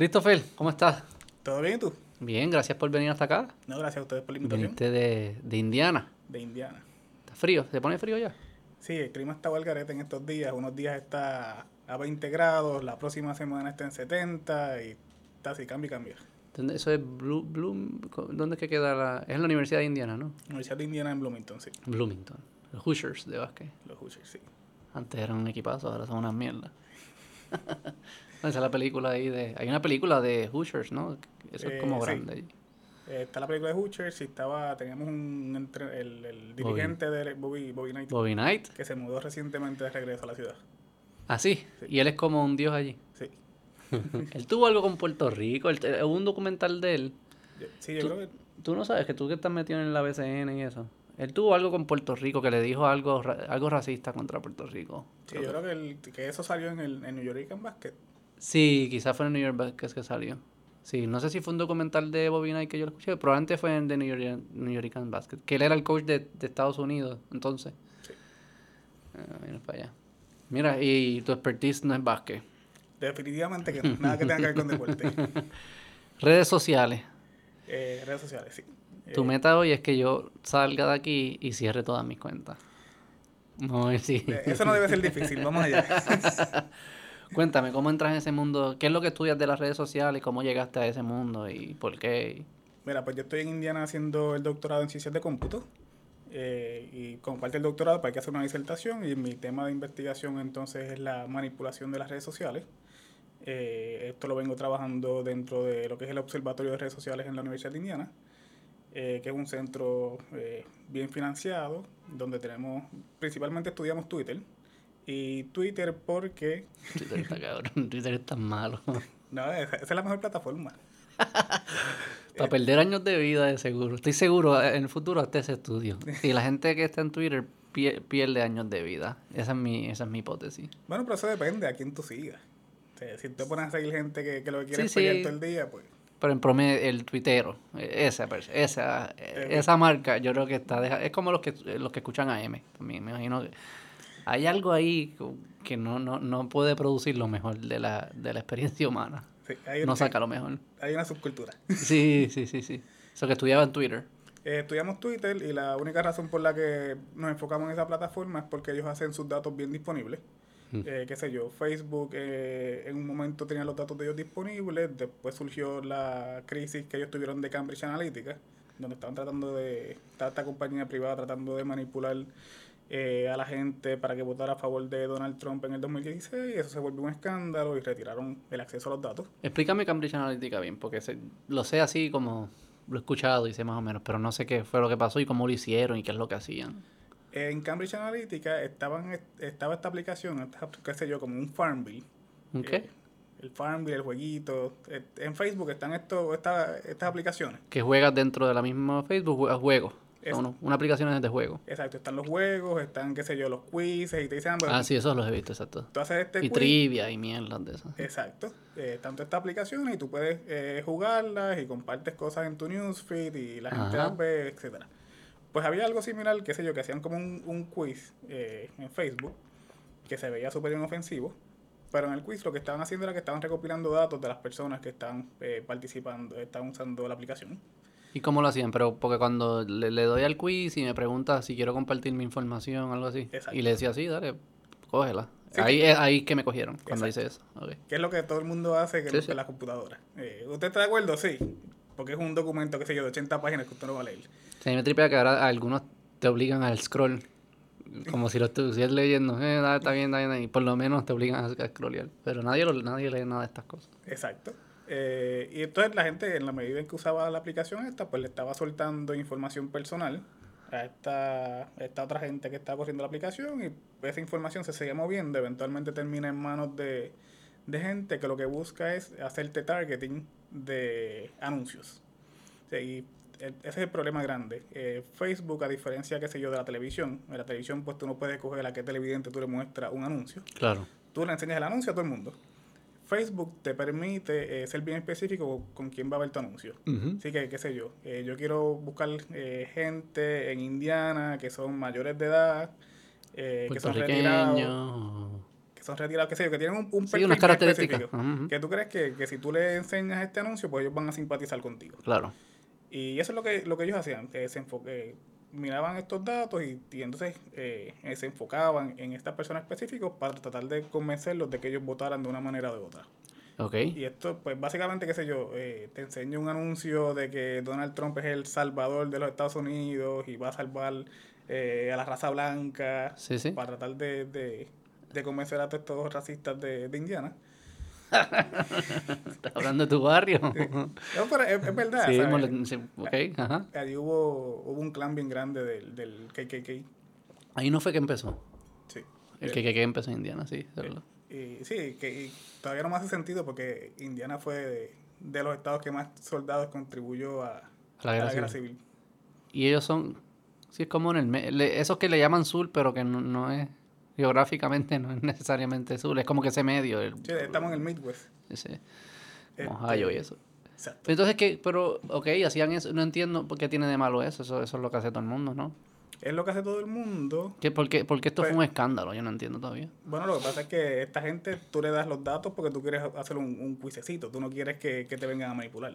Christopher, ¿cómo estás? ¿Todo bien tú? Bien, gracias por venir hasta acá. No, gracias a ustedes por la invitación. Viniste de, de Indiana. De Indiana. ¿Está frío? ¿Se pone frío ya? Sí, el clima está al garete en estos días. Unos días está a 20 grados, la próxima semana está en 70 y está así, cambia y cambia. ¿Dónde- Eso es Blue, Bloom, ¿Dónde es que queda la...? Es en la Universidad de Indiana, ¿no? Universidad de Indiana en Bloomington, sí. Bloomington. Los Hoosiers de básquet. Los Hoosiers, sí. Antes eran un equipazo, ahora son unas mierdas. Esa es la película ahí de... Hay una película de Hoosiers, ¿no? Eso es Eh, como sí. grande. ahí. Eh, está la película de Hoosiers y estaba, teníamos un entre- el, el dirigente de Bobby, Bobby Knight Bobby Knight. que se mudó recientemente de regreso a la ciudad. Ah, sí. Y él es como un dios allí. Sí. él tuvo algo con Puerto Rico. él- Hubo un documental de él. Sí, yo Tú- creo que Tú no sabes que tú que estás metido en la BCN y eso. Él tuvo algo con Puerto Rico que le dijo algo algo racista contra Puerto Rico. Sí, yo creo que, el- que eso salió en el en New York en Basket. Sí, quizás fue en New York Baskets que salió. Sí, no sé si fue un documental de Bobby Knight que yo lo escuché, probablemente fue en The New, York, New York Basket, que él era el coach de, de Estados Unidos, entonces. Sí. Mira para allá. Mira, y tu expertise no es básquet. Definitivamente que no, nada que tenga que ver con deporte. Redes sociales. Eh, redes sociales, sí. Tu Eh, meta hoy es que yo salga de aquí y cierre todas mis cuentas. No, sí. eh, Eso no debe ser difícil, vamos allá. Cuéntame, ¿cómo entras en ese mundo? ¿Qué es lo que estudias de las redes sociales? ¿Cómo llegaste a ese mundo? ¿Y por qué? Mira, pues yo estoy en Indiana haciendo el doctorado en ciencias de cómputo. eh, y como parte del doctorado, pues hay que hacer una disertación. Y mi tema de investigación entonces es la manipulación de las redes sociales. Eh, esto lo vengo trabajando dentro de lo que es el Observatorio de Redes Sociales en la Universidad de Indiana, eh, que es un centro bien financiado, donde tenemos, principalmente estudiamos Twitter. Y Twitter porque, Twitter está cabrón, Twitter es tan malo. no, esa, esa es la mejor plataforma. Para perder años de vida de seguro. Estoy seguro, en el futuro hasta ese estudio. Y la gente que está en Twitter pie- pierde años de vida. Esa es mi, esa es mi hipótesis. Bueno, pero eso depende a quién tú sigas. O sea, si te pones a seguir gente que, que lo que quiere Sí, es sí. todo el día, pues... Pero en promedio, el tuitero, eh, esa, esa, eh, esa marca, yo creo que está... deja- es como los que, los que escuchan a M. También me imagino que hay algo ahí que no, no, no puede producir lo mejor de la, de la experiencia humana. sí, hay, No saca lo mejor. hay una subcultura. Sí, sí, sí, sí. Eso que estudiaba en Twitter. Eh, estudiamos Twitter y la única razón por la que nos enfocamos en esa plataforma es porque ellos hacen sus datos bien disponibles. Mm. Eh, qué sé yo, Facebook eh, en un momento tenía los datos de ellos disponibles, después surgió la crisis que ellos tuvieron de Cambridge Analytica, donde estaban tratando de, esta compañía privada tratando de manipular eh, a la gente para que votara a favor de Donald Trump en el 2016, eso se volvió un escándalo y retiraron el acceso a los datos. Explícame Cambridge Analytica bien, porque sé- lo sé así como lo he escuchado y sé más o menos, pero no sé qué fue lo que pasó y cómo lo hicieron y qué es lo que hacían. En Cambridge Analytica estaban, estaba esta aplicación, esta- qué sé yo, como un Farmville. ¿Un Eh, qué? el Farmville, el jueguito. Eh, En Facebook están esto, esta- estas aplicaciones. Que juegas dentro de la misma Facebook, juegas juegos. Es- una aplicación de juego. Exacto, están los juegos, están, qué sé yo, los quizzes y te dicen, ah, bueno, Ah, sí, esos los he visto, exacto. tú haces este Y quiz. trivia y mierdas de eso. Exacto. Eh, tanto esta aplicación y tú puedes eh, jugarlas y compartes cosas en tu newsfeed y la gente las ve, etcétera. Pues había algo similar, qué sé yo, que hacían como un, un quiz eh, en Facebook que se veía súper inofensivo. Pero en el quiz lo que estaban haciendo era que estaban recopilando datos de las personas que están eh, participando, están usando la aplicación. ¿Y cómo lo hacían? Pero porque cuando le, le doy al quiz y me pregunta si quiero compartir mi información o algo así. Exacto. Y le decía, sí, dale, cógela. Sí, ahí es ahí que me cogieron cuando hice eso. Ok. Que es lo que todo el mundo hace que Sí, sí. la computadora. Eh, ¿Usted está de acuerdo? Sí. Porque es un documento, qué sé yo, de 80 páginas que usted no va a leer. Mí me tripea que ahora algunos te obligan al scroll. Como si lo estuvieras leyendo. Eh, está bien, está bien. Y por lo menos te obligan a, a scrollear. Pero nadie, lo, nadie lee nada de estas cosas. Exacto. Eh, y entonces la gente, en la medida en que usaba la aplicación esta, pues le estaba soltando información personal a esta, a esta otra gente que estaba corriendo la aplicación y esa información se seguía moviendo, eventualmente termina en manos de, de gente que lo que busca es hacerte targeting de anuncios. Y ese es el problema grande. Eh, Facebook, a diferencia, qué sé yo, de la televisión, en la televisión pues tú no puedes coger a qué televidente tú le muestras un anuncio. Claro. Tú le enseñas el anuncio a todo el mundo. Facebook te permite eh, ser bien específico con quién va a ver tu anuncio. Ujú. Así que, qué sé yo, eh, yo quiero buscar eh, gente en Indiana que son mayores de edad, eh, que son retirados, que son retirados, qué sé yo, que tienen un, un Sí, perfil unas bien características. específico, que tú crees que, que si tú le enseñas este anuncio, pues ellos van a simpatizar contigo. Claro. Y eso es lo que, lo que ellos hacían, que se enfoque, miraban estos datos y, y entonces eh, se enfocaban en estas personas específicas para tratar de convencerlos de que ellos votaran de una manera o de otra. Ok. Y esto, pues básicamente, qué sé yo, eh, te enseño un anuncio de que Donald Trump es el salvador de los Estados Unidos y va a salvar eh, a la raza blanca Sí, sí. para tratar de, de, de convencer a todos estos racistas de, de Indiana. ¿Estás hablando de tu barrio? No, pero es, es verdad. sí, ¿sabes? sí, ajá. Allí hubo, hubo un clan bien grande del, del KKK. Ahí no fue que empezó. Sí. El que, que empezó en Indiana, sí. verdad. Y sí, que y todavía no me hace sentido porque Indiana fue de, de los estados que más soldados contribuyó a, A la guerra a la guerra civil. civil. Y ellos son, sí, es como en el, le- esos que le llaman sur, pero que no, no es, geográficamente no es necesariamente sur, es como que ese medio, el, Sí, estamos en el Midwest. ese, Este, Ohio y eso. Exacto. Entonces, que pero, ok, hacían eso, no entiendo por qué tiene de malo eso, eso, eso es lo que hace todo el mundo, ¿no? Es lo que hace todo el mundo. ¿Qué, por, qué, por qué esto Pues- fue un escándalo? Yo no entiendo todavía. Bueno, lo que pasa es que esta gente, tú le das los datos porque tú quieres hacer un, un cuisecito. Tú no quieres que, que te vengan a manipular.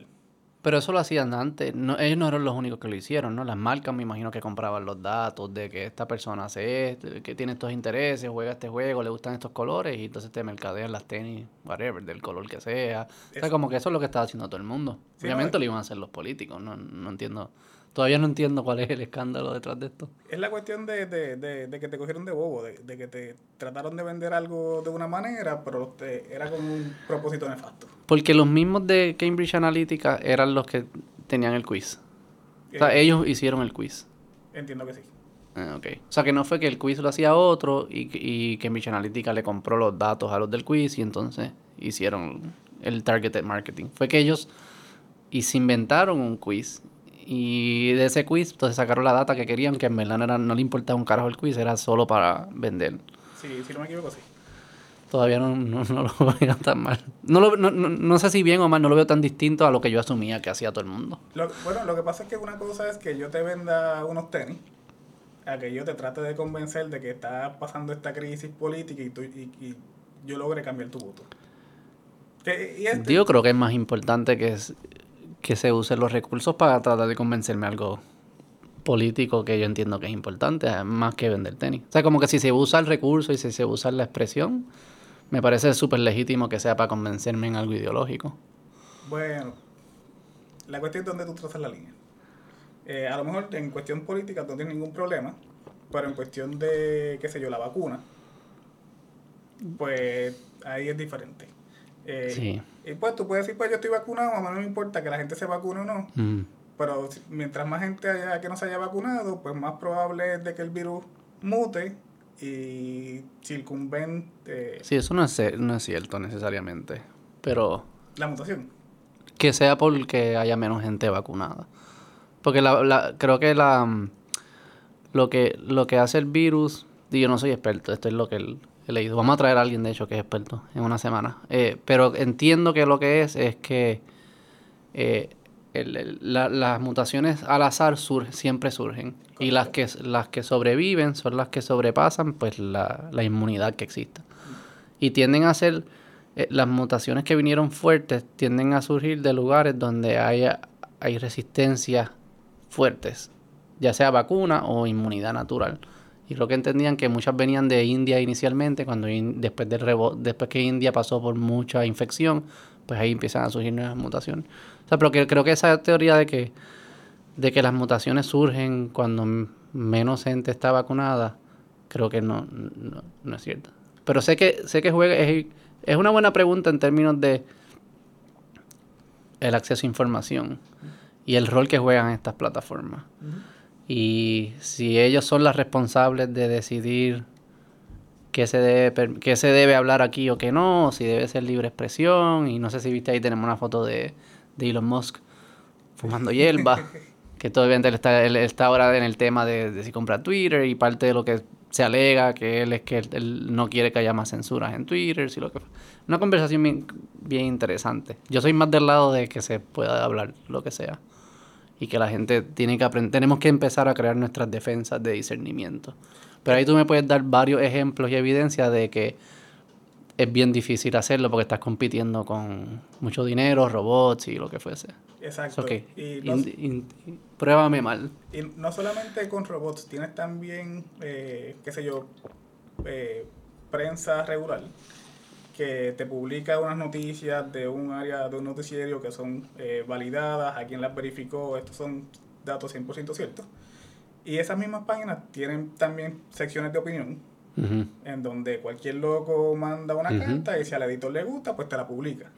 Pero eso lo hacían antes. No, ellos no eran los únicos que lo hicieron, ¿no? Las marcas me imagino que compraban los datos de que esta persona hace esto, que tiene estos intereses, juega este juego, le gustan estos colores y entonces te mercadean las tenis, whatever, del color que sea. O sea, Eso. como que eso es lo que estaba haciendo todo el mundo. Sí, Obviamente no, lo iban a hacer los políticos, no, no entiendo. Todavía no entiendo cuál es el escándalo detrás de esto. Es la cuestión de, de, de, de que te cogieron de bobo, de, que te trataron de vender algo de una manera, pero te- era con un propósito nefasto. Porque los mismos de Cambridge Analytica eran los que tenían el quiz. O sea, Eh, ellos hicieron el quiz. Entiendo que sí. Ah, ok. O sea, que no fue que el quiz lo hacía otro y, y Cambridge Analytica le compró los datos a los del quiz y entonces hicieron el targeted marketing. Fue que ellos y se inventaron un quiz y de ese quiz entonces sacaron la data que querían, que en verdad no, era- no le importaba un carajo el quiz, era solo para vender. Sí, si no me equivoco, sí. Todavía no, no, no lo veo tan mal. No, lo- no, no, no sé si bien o mal, no lo veo tan distinto a lo que yo asumía que hacía todo el mundo. Lo- bueno, lo que pasa es que una cosa es que yo te venda unos tenis, a que yo te trate de convencer de que está pasando esta crisis política y, tú, y, y yo logre cambiar tu voto. Que- y este- Yo creo que es más importante que, es- que se usen los recursos para tratar de convencerme algo político que yo entiendo que es importante, eh, más que vender tenis. O sea, como que si se usa el recurso y si se usa la expresión, me parece súper legítimo que sea para convencerme en algo ideológico. Bueno, la cuestión es donde tú trazas la línea. Eh, a lo mejor en cuestión política no tienes ningún problema, pero en cuestión de, qué sé yo, la vacuna, pues ahí es diferente. Eh, Sí. Y pues tú puedes decir, pues yo estoy vacunado, a mí no me importa que la gente se vacune o no, Mm. pero mientras más gente haya que no se haya vacunado, pues más probable es de que el virus mute y circunvente Sí, eso no es, no es cierto necesariamente, pero la mutación. que sea porque haya menos gente vacunada. Porque la, la- creo que la mm, lo que lo que hace el virus, y yo no soy experto, esto es lo que el- he leído. Vamos a traer a alguien de hecho que es experto en una semana. Eh, pero entiendo que lo que es es que eh, el- el- la- las mutaciones al azar sur- siempre surgen y las que las que sobreviven son las que sobrepasan pues la, la inmunidad que exista y tienden a ser eh, las mutaciones que vinieron fuertes tienden a surgir de lugares donde haya, hay resistencias fuertes, ya sea vacuna o inmunidad natural. Y creo que entendían que muchas venían de India inicialmente, cuando después del después que India pasó por mucha infección, pues ahí empiezan a surgir nuevas mutaciones. O sea, pero creo que esa teoría de que de que las mutaciones surgen cuando menos gente está vacunada, creo que no, no, es cierto. Pero sé que sé que juega es, es una buena pregunta en términos de el acceso a información y el rol que juegan estas plataformas. Y si ellos son las responsables de decidir qué se debe qué se debe hablar aquí o qué no, si debe ser libre expresión y no sé si viste ahí tenemos una foto de, de Elon Musk fumando hierba, que todavía él está, él está ahora en el tema de, de si compra Twitter y parte de lo que se alega que él es que él, él no quiere que haya más censuras en Twitter, si lo que una conversación bien, bien interesante. Yo soy más del lado de que se pueda hablar lo que sea y que la gente tiene que aprender, tenemos que empezar a crear nuestras defensas de discernimiento. Pero ahí tú me puedes dar varios ejemplos y evidencias de que es bien difícil hacerlo porque estás compitiendo con mucho dinero, robots y lo que fuese. Exacto. Ok, Y in- no, in- pruébame mal. y no solamente con robots, tienes también, eh, qué sé yo, eh, prensa regular que te publica unas noticias de un área de un noticiero que son eh, validadas, a quien las verificó, estos son datos 100% ciertos. Y esas mismas páginas tienen también secciones de opinión, en donde cualquier loco manda una carta y si al editor le gusta, pues te la publica.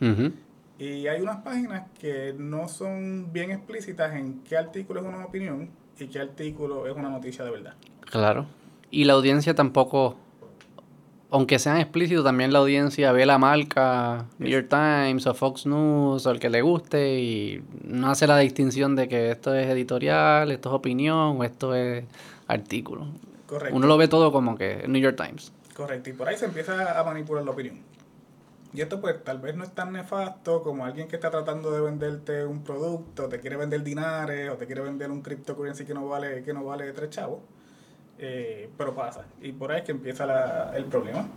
Y hay unas páginas que no son bien explícitas en qué artículo es una opinión y qué artículo es una noticia de verdad. Claro. Y la audiencia tampoco, aunque sean explícitos, también la audiencia ve la marca New York Times o Fox News o el que le guste y no hace la distinción de que esto es editorial, esto es opinión o esto es artículo. Correcto. Uno lo ve todo como que New York Times. Correcto. Y por ahí se empieza a manipular la opinión. Y esto pues tal vez no es tan nefasto como alguien que está tratando de venderte un producto, te quiere vender dinares o te quiere vender un cryptocurrency que no vale, que no vale tres chavos. Eh, pero pasa. Y por ahí es que empieza la- el problema.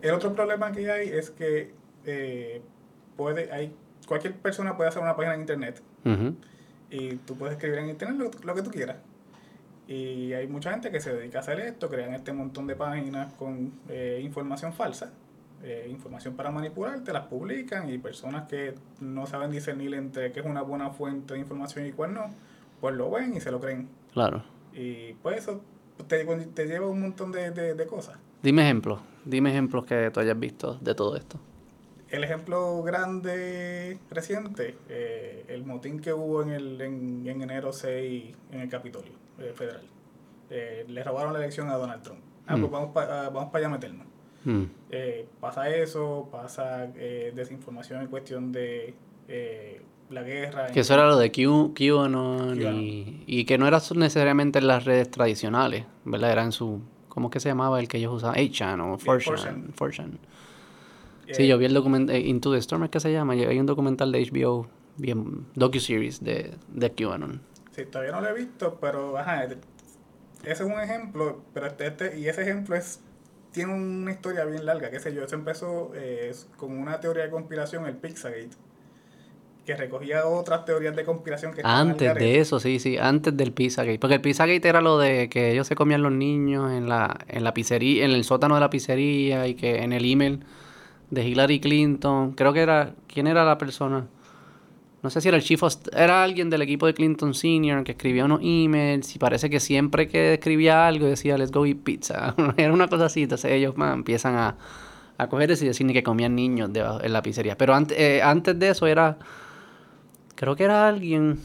El otro problema que hay es que eh, puede, hay, cualquier persona puede hacer una página en internet y tú puedes escribir en internet lo, lo que tú quieras. Y hay mucha gente que se dedica a hacer esto, crean este montón de páginas con eh, información falsa, eh, información para manipular, te las publican y personas que no saben discernir entre qué es una buena fuente de información y cuál no, pues lo ven y se lo creen. Claro. Y pues eso te, te lleva un montón de, de- de cosas. Dime ejemplos. Dime ejemplos que tú hayas visto de todo esto. El ejemplo grande reciente, eh, el motín que hubo en, el, en, en enero 6 en el Capitolio eh, Federal. Eh, le robaron la elección a Donald Trump. Ah, Mm. pues vamos para vamos allá a meternos. Mm. Eh, pasa eso, pasa desinformación en cuestión de la guerra. Que eso era lo de Q, QAnon QAnon. y, y que no era necesariamente en las redes tradicionales, ¿verdad? Era en su... ¿Cómo es que se llamaba el que ellos usaban? 8chan o 4chan. 4chan. Eh, Sí, yo vi el documental... Into the Storm es que se llama. Hay un documental de HBO, bien docu-series de, de QAnon. Sí, todavía no lo he visto, pero ajá, ese es un ejemplo, pero este, este- y ese ejemplo es tiene una historia bien larga, qué sé yo, eso empezó eh, como una teoría de conspiración, el Pizzagate, que recogía otras teorías de conspiración que Antes de eso, sí, sí, antes del Pizzagate. Porque el Pizzagate era lo de que ellos se comían los niños en la, en la pizzería, en el sótano de la pizzería y que en el email de Hillary Clinton, creo que era, ¿quién era la persona? No sé si era el chief of, era alguien del equipo de Clinton Senior que escribía unos emails y parece que siempre que escribía algo decía let's go eat pizza. era una cosa así, entonces ellos man, empiezan a, a coger eso y decir ni que comían niños debajo- en la pizzería. Pero antes, eh, antes de eso era, creo que era alguien,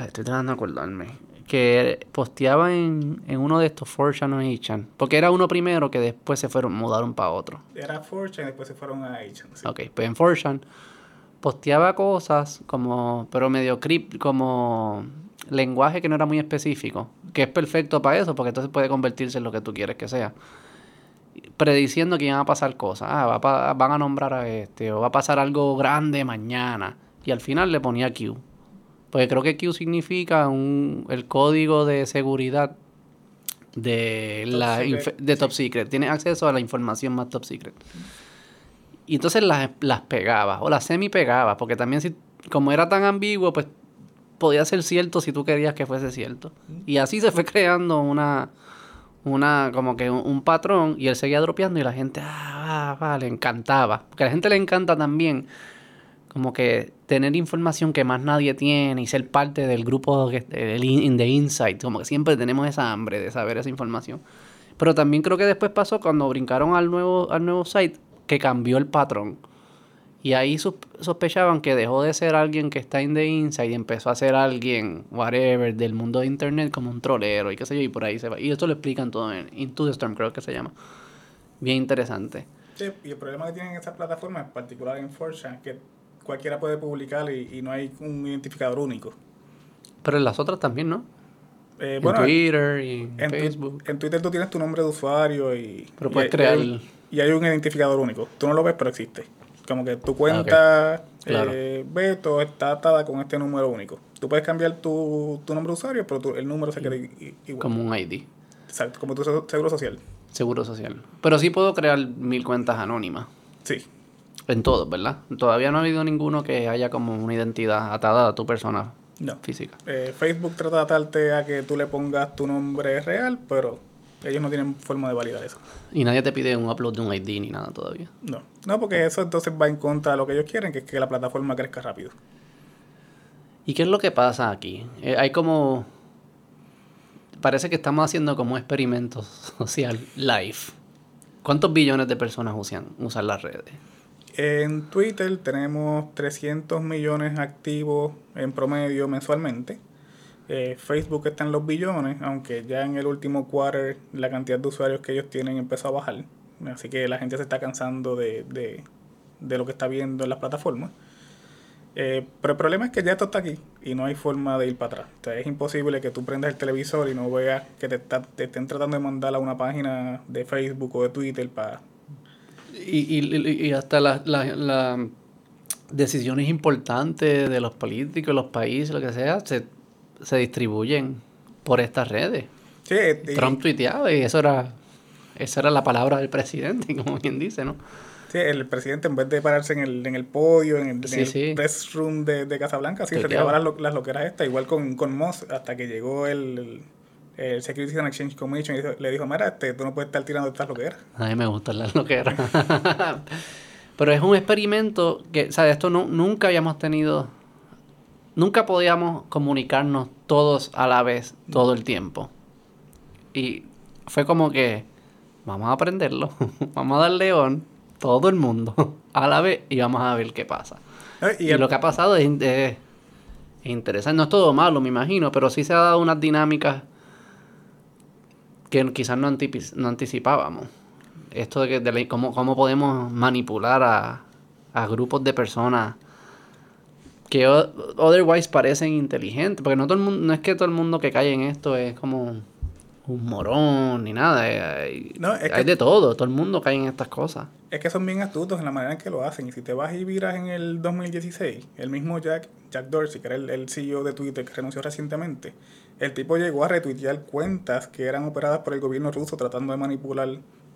estoy tratando de acordarme, que posteaba en, en uno de estos 4chan o 8chan, porque era uno primero que después se fueron, mudaron para otro. Era Fortune y después se fueron a Agent. sí. Ok, pues en 4chan posteaba cosas como, pero medio crip, como lenguaje que no era muy específico, que es perfecto para eso, porque entonces puede convertirse en lo que tú quieres que sea. Prediciendo que iban a pasar cosas, ah, va a pa- van a nombrar a este, o va a pasar algo grande mañana, y al final le ponía Q. Porque creo que Q significa un, el código de seguridad de, Top la secret, de Top Secret. Tiene acceso a la información más Top Secret. Y entonces las, las pegaba, o las semi pegaba, porque también si, como era tan ambiguo, pues podía ser cierto si tú querías que fuese cierto. Y así se fue creando una, una como que un, un patrón, y él seguía dropeando y la gente, ah, va, va, le encantaba. Porque a la gente le encanta también como que tener información que más nadie tiene y ser parte del grupo in the insight, como que siempre tenemos esa hambre de saber esa información. Pero también creo que después pasó cuando brincaron al nuevo al nuevo site que cambió el patrón. Y ahí sospechaban que dejó de ser alguien que está in the inside y empezó a ser alguien, whatever, del mundo de internet como un trolero y qué sé yo, y por ahí se va. Y esto lo explican todo en Into the Storm, creo que se llama. Bien interesante. Sí, y el problema que tienen estas plataformas, en particular en es que cualquiera puede publicar y, y no hay un identificador único. Pero en las otras también, ¿no? Eh, en bueno, Twitter y en, en, tu- Facebook. en Twitter tú tienes tu nombre de usuario y, Pero puedes crear- y hay, y hay un identificador único. Tú no lo ves, pero existe. Como que tu cuenta Claro. eh, Beto está atada con este número único. Tú puedes cambiar tu, tu nombre de usuario, pero tu- el número se queda igual. Como un ID. Exacto, como tu se- seguro social. Seguro social. Pero sí puedo crear mil cuentas anónimas. Sí. En todos, ¿verdad? Todavía no ha habido ninguno que haya como una identidad atada a tu persona No. física. Eh, Facebook trata de atarte a que tú le pongas tu nombre real, pero ellos no tienen forma de validar eso. Y nadie te pide un upload de un ID ni nada todavía. No. No, porque eso entonces va en contra de lo que ellos quieren, que es que la plataforma crezca rápido. ¿Y qué es lo que pasa aquí? Eh, hay como... Parece que estamos haciendo como un experimento social live. ¿Cuántos billones de personas usan, usan las redes? En Twitter tenemos 300 millones activos en promedio mensualmente. Eh, Facebook está en los billones, aunque ya en el último quarter la cantidad de usuarios que ellos tienen empezó a bajar. Así que la gente se está cansando de, de, de lo que está viendo en las plataformas. Eh, pero el problema es que ya esto está aquí y no hay forma de ir para atrás. Es imposible que tú prendas el televisor y no veas que te, está- estén tratando de mandar a una página de Facebook o de Twitter para... Y, y, y hasta las las- las decisiones importantes de los políticos, los países, lo que sea, se, se distribuyen por estas redes. Sí, y- Trump tuiteaba y eso era, esa era la palabra del presidente, como bien dice, ¿no? Sí, el presidente en vez de pararse en el, en el podio, en el, en Sí, el sí. press room de, de Casablanca, sí, se tiraba las, lo- las loqueras estas, igual con, con Moss, hasta que llegó el, el, Securities and Exchange Commission le dijo, mira, este, tú no puedes estar tirando estas loqueras. A mí me gustan las loqueras. Pero es un experimento que, ¿sabes? Esto no, nunca habíamos tenido. Nunca podíamos comunicarnos todos a la vez, todo el tiempo. Y fue como que, vamos a aprenderlo, vamos a dar león, todo el mundo, a la vez, y vamos a ver qué pasa. Eh, Y, Y, el- lo que ha pasado es, es- es interesante. No es todo malo, me imagino, pero sí se ha dado unas dinámicas que quizás no, no anticipábamos. Esto de, que, de la- cómo, cómo podemos manipular a, a grupos de personas que otherwise parecen inteligentes. Porque no, todo el mundo, no es que todo el mundo que cae en esto es como un morón ni nada. eh, Hay, No, es hay que- de todo, todo el mundo cae en estas cosas. es que son bien astutos en la manera en que lo hacen. Y si te vas y miras en el 2016, el mismo Jack, Jack Dorsey, que era el, el CEO de Twitter que renunció recientemente, el tipo llegó a retuitear cuentas que eran operadas por el gobierno ruso tratando de manipular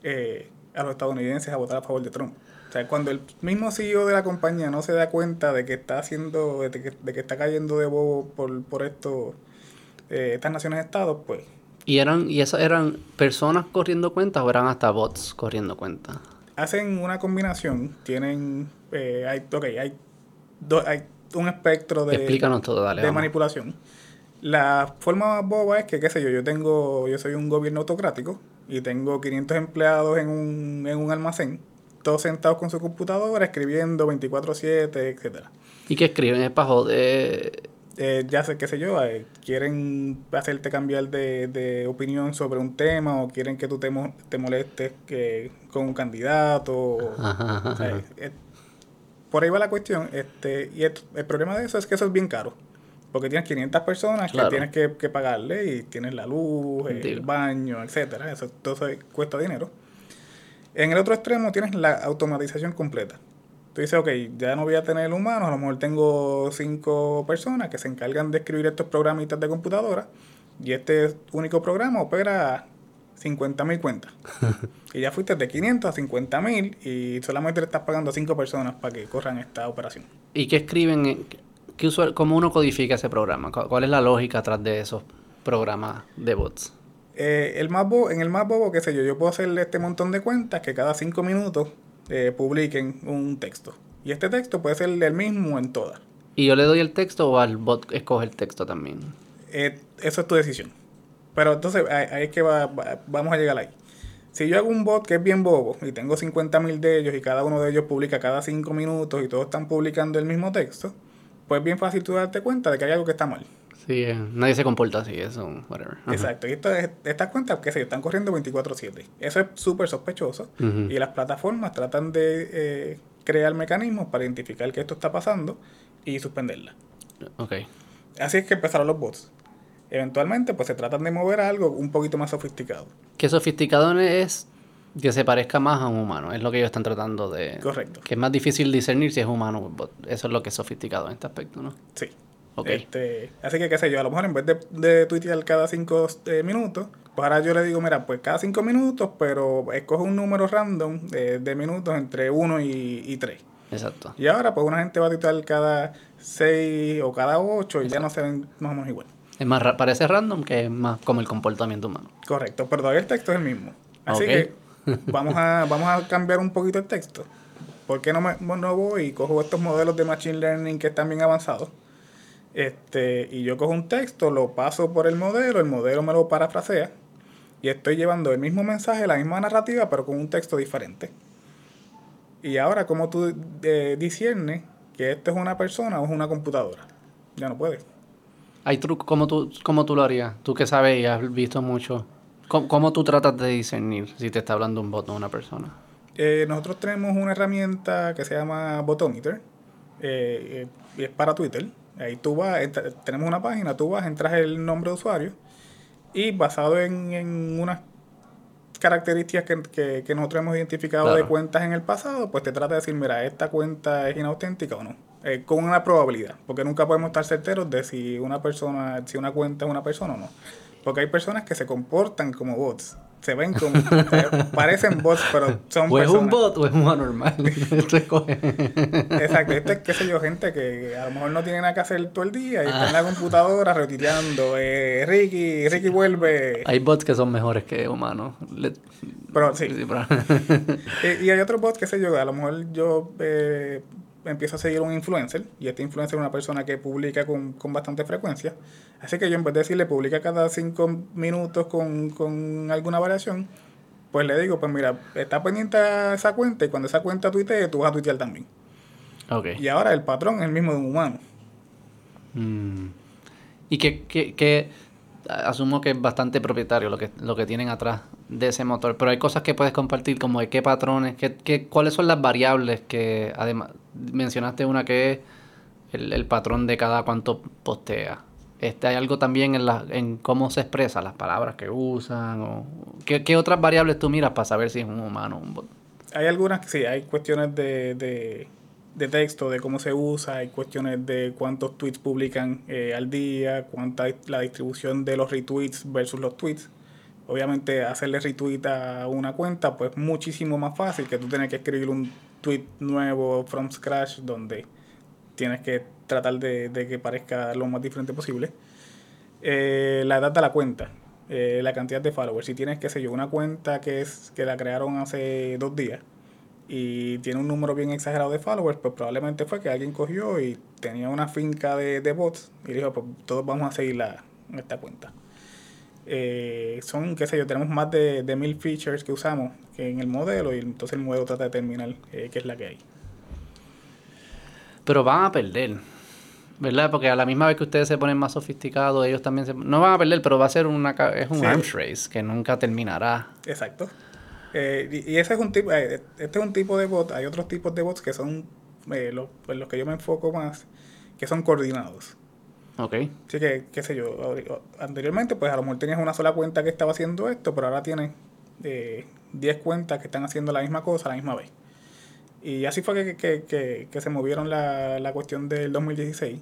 eh, a los estadounidenses a votar a favor de Trump. O sea, cuando el mismo CEO de la compañía no se da cuenta de que está haciendo, de que, de que está cayendo de bobo por, por esto, eh, estas naciones estados, pues ¿Y eran y esas eran personas corriendo cuentas o eran hasta bots corriendo cuentas? hacen una combinación, tienen, eh, hay, ok, hay, do- hay un espectro de, Explícanos todo, dale. de vamos. manipulación. La forma más boba es que, qué sé yo, yo tengo, yo soy un gobierno autocrático y tengo 500 empleados en un, en un almacén, todos sentados con su computadora, escribiendo 24/7, etcétera. ¿Y qué escriben? Es para joder. Eh, ya sé, qué sé yo, eh, quieren hacerte cambiar de, de opinión sobre un tema o quieren que tú te, mo- te molestes que, con un candidato. Ajá, eh, por ahí va la cuestión. este Y el, el problema de eso es que eso es bien caro. Porque tienes 500 personas Claro. que tienes que, que pagarle y tienes la luz, el Digo. baño, etcétera Eso, todo eso cuesta dinero. En el otro extremo tienes la automatización completa. Tú dices, ok, ya no voy a tener humanos, a lo mejor tengo cinco personas que se encargan de escribir estos programitas de computadora y este único programa opera 50.000 cuentas. y ya fuiste de 500 a 50.000 y solamente le estás pagando a cinco personas para que corran esta operación. ¿Y qué escriben? ¿Qué ¿Cómo uno codifica ese programa? ¿Cu- ¿Cuál es la lógica atrás de esos programas de bots? Eh, el más bo- en el más bobo, qué sé yo, yo puedo hacerle este montón de cuentas que cada cinco minutos eh, publiquen un texto. Y este texto puede ser el mismo en todas. ¿Y yo le doy el texto o al bot escoge el texto también? Eh, eso es tu decisión. Pero entonces ahí, ahí es que va- va- vamos a llegar ahí. Si yo hago un bot que es bien bobo y tengo 50.000 de ellos y cada uno de ellos publica cada 5 minutos y todos están publicando el mismo texto, pues es bien fácil tú darte cuenta de que hay algo que está mal. Sí, eh, nadie se comporta así, eso, whatever. Ajá. Exacto. Y estas cuentas, que se están corriendo 24/7. Eso es súper sospechoso. Y las plataformas tratan de eh, crear mecanismos para identificar que esto está pasando y suspenderla. Ok. Así es que empezaron los bots. Eventualmente, pues se tratan de mover a algo un poquito más sofisticado. ¿Qué sofisticado es que se parezca más a un humano? Es lo que ellos están tratando de... Correcto. Que es más difícil discernir si es humano. Eso es lo que es sofisticado en este aspecto, ¿no? Sí. Ok. Este, así que, qué sé yo, a lo mejor en vez de, de tuitear cada cinco eh, minutos, Pues ahora yo le digo, mira, pues cada cinco minutos, pero escoge un número random de, minutos entre uno y, y tres. Exacto. Y ahora, pues una gente va a titular cada seis o cada ocho y ya no se ven más o menos igual. Es más, parece random que es más como el comportamiento humano. Correcto, pero todavía el texto es el mismo. Así que vamos a, vamos a cambiar un poquito el texto. ¿Por qué no, me, no voy y cojo estos modelos de Machine Learning que están bien avanzados? Este, y yo cojo un texto, lo paso por el modelo, el modelo me lo parafrasea y estoy llevando el mismo mensaje, la misma narrativa, pero con un texto diferente. Y ahora, ¿cómo tú eh, discernes que esto es una persona o es una computadora? Ya no puedes. ¿Hay trucos? ¿Cómo tú, ¿Cómo tú lo harías? Tú que sabes y has visto mucho. ¿Cómo, tú tratas de discernir si te está hablando un bot o una persona? Eh, nosotros tenemos una herramienta que se llama Botometer. Eh, y es para Twitter. Ahí tú vas, tenemos una página, tú vas, entras el nombre de usuario y basado en, en unas características que, que, nosotros hemos identificado de cuentas en el pasado, pues te trata de decir, mira, esta cuenta es inauténtica o no. Eh, con una probabilidad, porque nunca podemos estar certeros de si una persona, si una cuenta es una persona o no. Porque hay personas que se comportan como bots. Se ven como. parecen bots, pero son o es un bot o es un anormal. Exacto. Esto es, qué sé yo, gente que a lo mejor no tiene nada que hacer todo el día y está en la ah. computadora retuiteando. Eh, Ricky, Ricky vuelve. Hay bots que son mejores que humanos. Pero sí. y, y, hay otros bots, qué sé yo, a lo mejor yo. Eh, empiezo a seguir un influencer y este influencer es una persona que publica con, bastante frecuencia. Así que yo en vez de decirle publica cada cinco minutos con, alguna variación, pues le digo, pues mira, está pendiente a esa cuenta y cuando esa cuenta tuitee, tú vas a tuitear también. Okay. Y ahora el patrón es el mismo de un humano. Mm. ¿Y qué, qué, asumo que es bastante propietario lo que, lo que tienen atrás de ese motor, pero hay cosas que puedes compartir como de qué patrones, qué, qué, cuáles son las variables que además mencionaste una que es el, patrón de cada cuánto postea. Este, ¿Hay algo también en, la, en cómo se expresa, las palabras que usan? O, ¿qué, ¿Qué otras variables tú miras para saber si es un humano o un bot? Hay algunas sí, hay cuestiones de, de, de, texto, de cómo se usa, hay cuestiones de cuántos tweets publican eh, al día, cuánta la distribución de los retweets versus los tweets. Obviamente hacerle retweet a una cuenta pues muchísimo más fácil que tú tener que escribir un tweet nuevo from scratch donde tienes que tratar de, que parezca lo más diferente posible. Eh, la edad de la cuenta, eh, la cantidad de followers. Si tienes, qué sé yo, una cuenta que es que la crearon hace dos días y tiene un número bien exagerado de followers, pues probablemente fue que alguien cogió y tenía una finca de, bots y dijo, pues todos vamos a seguir la, esta cuenta. Eh, son, qué sé yo, tenemos más de, de, mil features que usamos en el modelo y entonces el modelo trata de determinar eh, qué es la que hay. Pero van a perder, ¿verdad? Porque a la misma vez que ustedes se ponen más sofisticados, ellos también se... No van a perder, pero va a ser una, es un arms race que nunca terminará. Exacto. Eh, y, ese es un tipo, este es un tipo de bot, hay otros tipos de bots que son los, los que yo me enfoco más, que son coordinados. Ok. Así que, qué sé yo, anteriormente pues a lo mejor tenías una sola cuenta que estaba haciendo esto, pero ahora tienes eh, 10 cuentas que están haciendo la misma cosa a la misma vez. Y así fue que, se movieron la, la cuestión del 2016.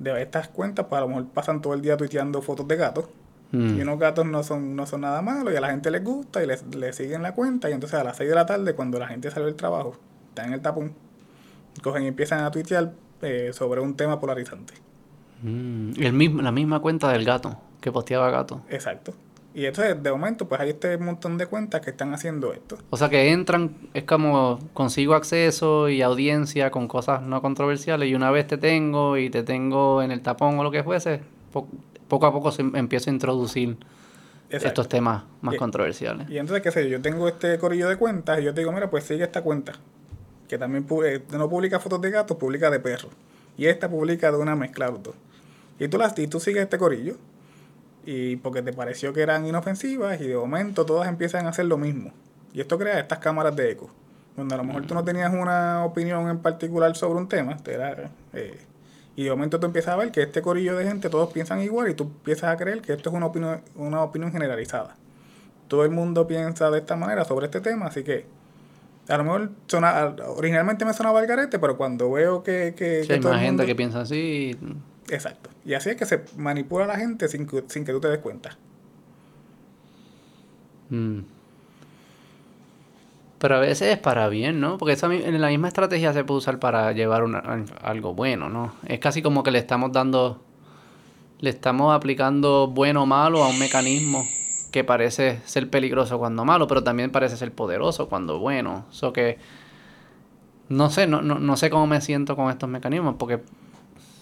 De estas cuentas, pues a lo mejor pasan todo el día tuiteando fotos de gatos. Mm. Y unos gatos no son, no son nada malos y a la gente les gusta y les, siguen la cuenta. Y entonces a las 6 de la tarde, cuando la gente sale del trabajo, está en el tapón, cogen y empiezan a tuitear eh, sobre un tema polarizante. Mm, el mismo, la misma cuenta del gato, que posteaba gato. Exacto. Y entonces, de momento, pues hay este montón de cuentas que están haciendo esto. O sea, que entran, es como consigo acceso y audiencia con cosas no controversiales y una vez te tengo y te tengo en el tapón o lo que fuese, poco a poco se empiezo a introducir estos temas más controversiales. Y entonces, qué sé yo, yo tengo este corillo de cuentas y yo te digo, mira, pues sigue esta cuenta, que también eh, no publica fotos de gatos, publica de perros. Y esta publica de una mezcla de dos. Y tú, las, y tú sigues este corillo. Y porque te pareció que eran inofensivas y de momento todas empiezan a hacer lo mismo. Y esto crea estas cámaras de eco. Donde a lo mejor tú no tenías una opinión en particular sobre un tema. Eh, y de momento tú empiezas a ver que este corillo de gente todos piensan igual y tú empiezas a creer que esto es una opinión, una opinión generalizada. Todo el mundo piensa de esta manera sobre este tema, así que a lo mejor originalmente me sonaba el garete, pero cuando veo que... que, hay más gente que piensa así... Exacto. Y así es que se manipula a la gente sin que, sin que tú te des cuenta. Mm. Pero a veces es para bien, ¿no? Porque esa, la misma estrategia se puede usar para llevar una- algo bueno, ¿no? Es casi como que le estamos dando, le estamos aplicando bueno o malo a un mecanismo que parece ser peligroso cuando malo, pero también parece ser poderoso cuando bueno. Eso que, no sé, no, no, no sé cómo me siento con estos mecanismos, porque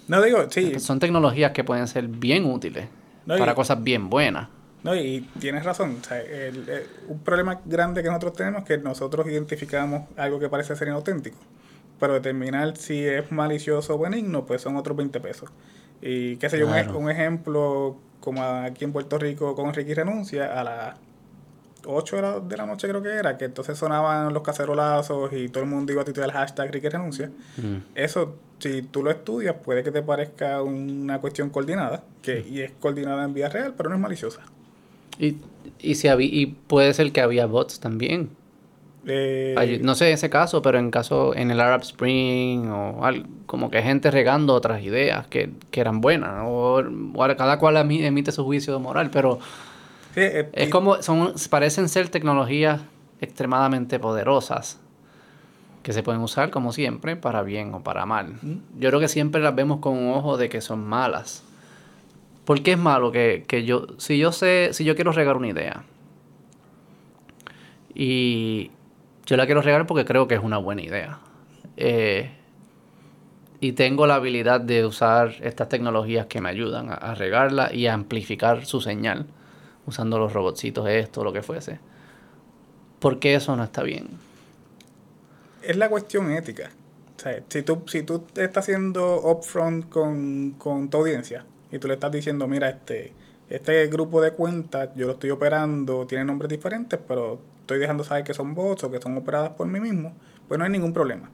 No digo, sí, son tecnologías que pueden ser bien útiles No, y- para cosas bien buenas. No, y tienes razón. O sea, el- el- un problema grande que nosotros tenemos es que nosotros identificamos algo que parece ser inauténtico. Pero determinar si es malicioso o benigno, pues son otros 20 pesos. Y qué sé yo, un Claro. un, ejemplo como aquí en Puerto Rico con Ricky Renuncia, a las 8 de la, de la noche creo que era, que entonces sonaban los cacerolazos y todo el mundo iba a titular el hashtag Ricky Renuncia. Mm. Eso, si tú lo estudias, puede que te parezca una cuestión coordinada, que, y es coordinada en vía real, pero no es maliciosa. Y, y, si habí- y puede ser que había bots también. Eh, No sé ese caso, pero en caso en el Arab Spring o al- como que gente regando otras ideas que, que eran buenas. O, o cada cual emi- emite su juicio moral, pero sí, eh, es y- como son parecen ser tecnologías extremadamente poderosas que se pueden usar como siempre para bien o para mal. Yo creo que siempre las vemos con un ojo de que son malas. ¿Por qué es malo que, que yo si yo sé si yo quiero regar una idea y yo la quiero regar porque creo que es una buena idea eh, y tengo la habilidad de usar estas tecnologías que me ayudan a, a regarla y a amplificar su señal usando los robotcitos esto lo que fuese ¿por qué eso no está bien? es la cuestión ética. O sea, si tú, si tú estás haciendo upfront con, con tu audiencia y tú le estás diciendo, mira, este, este grupo de cuentas yo lo estoy operando, tiene nombres diferentes, pero estoy dejando saber que son bots o que son operadas por mí mismo, pues no hay ningún problema.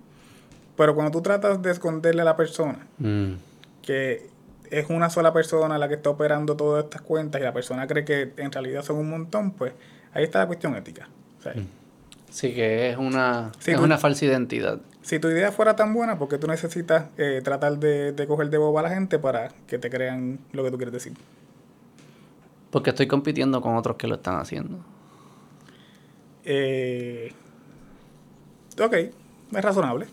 Pero cuando tú tratas de esconderle a la persona Mm. que es una sola persona la que está operando todas estas cuentas y la persona cree que en realidad son un montón, pues ahí está la cuestión ética. Sea, Sí, que es una, es tú- una falsa identidad. Si tu idea fuera tan buena, ¿por qué tú necesitas eh, tratar de, de coger de boba a la gente para que te crean lo que tú quieres decir? Porque estoy compitiendo con otros que lo están haciendo. Eh, ok, es razonable.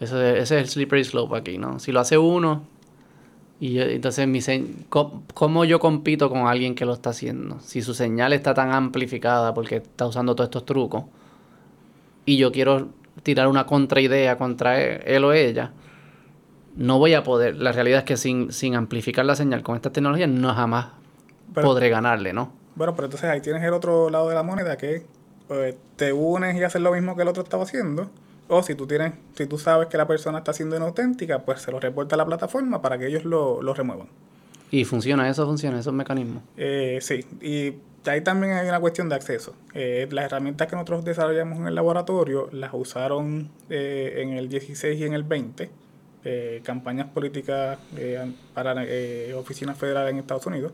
Eso es- ese es el slippery slope aquí, ¿no? Si lo hace uno, y yo- entonces mi co- ¿cómo yo compito con alguien que lo está haciendo? Si su señal está tan amplificada porque está usando todos estos trucos, y yo quiero tirar una contraidea contra e- él o ella, no voy a poder. La realidad es que sin, sin amplificar la señal con esta tecnología, no jamás Pero- podré ganarle, ¿no? Bueno, pero entonces ahí tienes el otro lado de la moneda que pues, te unes y haces lo mismo que el otro estaba haciendo. O si tú tienes, si tú sabes que la persona está siendo inauténtica, pues se lo reporta a la plataforma para que ellos lo, lo remuevan. Y funciona, eso funciona, esos mecanismos. Eh, sí, y ahí también hay una cuestión de acceso. Eh, las herramientas que nosotros desarrollamos en el laboratorio las usaron eh, en el 16 y en el 20, eh, campañas políticas para oficinas federales en Estados Unidos,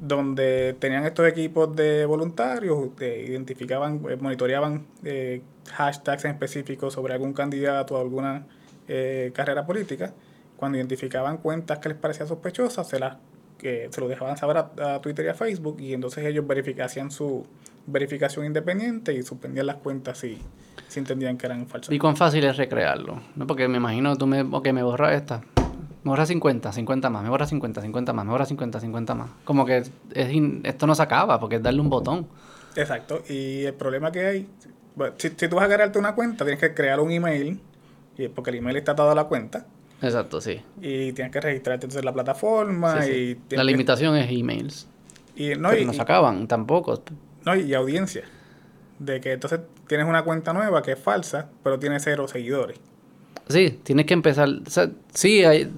donde tenían estos equipos de voluntarios, eh, identificaban, eh, monitoreaban eh, hashtags en específico sobre algún candidato o alguna eh, carrera política. Cuando identificaban cuentas que les parecían sospechosas, se las que se lo dejaban saber a, Twitter y a Facebook y entonces ellos hacían su verificación independiente y suspendían las cuentas si, si entendían que eran falsas. ¿Y cuán fácil es recrearlo? ¿No? Porque me imagino, tú me, me borras esta. Me borra 50, 50 más, me borra 50, 50 más, me borra 50, 50 más. Como que es in- esto no se acaba porque es darle un botón. Exacto. Y el problema que hay, bueno, si, si tú vas a crearte una cuenta, tienes que crear un email, y, porque el email está atado a la cuenta, Exacto, sí. y tienes que registrarte entonces en la plataforma Sí, sí. y La que- limitación es emails. y, no, pero y, no se acaban tampoco. no, y audiencia. De que entonces tienes una cuenta nueva que es falsa, pero tiene cero seguidores. Sí, tienes que empezar. O sea, sí, hay-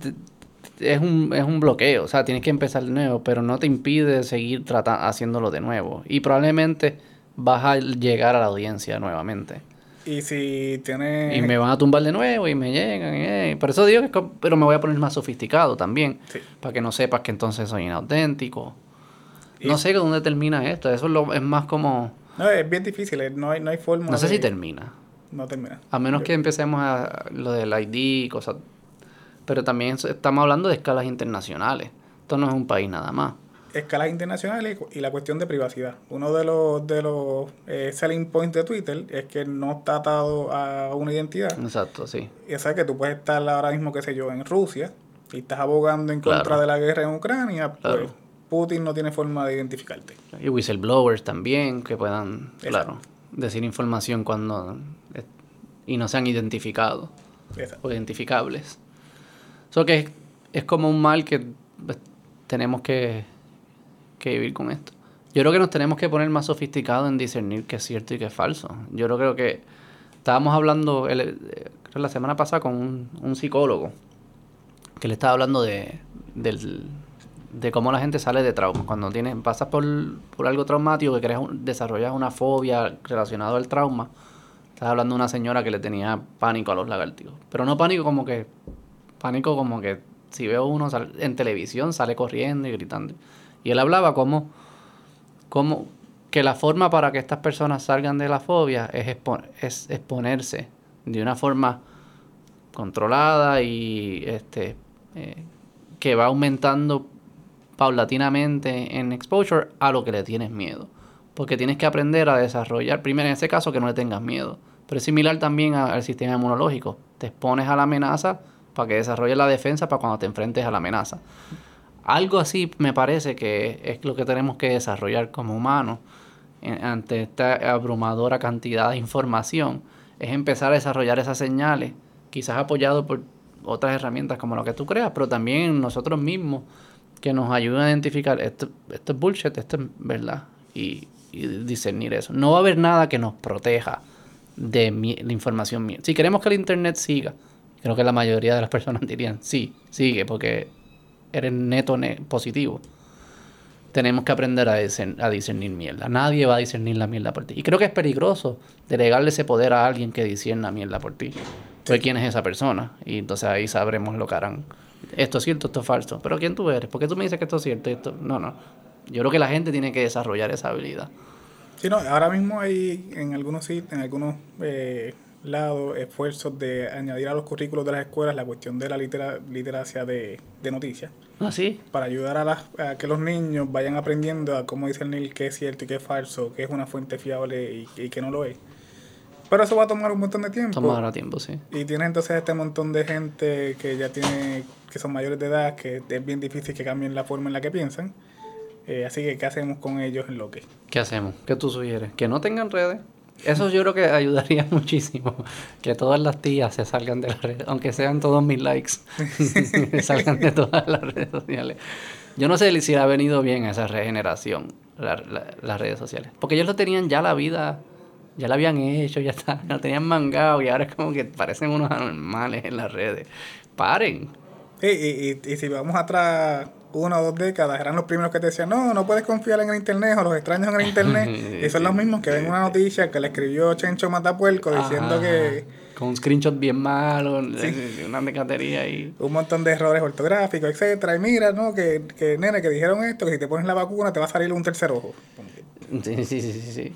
es, un, es un bloqueo. O sea, tienes que empezar de nuevo, pero no te impide seguir trata- haciéndolo de nuevo. Y probablemente vas a llegar a la audiencia nuevamente. Y si tienes... Y me van a tumbar de nuevo y me llegan. eh. Por eso digo que pero me voy a poner más sofisticado también. Sí. Para que no sepas que entonces soy inauténtico. Y- No sé dónde termina esto. Eso es, lo, es más como... No, es bien difícil, eh, no hay, no hay forma No sé de- si termina. No termina. A menos que empecemos a lo del ID y cosas. Pero también estamos hablando de escalas internacionales. Esto no es un país nada más. escalas internacionales y la cuestión de privacidad. Uno de los, de los eh, selling points de Twitter es que no está atado a una identidad. Exacto, sí. Y es que tú puedes estar ahora mismo, qué sé yo, en Rusia y estás abogando en contra de la guerra en Ucrania, pues Putin no tiene forma de identificarte. Y whistleblowers también, que puedan, claro, decir información cuando y no sean identificados o identificables. Eso que es, como un mal que pues, tenemos que, que, vivir con esto. Yo creo que nos tenemos que poner más sofisticados en discernir qué es cierto y qué es falso. Yo creo que estábamos hablando la semana pasada con un, un, psicólogo que le estaba hablando de, de cómo la gente sale de trauma. Cuando tienes, pasas por, por algo traumático, que creas, desarrollas una fobia relacionada al trauma, estás hablando de una señora que le tenía pánico a los lagartijos. Pero no pánico como que, pánico como que si veo uno en televisión sale corriendo y gritando. Y él hablaba como, como que la forma para que estas personas salgan de la fobia es, exponerse de una forma controlada y este eh, que va aumentando paulatinamente en exposure a lo que le tienes miedo. Porque tienes que aprender a desarrollar, primero en ese caso, que no le tengas miedo. Pero es similar también al sistema inmunológico. Te expones a la amenaza para que desarrolle la defensa para cuando te enfrentes a la amenaza. Algo así me parece que es lo que tenemos que desarrollar como humanos ante esta abrumadora cantidad de información. Es empezar a desarrollar esas señales, quizás apoyado por otras herramientas como lo que tú creas, pero también nosotros mismos que nos ayuden a identificar esto, esto es bullshit, esto es verdad, y, discernir eso. No va a haber nada que nos proteja de la información mía. Si queremos que el Internet siga, creo que la mayoría de las personas dirían, sí, sigue, porque eres neto positivo. Tenemos que aprender a, a discernir mierda. Nadie va a discernir la mierda por ti. Y creo que es peligroso delegarle ese poder a alguien que discierna mierda por ti. Pues quién es esa persona. Y entonces ahí sabremos lo que harán esto es cierto, esto es falso. Pero ¿quién tú eres? ¿Por qué tú me dices que esto es cierto? Esto? No, no. Yo creo que la gente tiene que desarrollar esa habilidad. Sí, no, ahora mismo hay en algunos sitios, en algunos eh, lados, esfuerzos de añadir a los currículos de las escuelas la cuestión de la literacia de, noticias. ¿Ah, sí? Para ayudar a, las, a que los niños vayan aprendiendo a cómo discernir qué es cierto y qué es falso, qué es una fuente fiable y, y qué no lo es. Pero eso va a tomar un montón de tiempo. Tomará tiempo, sí. Y tienes entonces este montón de gente que ya tiene, que son mayores de edad, que es bien difícil que cambien la forma en la que piensan. Eh, así que, ¿qué hacemos con ellos en lo que? ¿Qué hacemos? ¿Qué tú sugieres? Que no tengan redes. Eso yo creo que ayudaría muchísimo. Que todas las tías se salgan de las redes, aunque sean todos mis likes, salgan de todas las redes sociales. Yo no sé si le ha venido bien a esa regeneración, las redes sociales. Porque ellos lo tenían ya la vida ya lo habían hecho, ya está, lo tenían mangado y ahora es como que parecen unos anormales en las redes. Paren. Sí, y, y, si vamos atrás una o dos décadas, eran los primeros que te decían, no, no puedes confiar en el internet o los extraños en el internet. y son los mismos que ven una noticia que le escribió Chencho Matapuerco diciendo que... Con un screenshot bien malo, una decatería y... Un montón de errores ortográficos, etcétera Y mira, ¿no? Que, que, nene, que dijeron esto, que si te pones la vacuna te va a salir un tercer ojo. Sí, sí, sí, sí. sí.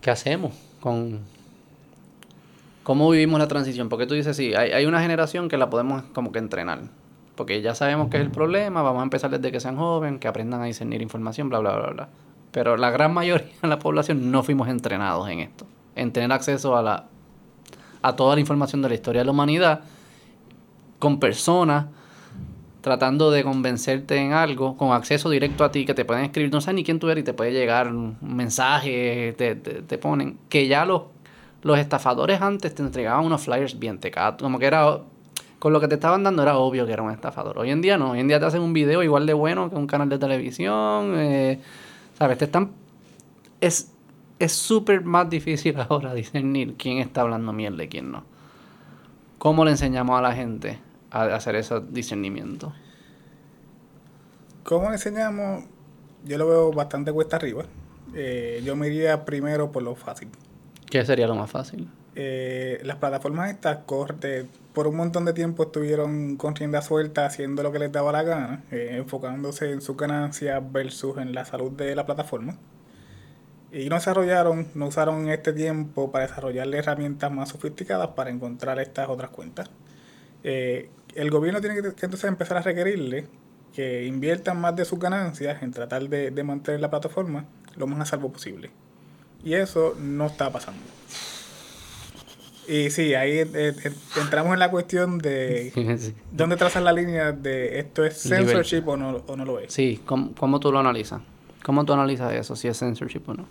¿qué hacemos con cómo vivimos la transición? Porque tú dices, sí, hay, hay una generación que la podemos como que entrenar. Porque ya sabemos que es el problema, vamos a empezar desde que sean jóvenes, que aprendan a discernir información, bla, bla, bla, bla. Pero la gran mayoría de la población no fuimos entrenados en esto, en tener acceso a, la, a toda la información de la historia de la humanidad con personas tratando de convencerte en algo con acceso directo a ti, que te pueden escribir, no sé ni quién tú eres y te puede llegar un mensaje, te, te, ponen, que ya los, los estafadores antes te entregaban unos flyers bien tecatos, como que era, con lo que te estaban dando era obvio que era un estafador. Hoy en día no, hoy en día te hacen un video igual de bueno que un canal de televisión, eh, ¿sabes? Te están... Es es súper más difícil ahora discernir quién está hablando mierda y quién no. ¿Cómo le enseñamos a la gente a hacer ese discernimiento? ¿Cómo enseñamos? Yo lo veo bastante cuesta arriba. Eh, yo me iría primero por lo fácil. ¿Qué sería lo más fácil? Eh, las plataformas estas corte, por un montón de tiempo estuvieron con rienda suelta haciendo lo que les daba la gana, eh, enfocándose en sus ganancias versus en la salud de la plataforma. Y no desarrollaron, no usaron este tiempo para desarrollar herramientas más sofisticadas para encontrar estas otras cuentas. Eh, el gobierno tiene que, entonces empezar a requerirle que inviertan más de sus ganancias en tratar de, de mantener la plataforma lo más a salvo posible. Y eso no está pasando. Y sí, ahí eh, eh, entramos en la cuestión de dónde trazan la línea de esto es censorship o no, o no lo es. Sí, ¿Cómo, ¿cómo, tú lo analizas? ¿Cómo tú analizas eso, si es censorship o no?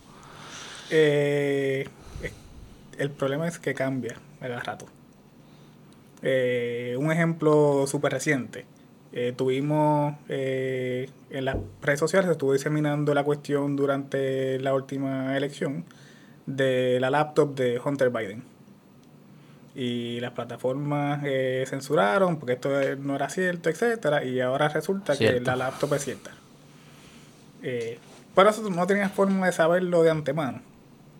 Eh, el problema es que cambia a cada rato. un ejemplo súper reciente. tuvimos en las redes sociales, se estuvo diseminando la cuestión durante la última elección de la laptop de Hunter Biden y las plataformas eh, censuraron porque esto no era cierto, etcétera, y ahora resulta que la laptop es cierta. Eh, pero eso no tenías forma de saberlo de antemano.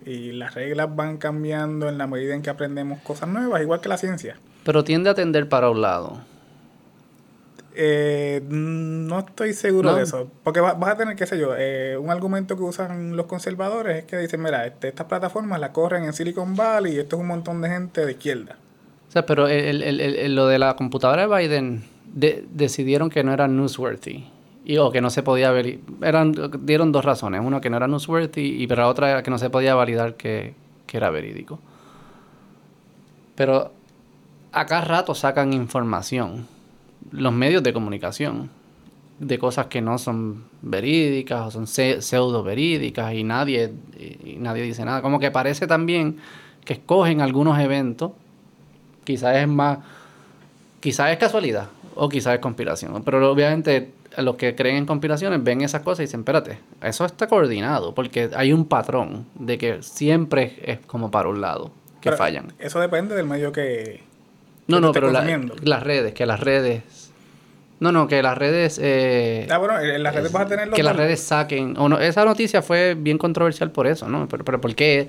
Y las reglas van cambiando en la medida en que aprendemos cosas nuevas, igual que la ciencia. Pero tiende a tender para un lado. Eh, no estoy seguro de eso. Porque vas a tener, qué sé yo, eh, un argumento que usan los conservadores es que dicen, mira, este, estas plataformas la corren en Silicon Valley y esto es un montón de gente de izquierda. O sea, pero el, lo de la computadora de Biden decidieron que no era newsworthy. Y, o que no se podía ver. Eran, dieron dos razones. Una que no era newsworthy y pero la otra era que no se podía validar que, que era verídico. Pero acá rato sacan información los medios de comunicación de cosas que no son verídicas o son pseudo verídicas y nadie, y nadie dice nada. Como que parece también que escogen algunos eventos, quizás es más, quizás es casualidad o quizás es conspiración, pero obviamente los que creen en conspiraciones ven esas cosas y dicen, espérate, eso está coordinado, porque hay un patrón de que siempre es como para un lado, que fallan. Eso depende del medio que, no, no, pero las redes, que las redes. No, no, que las redes. Eh, ah, bueno, en las redes vas a tener Que las redes saquen. O no, esa noticia fue bien controversial por eso, ¿no? Pero, pero ¿por qué?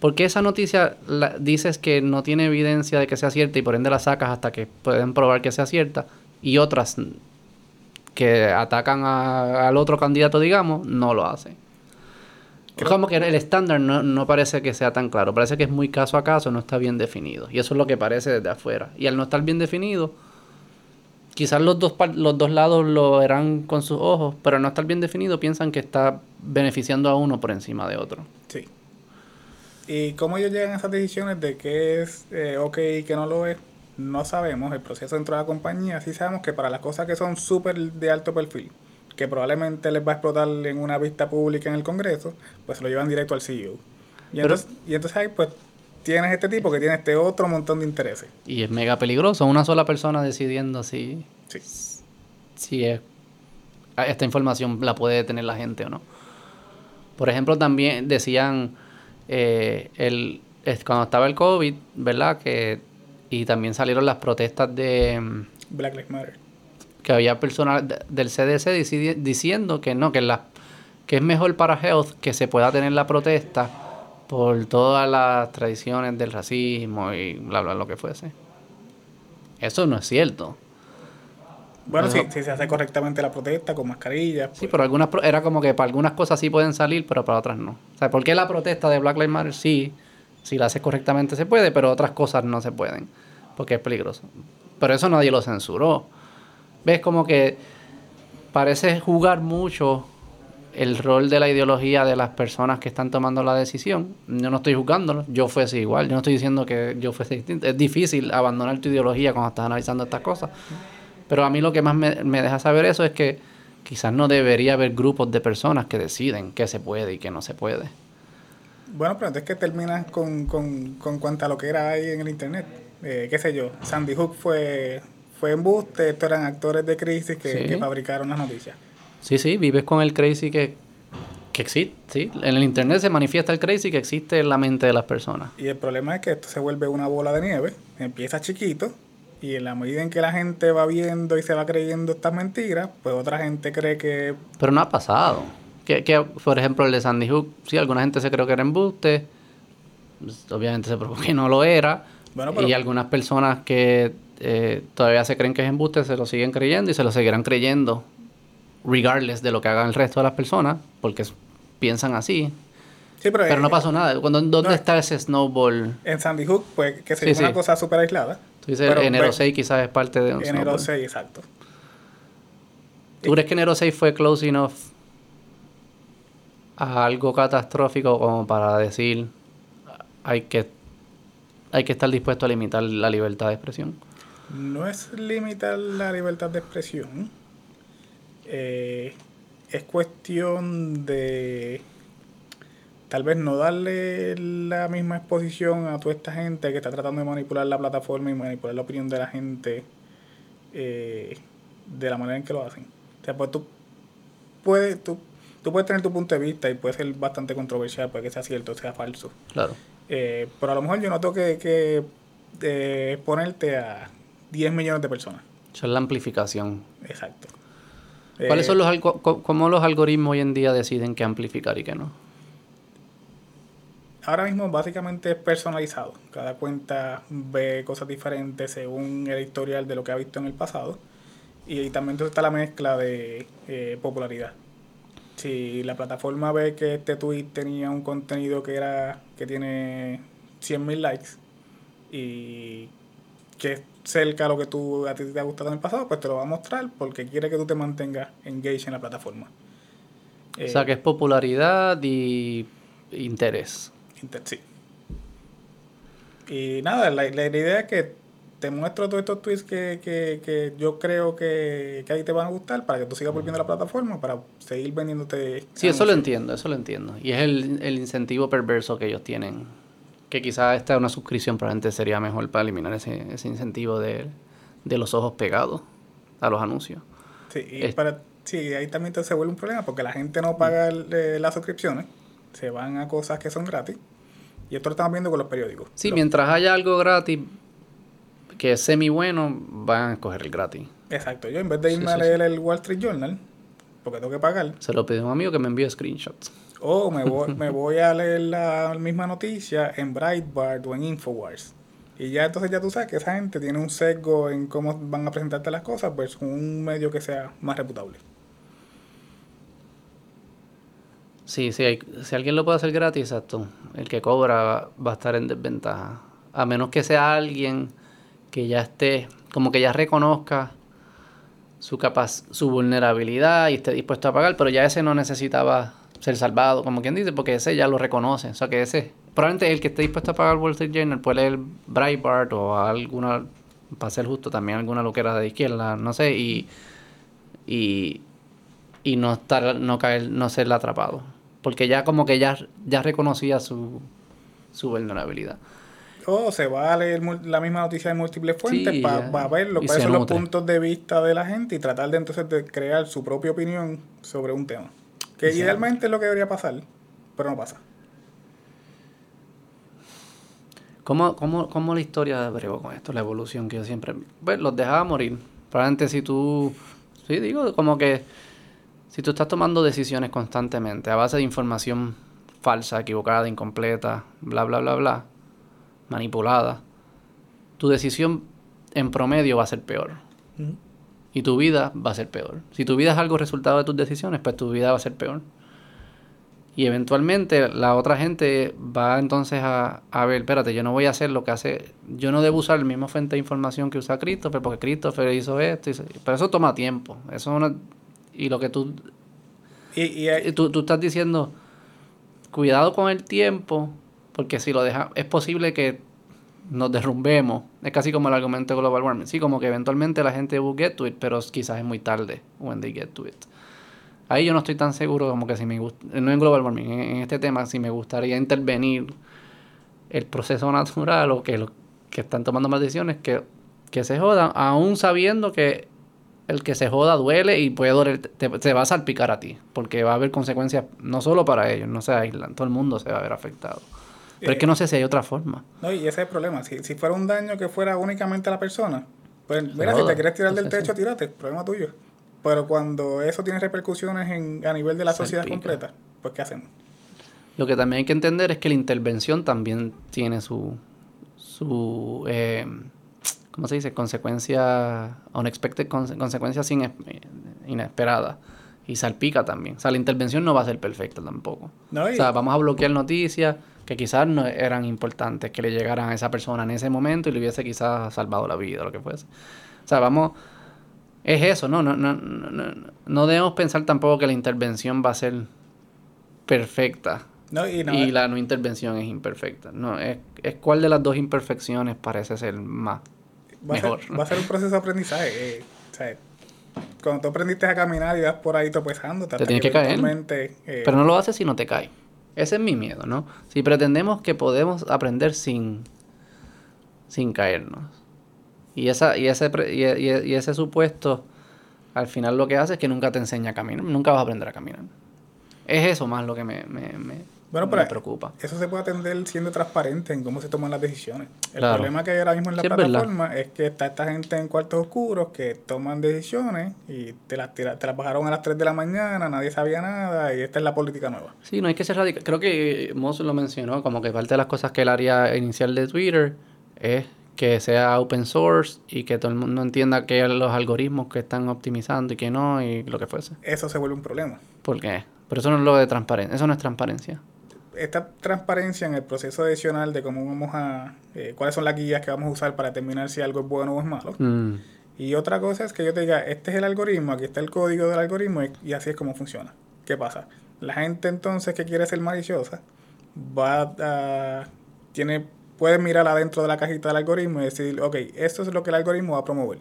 ¿Por qué esa noticia la, dices que no tiene evidencia de que sea cierta y por ende la sacas hasta que pueden probar que sea cierta? Y otras que atacan al otro candidato, digamos, no lo hacen. Es como que el estándar no, no, parece que sea tan claro. Parece que es muy caso a caso, no está bien definido. Y eso es lo que parece desde afuera. Y al no estar bien definido, quizás los dos, los dos lados lo verán con sus ojos, pero al no estar bien definido piensan que está beneficiando a uno por encima de otro. Sí. ¿Y cómo ellos llegan a esas decisiones de qué es eh, ok y qué no lo es? No sabemos. El proceso dentro de la compañía, sí sabemos que para las cosas que son súper de alto perfil, que probablemente les va a explotar en una vista pública en el Congreso, pues se lo llevan directo al CEO. Y, entonces, y entonces ahí pues tienes este tipo que tiene este otro montón de intereses. Y es mega peligroso, una sola persona decidiendo si, sí. si es, esta información la puede tener la gente o no. Por ejemplo, también decían, eh, el, cuando estaba el COVID, ¿verdad? que Y también salieron las protestas de... Mm, Black Lives Matter que había personal del CDC diciendo que no, que, la, que es mejor para Health que se pueda tener la protesta por todas las tradiciones del racismo y bla, bla, lo que fuese. Eso no es cierto. Bueno, si, se hace correctamente la protesta con mascarillas. Sí, pues. pero algunas era como que para algunas cosas sí pueden salir, pero para otras no. O sea, ¿por qué la protesta de Black Lives Matter sí, si la haces correctamente se puede, pero otras cosas no se pueden? Porque es peligroso. Pero eso nadie lo censuró ves como que parece jugar mucho el rol de la ideología de las personas que están tomando la decisión. Yo no estoy juzgándolo, yo fuese igual, yo no estoy diciendo que yo fuese distinto. Es difícil abandonar tu ideología cuando estás analizando estas cosas. Pero a mí lo que más me, deja saber eso es que quizás no debería haber grupos de personas que deciden qué se puede y qué no se puede. Bueno, pero entonces que terminas con, con, con cuanta lo que era ahí en el internet. Eh, qué sé yo, Sandy Hook fue fue embuste, estos eran actores de crisis que, fabricaron las noticias. Sí, sí, vives con el crazy que, que existe, sí. En el internet se manifiesta el crazy que existe en la mente de las personas. Y el problema es que esto se vuelve una bola de nieve, empieza chiquito, y en la medida en que la gente va viendo y se va creyendo estas mentiras, pues otra gente cree que... Pero no ha pasado. Que, que por ejemplo, el de Sandy Hook, sí, alguna gente se creyó que era embuste, pues, obviamente se probó que no lo era, y algunas personas que eh, todavía se creen que es embuste, se lo siguen creyendo y se lo seguirán creyendo, regardless de lo que hagan el resto de las personas, porque piensan así. pero, no pasó nada. Cuando, ¿Dónde está ese snowball? En Sandy Hook, pues, que sería una cosa súper aislada. Tú dices, enero 6 quizás es parte de un Enero 6, exacto. ¿Tú crees que Nero 6 fue close enough a algo catastrófico como para decir hay que, hay que estar dispuesto a limitar la libertad de expresión? No es limitar la libertad de expresión. Eh, es cuestión de tal vez no darle la misma exposición a toda esta gente que está tratando de manipular la plataforma y manipular la opinión de la gente eh, de la manera en que lo hacen. O sea, pues tú puedes, tú, tú puedes tener tu punto de vista y puede ser bastante controversial, puede que sea cierto o sea falso. Claro. Eh, pero a lo mejor yo no tengo que, que eh, ponerte a 10 millones de personas. Eso es la amplificación. Exacto. ¿Cuáles son los cómo los algoritmos hoy en día deciden qué amplificar y qué no? ahora mismo básicamente es personalizado. Cada cuenta ve cosas diferentes según el historial de lo que ha visto en el pasado. Y, también está la mezcla de eh, popularidad. Si la plataforma ve que este tweet tenía un contenido que era que tiene 100.000 likes y que cerca a lo que tú, a ti te ha gustado en el pasado, pues te lo va a mostrar porque quiere que tú te mantengas engaged en la plataforma. o sea, que es popularidad y interés sí. Y nada, la, la, idea es que te muestro todos estos tweets que, que, que yo creo que, que, ahí te van a gustar para que tú sigas volviendo a la plataforma, para seguir vendiéndote. Sí, eso lo entiendo, eso lo entiendo. Y es el, el incentivo perverso que ellos tienen. Que quizás esta es una suscripción, probablemente sería mejor para eliminar ese, ese incentivo de, de los ojos pegados a los anuncios. Sí, y para, sí, ahí también se vuelve un problema porque la gente no paga eh, las suscripciones, se van a cosas que son gratis y esto lo estamos viendo con los periódicos. Sí, mientras haya algo gratis que es semi bueno, van a escoger el gratis. Exacto. Yo en vez de irme a leer el Wall Street Journal, porque tengo que pagar. Se lo pido a un amigo que me envíe screenshots. O me voy, me voy a leer la misma noticia en Breitbart o en Infowars. Y ya entonces ya tú sabes que esa gente tiene un sesgo en cómo van a presentarte las cosas pues un medio que sea más reputable. Sí, sí, si alguien lo puede hacer gratis, exacto. El que cobra va, a estar en desventaja. A menos que sea alguien que ya esté, como que ya reconozca su capaz, su vulnerabilidad y esté dispuesto a pagar, pero ya ese no necesitaba ser salvado, como quien dice, porque ese ya lo reconoce. O sea que ese, probablemente el que esté dispuesto a pagar Wall Street Journal puede leer Breitbart o alguna, para ser justo, también alguna loquera de izquierda, no sé, y, y, y no estar, no caer, no ser atrapado porque ya como que ya, ya reconocía su, su vulnerabilidad. O se va a leer la misma noticia de múltiples fuentes para ver lo, cuáles son los puntos de vista de la gente y tratar de entonces de crear su propia opinión sobre un tema. Que idealmente es lo que debería pasar, pero no pasa. ¿Cómo, cómo, cómo la historia bregó con esto? La evolución que yo siempre... Pues los dejaba morir. Probablemente si tú... Sí, digo, como que si tú estás tomando decisiones constantemente a base de información falsa, equivocada, incompleta, bla, bla, bla, bla, manipulada, tu decisión en promedio va a ser peor. Y tu vida va a ser peor. Si tu vida es algo resultado de tus decisiones, pues tu vida va a ser peor. Y eventualmente la otra gente va entonces a, a ver, espérate, yo no voy a hacer lo que hace, yo no debo usar el mismo fuente de información que usa Christopher, porque Christopher hizo esto, pero eso toma tiempo. Eso es una, y lo que tú, y, tú, tú estás diciendo, cuidado con el tiempo, porque si lo dejas, es posible que nos derrumbemos. Es casi como el argumento de global warming. Sí, como que eventualmente la gente will get to it, pero quizás es muy tarde when they get to it. Ahí yo no estoy tan seguro como que si me gusta, no en global warming, en, este tema, si me gustaría intervenir el proceso natural o que los que están tomando más decisiones, que, que se jodan, aún sabiendo que el que se joda duele y puede doler, te, va a salpicar a ti, porque va a haber consecuencias no solo para ellos, no se aíslan, todo el mundo se va a ver afectado. Pero es que no sé si hay otra forma. No, y ese es el problema. Si, si fuera un daño que fuera únicamente a la persona, pues mira, si te quieres tirar del techo, tírate, problema tuyo. Pero cuando eso tiene repercusiones en, a nivel de la sociedad completa, pues ¿qué hacemos? Lo que también hay que entender es que la intervención también tiene su, su eh, ¿cómo se dice? Consecuencias, unexpected, consecuencias inesperadas. Y salpica también. O sea, la intervención no va a ser perfecta tampoco. O sea, vamos a bloquear noticias que quizás no eran importantes que le llegaran a esa persona en ese momento y le hubiese quizás salvado la vida o lo que fuese. O sea, vamos, es eso, ¿no? No, no, no, no debemos pensar tampoco que la intervención va a ser perfecta. No, y, y la no intervención es imperfecta. No, es, es cuál de las dos imperfecciones parece ser más va, mejor. A ser, va a ser un proceso de aprendizaje. Eh, o sea, cuando tú aprendiste a caminar y vas por ahí tropezando, te tienes que, caer. eh, Pero no lo haces si no te caes. Ese es mi miedo, ¿no? Si pretendemos que podemos aprender sin, sin caernos. Y, esa, y, ese, y- y ese supuesto, al final lo que hace es que nunca te enseña a caminar. Nunca vas a aprender a caminar. Es eso más lo que me, me, me, Bueno, me pero preocupa. eso se puede atender siendo transparente en cómo se toman las decisiones. El Claro. problema que hay ahora mismo en la Sí, plataforma es que está esta gente en cuartos oscuros que toman decisiones y te las, te las bajaron a las 3 de la mañana, nadie sabía nada y esta es la política nueva. Sí, no hay que ser radical. Creo que Moss lo mencionó, como que parte de las cosas que él haría inicial de Twitter es que sea open source y que todo el mundo entienda que los algoritmos que están optimizando y que no y lo que fuese. Eso se vuelve un problema. ¿Por qué? Pero eso no es lo de transparencia. Eso no es transparencia. Esta transparencia en el proceso adicional de cómo vamos a, eh, cuáles son las guías que vamos a usar para determinar si algo es bueno o es malo. Mm, Y otra cosa es que yo te diga, este es el algoritmo, aquí está el código del algoritmo y, y así es como funciona. ¿Qué pasa? La gente entonces que quiere ser maliciosa va a, tiene, puede mirar adentro de la cajita del algoritmo y decir, ok, esto es lo que el algoritmo va a promover.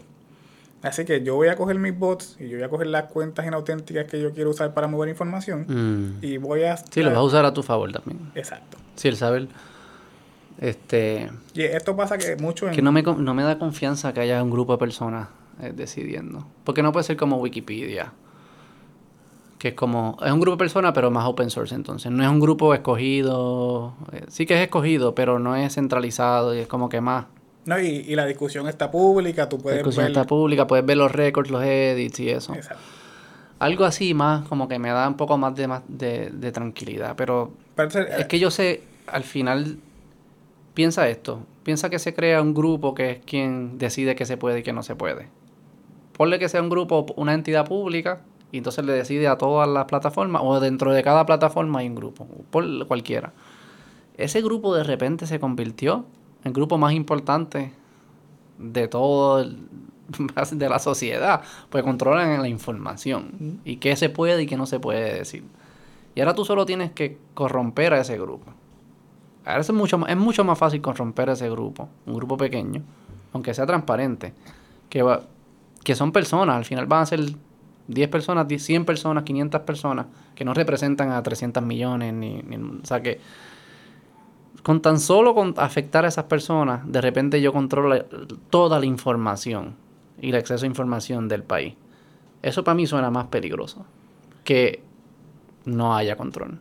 Así que yo voy a coger mis bots y yo voy a coger las cuentas inauténticas que yo quiero usar para mover información mm. y voy a... Sí, lo vas a usar a tu favor también. Exacto. Sí, el saber. Este. Y esto pasa que mucho en... Que no me, no me da confianza que haya un grupo de personas eh, decidiendo. Porque no puede ser como Wikipedia. Que es como. Es un grupo de personas, pero más open source entonces. No es un grupo escogido. eh, sí que es escogido, pero no es centralizado y es como que más. No, y, y la discusión está pública, tú La puedes discusión ver... está pública, puedes ver los récords, los edits y eso. Exacto. Algo así más, como que me da un poco más de, más de, de tranquilidad. Pero es que yo sé, al final, piensa esto. Piensa que se crea un grupo que es quien decide que se puede y que no se puede. Ponle que sea un grupo, una entidad pública, y entonces le decide a todas las plataformas, o dentro de cada plataforma hay un grupo, por cualquiera. Ese grupo de repente se convirtió el grupo más importante de todo el- de la sociedad, pues controlan la información y qué se puede y qué no se puede decir. Y ahora tú solo tienes que corromper a ese grupo. Ahora es mucho, más- es mucho más fácil corromper a ese grupo, un grupo pequeño, aunque sea transparente, que, va, que son personas, al final van a ser 10 personas, 10, 100 personas, 500 personas, que no representan a 300 millones, ni, ni- o sea que con tan solo con afectar a esas personas, de repente yo controlo toda la información y el acceso a información del país. Eso para mí suena más peligroso que no haya control.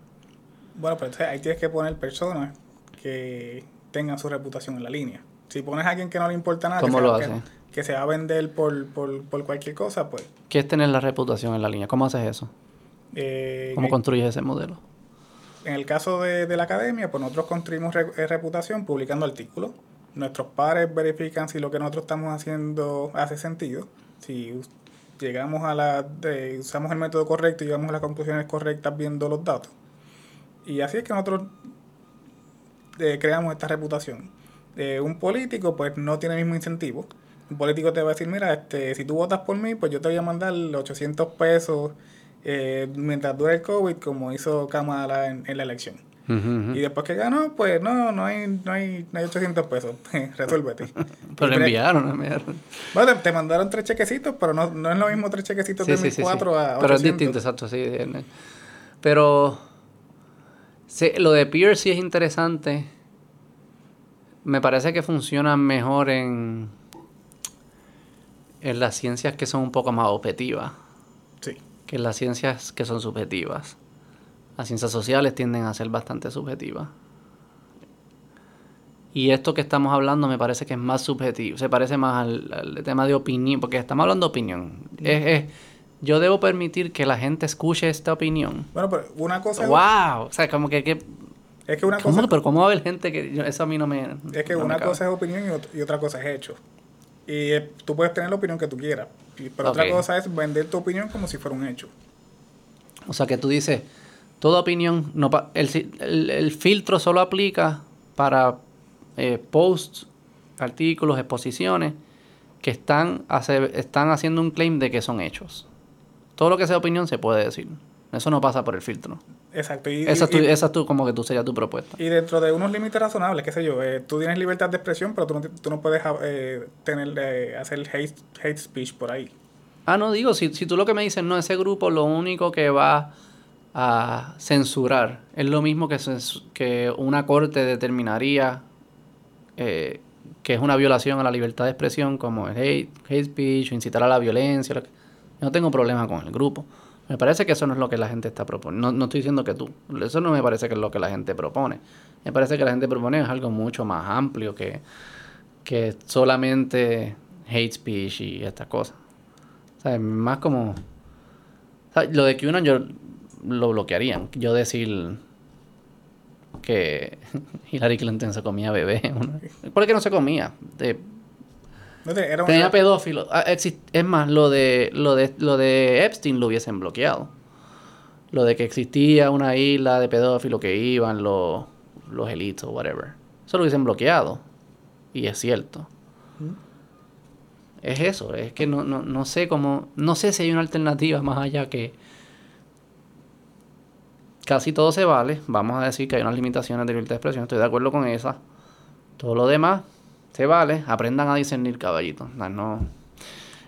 Bueno, pero entonces ahí tienes que poner personas que tengan su reputación en la línea. Si pones a alguien que no le importa nada, ¿Cómo que, se lo va- que- hace? que se va a vender por, por, por cualquier cosa, pues... ¿Qué es tener la reputación en la línea? ¿Cómo haces eso? eh, ¿Cómo en- construyes ese modelo? En el caso de, de la academia, pues nosotros construimos eh, reputación publicando artículos. Nuestros pares verifican si lo que nosotros estamos haciendo hace sentido. Si llegamos a la, de- usamos el método correcto y llegamos a las conclusiones correctas viendo los datos. Y así es que nosotros eh, creamos esta reputación. Eh, un político, pues no tiene el mismo incentivo. Un político te va a decir, mira, este, si tú votas por mí, pues yo te voy a mandar 800 pesos eh, mientras dure el COVID, como hizo Kamala en, en la elección. Y después que ganó, pues no, no hay, no hay, no hay 800 pesos. Resuélvete. Pero le enviaron, le enviaron. Bueno, te, mandaron tres chequecitos, pero no, no es lo mismo tres chequecitos Sí, de sí, sí, sí. 1004 a 800. Pero es distinto, exacto, sí. Pero sí, lo de Peer sí es interesante. Me parece que funciona mejor en, en las ciencias que son un poco más objetivas. Que en las ciencias que son subjetivas. Las ciencias sociales tienden a ser bastante subjetivas. Y esto que estamos hablando me parece que es más subjetivo, se parece más al, al tema de opinión, porque estamos hablando de opinión. Es, es- yo debo permitir que la gente escuche esta opinión. Bueno, pero una cosa es- ¡Wow! O sea, como que... que es que una ¿cómo? cosa Pero ¿cómo va a haber gente que... yo- eso a mí no me... es que no una cosa es opinión y otra cosa es hecho. Y eh, tú puedes tener la opinión que tú quieras, y- pero otra cosa es vender tu opinión como si fuera un hecho. O sea que tú dices, toda opinión, no pa- el, el- el filtro solo aplica para eh, posts, artículos, exposiciones que están, hace- están haciendo un claim de que son hechos. Todo lo que sea opinión se puede decir. Eso no pasa por el filtro. Exacto. Y, Esa y- esa es tu, como que tú sería tu propuesta. y dentro de unos límites razonables, qué sé yo, eh, tú tienes libertad de expresión, pero tú no, tú no puedes eh, tener, eh, hacer hate, hate speech por ahí. Ah, no, digo, si, si tú lo que me dices, no, ese grupo lo único que va a censurar es lo mismo que, que una corte determinaría eh, que es una violación a la libertad de expresión, como el hate, hate speech o incitar a la violencia. Yo no tengo problema con el grupo. Me parece que eso no es lo que la gente está proponiendo. No, estoy diciendo que tú. Eso no me parece que es lo que la gente propone. Me parece que la gente propone es algo mucho más amplio que, que solamente hate speech y estas cosas. O sea, más como... lo de QAnon yo lo bloquearían. Yo decir que Hillary Clinton se comía bebé. ¿Cuál es que no se comía? De- No sé, era tenía pedófilo. Ah, exist- es más, lo de, lo, de, lo de Epstein lo hubiesen bloqueado. Lo de que existía una isla de pedófilos que iban los, los elites o whatever. Eso lo hubiesen bloqueado. Y es cierto. Es eso, es que no, no, no sé cómo, no sé si hay una alternativa más allá que casi todo se vale, vamos a decir que hay unas limitaciones de libertad de expresión, estoy de acuerdo con esa. Todo lo demás se vale, aprendan a discernir caballito. No,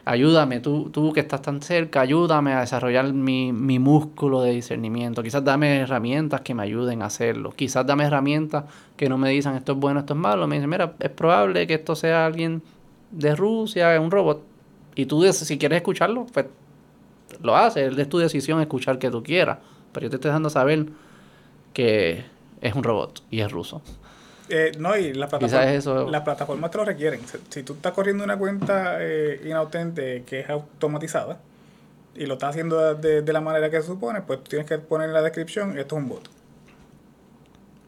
ayúdame, tú, tú que estás tan cerca, ayúdame a desarrollar mi, mi músculo de discernimiento. Quizás dame herramientas que me ayuden a hacerlo. Quizás dame herramientas que no me dicen esto es bueno, esto es malo. Me dicen, mira, es probable que esto sea alguien de Rusia, un robot. Y tú, si quieres escucharlo, pues lo haces. Es tu decisión escuchar que tú quieras. Pero yo te estoy dejando saber que es un robot y es ruso. Eh, no, y las plataformas, eso- las plataformas te lo requieren. Si, tú estás corriendo una cuenta eh, inauténtica que es automatizada y lo estás haciendo de, de la manera que se supone, pues tú tienes que poner en la descripción, esto es un bot.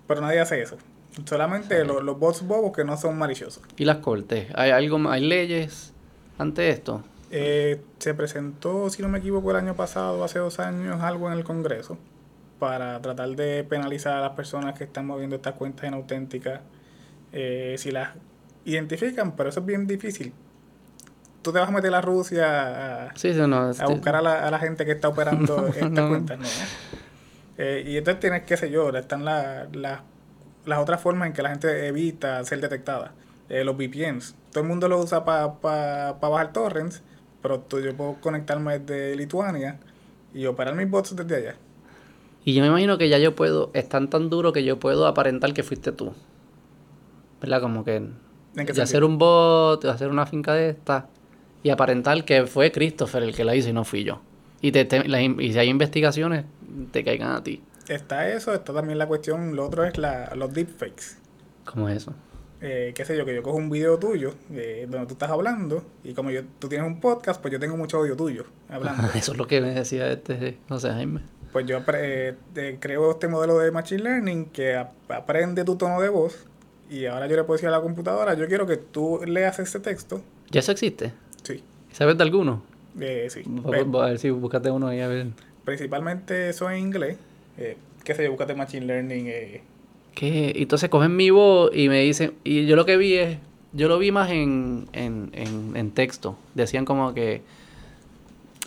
Pero nadie hace eso. Solamente los, los bots bobos que no son maliciosos. ¿Y las cortes? ¿Hay, algo, ¿Hay leyes ante esto? Eh, se presentó, si no me equivoco, el año pasado, hace dos años, algo en el Congreso para tratar de penalizar a las personas que están moviendo estas cuentas inauténticas eh, si las identifican, pero eso es bien difícil. Tú te vas a meter a Rusia a, Sí, sí, no. a este- buscar a la, a la gente que está operando estas No. cuentas, ¿no? Eh, y entonces tienes, qué sé yo, están la- la- las otras formas en que la gente evita ser detectada. Eh, los VPNs. Todo el mundo lo usa para bajar torrents, pero tú, yo puedo conectarme desde Lituania y operar mis bots desde allá. Y yo me imagino que ya yo puedo, están tan duro que yo puedo aparentar que fuiste tú. ¿Verdad? Como que ¿En qué de sentido? hacer un bot, hacer una finca de esta y aparentar que fue Christopher el que la hizo y no fui yo. Y, te, te- la y si hay investigaciones, te caigan a ti. Está eso, está también la cuestión, lo otro es la, los deepfakes. ¿Cómo es eso? eh, qué sé yo, que yo cojo un video tuyo eh, donde tú estás hablando y como yo, tú tienes un podcast, pues yo tengo mucho audio tuyo hablando. Eso es lo que me decía este, no sé, Jaime. Pues yo eh, eh, creo este modelo de Machine Learning que ap- aprende tu tono de voz y ahora yo le puedo decir a la computadora, yo quiero que tú leas ese texto. ¿Ya eso existe? Sí, ¿Sabes de alguno? eh, sí. Voy a ver si búscate uno ahí a ver. principalmente eso en inglés. Eh, qué sé yo, búscate Machine Learning. Eh, ¿Qué? Entonces cogen mi voz y me dicen, y yo lo que vi es, yo lo vi más en, en, en, en texto. Decían como que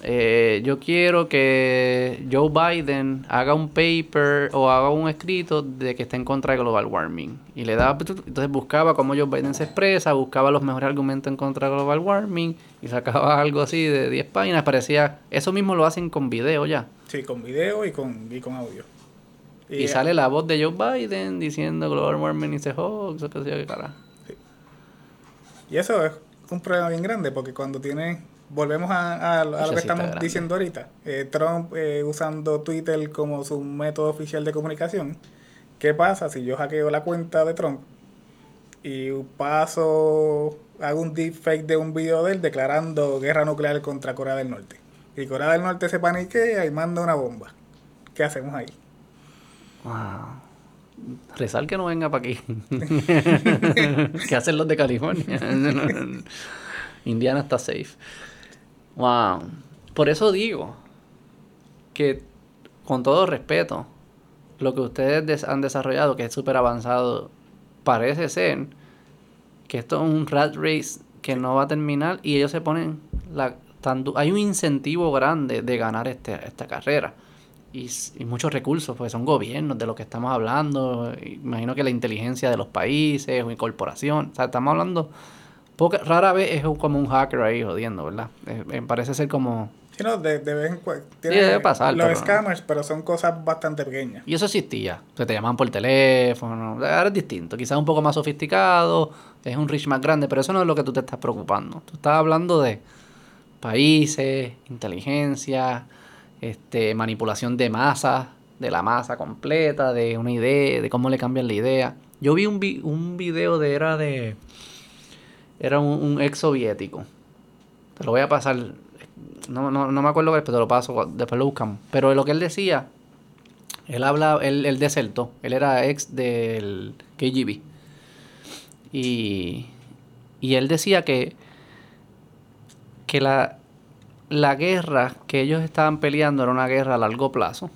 eh, yo quiero que Joe Biden haga un paper o haga un escrito de que está en contra de global warming. Y le daba, entonces buscaba cómo Joe Biden se expresa, buscaba los mejores argumentos en contra de global warming y sacaba algo así de 10 páginas. Parecía, eso mismo lo hacen con video ya. sí, con video y con, y con audio. Y, sale la voz de Joe Biden diciendo global warming is a hoax, o qué sé yo qué cara. Y eso es un problema bien grande porque cuando tiene, volvemos a, a- a lo que estamos grande. diciendo ahorita, eh, Trump eh, usando Twitter como su método oficial de comunicación, ¿qué pasa si yo hackeo la cuenta de Trump y paso, hago un deepfake de un video de él declarando guerra nuclear contra Corea del Norte? Y Corea del Norte se paniquea y manda una bomba. ¿Qué hacemos ahí? Wow. Rezar que no venga para aquí. ¿Qué hacen los de California? Indiana está safe. Wow. Por eso digo que, con todo respeto, lo que ustedes des- han desarrollado, que es súper avanzado, parece ser que esto es un rat race que no va a terminar y ellos se ponen la hay un incentivo grande de ganar este, esta carrera y, muchos recursos, porque son gobiernos de lo que estamos hablando, imagino que la inteligencia de los países o corporación, o sea, estamos hablando, poca, rara vez es como un hacker ahí jodiendo, ¿verdad? Eh, me parece ser como... Sí, no, de, vez en cuando... debe pasar. Los scammers, pero son cosas bastante pequeñas. Y eso existía, o te llaman por teléfono, ahora es distinto, quizás un poco más sofisticado, es un reach más grande, pero eso no es lo que tú te estás preocupando. Tú estás hablando de países, inteligencia, este, manipulación de masa, de la masa completa, de una idea, de cómo le cambian la idea. Yo vi un, un video de, era de, era un, ex soviético. Te lo voy a pasar, no, no, no me acuerdo pero te lo paso, después lo buscamos. Pero lo que él decía, él habla, él, él desertó, él era ex del KGB. Y, y él decía que, que la, la guerra que ellos estaban peleando era una guerra a largo plazo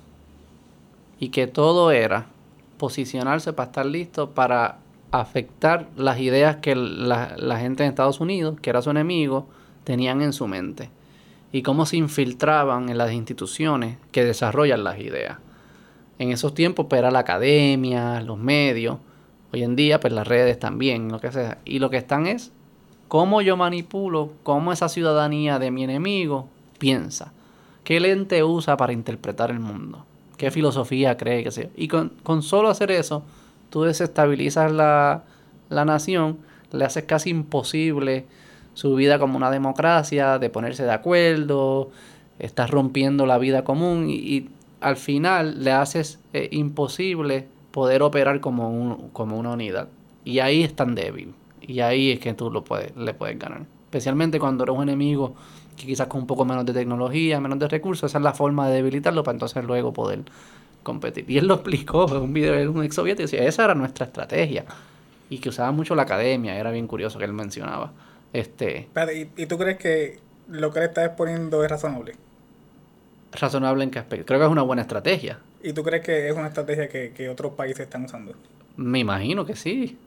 y que todo era posicionarse para estar listo para afectar las ideas que la, la, gente en Estados Unidos, que era su enemigo, tenían en su mente y cómo se infiltraban en las instituciones que desarrollan las ideas. En esos tiempos pues, era la academia, los medios, hoy en día pues las redes también, lo que sea. Y lo que están es cómo yo manipulo, cómo esa ciudadanía de mi enemigo piensa, qué lente usa para interpretar el mundo, qué filosofía cree que sea. Y con, solo hacer eso, tú desestabilizas la, la nación, le haces casi imposible su vida como una democracia, de ponerse de acuerdo, estás rompiendo la vida común y, al final le haces eh, imposible poder operar como, un, como una unidad. Y ahí es tan débil. Y ahí es que tú lo puedes, le puedes ganar. Especialmente cuando eres un enemigo que quizás con un poco menos de tecnología, menos de recursos, esa es la forma de debilitarlo para entonces luego poder competir. Y él lo explicó en un video de un ex soviético, decía, esa era nuestra estrategia. Y que usaba mucho la academia, era bien curioso que él mencionaba. Este, ¿y, tú crees que lo que él está exponiendo es razonable? ¿Razonable en qué aspecto? Creo que es una buena estrategia. ¿Y tú crees que es una estrategia que, que otros países están usando? Me imagino que sí.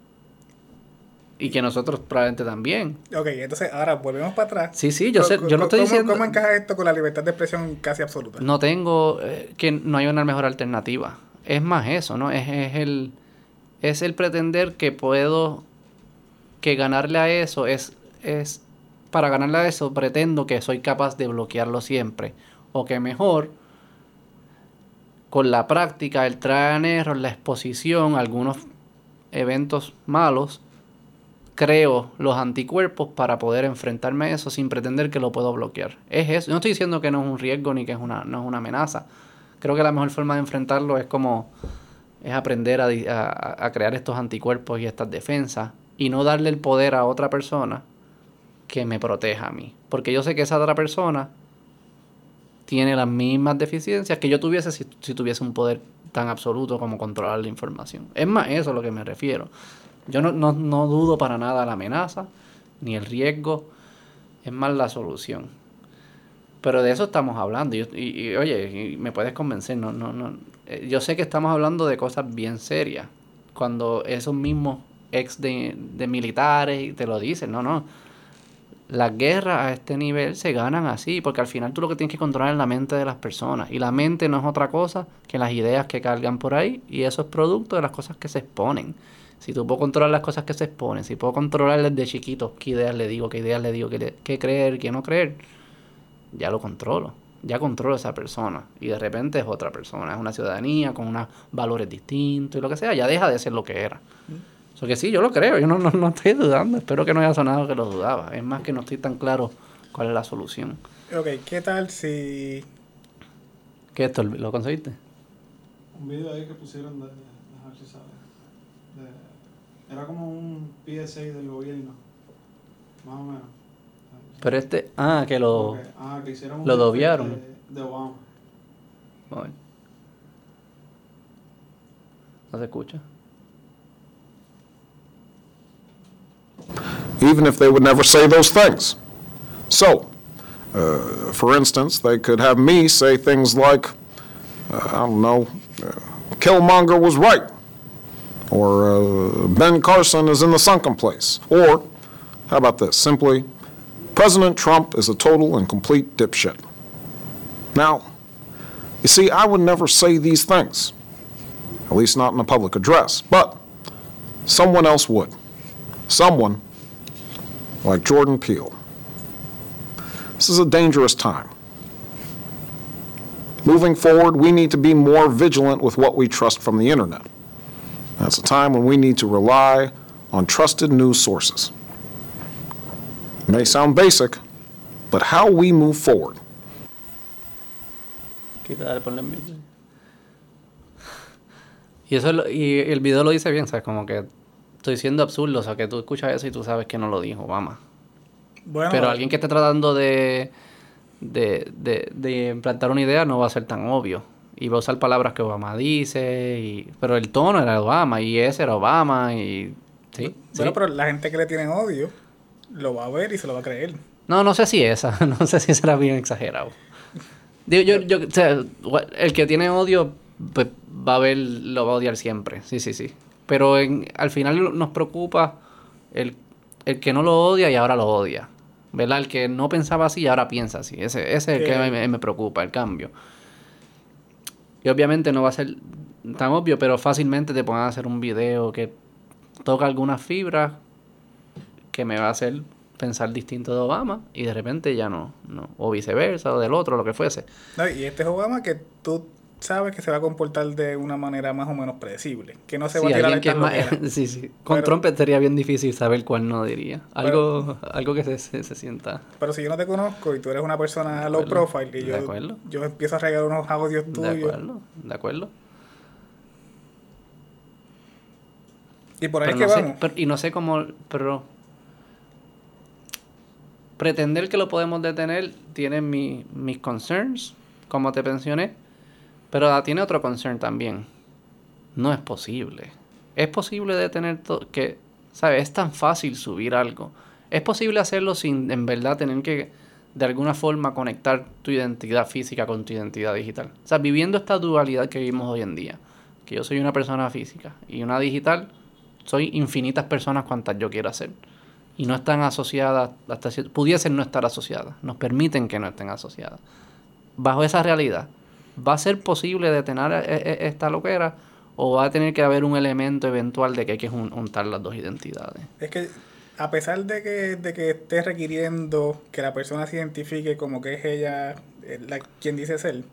Y que nosotros probablemente también. Ok, entonces ahora volvemos para atrás. Sí, sí, yo, sé, yo no estoy diciendo... ¿Cómo encaja esto con la libertad de expresión casi absoluta? No tengo... Eh, que no hay una mejor alternativa. Es más eso, ¿no? Es, es, el... Es el pretender que puedo... Que ganarle a eso es... es para ganarle a eso pretendo que soy capaz de bloquearlo siempre. O que mejor... Con la práctica, el trial error, la exposición, algunos eventos malos creo los anticuerpos para poder enfrentarme a eso sin pretender que lo puedo bloquear. Es eso. No estoy diciendo que no es un riesgo ni que es una, no es una amenaza. Creo que la mejor forma de enfrentarlo es como es aprender a, a, crear estos anticuerpos y estas defensas y no darle el poder a otra persona que me proteja a mí. Porque yo sé que esa otra persona tiene las mismas deficiencias que yo tuviese si, si tuviese un poder tan absoluto como controlar la información. Es más eso a lo que me refiero. Yo no, no, no dudo para nada la amenaza, ni el riesgo, es más la solución. Pero de eso estamos hablando. Y, y, oye, me puedes convencer, no, no, no. Eh, yo sé que estamos hablando de cosas bien serias. Cuando esos mismos ex de, de militares te lo dicen, no, no. Las guerras a este nivel se ganan así, porque al final tú lo que tienes que controlar es la mente de las personas. Y la mente no es otra cosa que las ideas que cargan por ahí, y eso es producto de las cosas que se exponen. Si tú puedo controlar las cosas que se exponen, si puedo controlar desde chiquito qué ideas le digo, qué ideas le digo, qué, creer, qué no creer, ya lo controlo. Ya controlo a esa persona. Y de repente es otra persona. Es una ciudadanía con unos valores distintos y lo que sea. Ya deja de ser lo que era. Eso que sí, yo lo creo. Yo no, no, no estoy dudando. Espero que no haya sonado que lo dudaba. Es más que no estoy tan claro cuál es la solución. Ok, ¿qué tal si... ¿Qué esto? ¿Lo conseguiste? Un video ahí que pusieron de era como un PSA del gobierno, más o menos. Pero este, ah, que lo, ah, que hicieron lo dobiaron. De, Obama. Bueno. No se escucha. Even if they would never say those things. So, uh, for instance, they could have me say things like, uh, I don't know, uh, Killmonger was right or uh, Ben Carson is in the sunken place, or How about this? Simply, President Trump is a total and complete dipshit. Now, you see, I would never say these things, at least not in a public address, but someone else would. Someone like Jordan Peele. This is a dangerous time. Moving forward, we need to be more vigilant with what we trust from the internet. That's a time when we need to rely on trusted news sources. It may sound basic, but how we move forward. Y eso es lo- y el video lo dice bien, ¿sabes? Como que estoy siendo absurdo, o sea, que tú escuchas eso y tú sabes que no lo dijo Obama. Bueno, Pero alguien que esté tratando de, de, de, de implantar una idea no va a ser tan obvio. Y va a usar palabras que Obama dice, y, pero el tono era Obama, y ese era Obama, y... Sí, bueno, sí. pero la gente que le tiene odio lo va a ver y se lo va a creer. No, no sé si esa, no sé si esa era bien exagerado. Digo, yo, yo, o sea, gua- el que tiene odio, pues va a ver, lo va a odiar siempre, sí, sí, sí. Pero en, al final nos preocupa el, el que no lo odia y ahora lo odia. ¿Verdad? El que no pensaba así y ahora piensa así. Ese, ese es el que me, me preocupa, el cambio. Y obviamente no va a ser tan obvio, pero fácilmente te pueden hacer un video que toca algunas fibras que me va a hacer pensar distinto de Obama y de repente ya no, no. O viceversa, o del otro, lo que fuese. No, y este es Obama que tú sabes que se va a comportar de una manera más o menos predecible. Que no se va a tirar que más- sí, sí. Con Pero- Trump sería bien difícil saber cuál no diría. Algo, algo que se, se, se sienta. Pero si yo no te conozco y tú eres una persona low profile y De yo, yo empiezo a regalar unos audios De tuyos acuerdo, de acuerdo. y por ahí Pero es no que sé- vamos. y no sé cómo, pero pretender que lo podemos detener tiene mi- mis concerns, como te mencioné, pero ah, tiene otro concern también. No es posible. Es posible detener que, ¿sabes? Es tan fácil subir algo. Es posible hacerlo sin en verdad tener que de alguna forma conectar tu identidad física con tu identidad digital. O sea, viviendo esta dualidad que vivimos hoy en día, que yo soy una persona física y una digital, soy infinitas personas cuantas yo quiero hacer. Y no están asociadas, hasta pudiesen no estar asociadas, nos permiten que no estén asociadas. Bajo esa realidad, ¿va a ser posible detener e- e- esta loquera o va a tener que haber un elemento eventual de que hay que jun- juntar las dos identidades? Es que a pesar de que, de que estés requiriendo que la persona se identifique como que es ella eh, la, quien dice ser,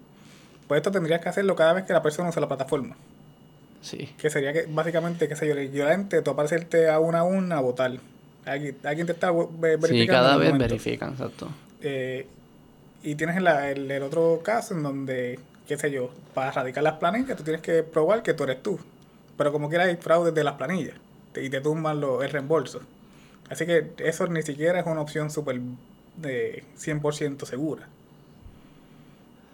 pues esto tendrías que hacerlo cada vez que la persona usa la plataforma. Sí. Que sería que básicamente, qué sé yo, el equivalente, tú aparecerte a una urna a votar. Alguien, alguien te está ve- verificando. Sí, cada vez verifican, exacto. Eh, y tienes la- el, el otro caso en donde, qué sé yo, para erradicar las planillas, tú tienes que probar que tú eres tú. Pero como quiera hay fraudes de las planillas y te tumban lo- el reembolso. Así que eso ni siquiera es una opción súper de 100% segura.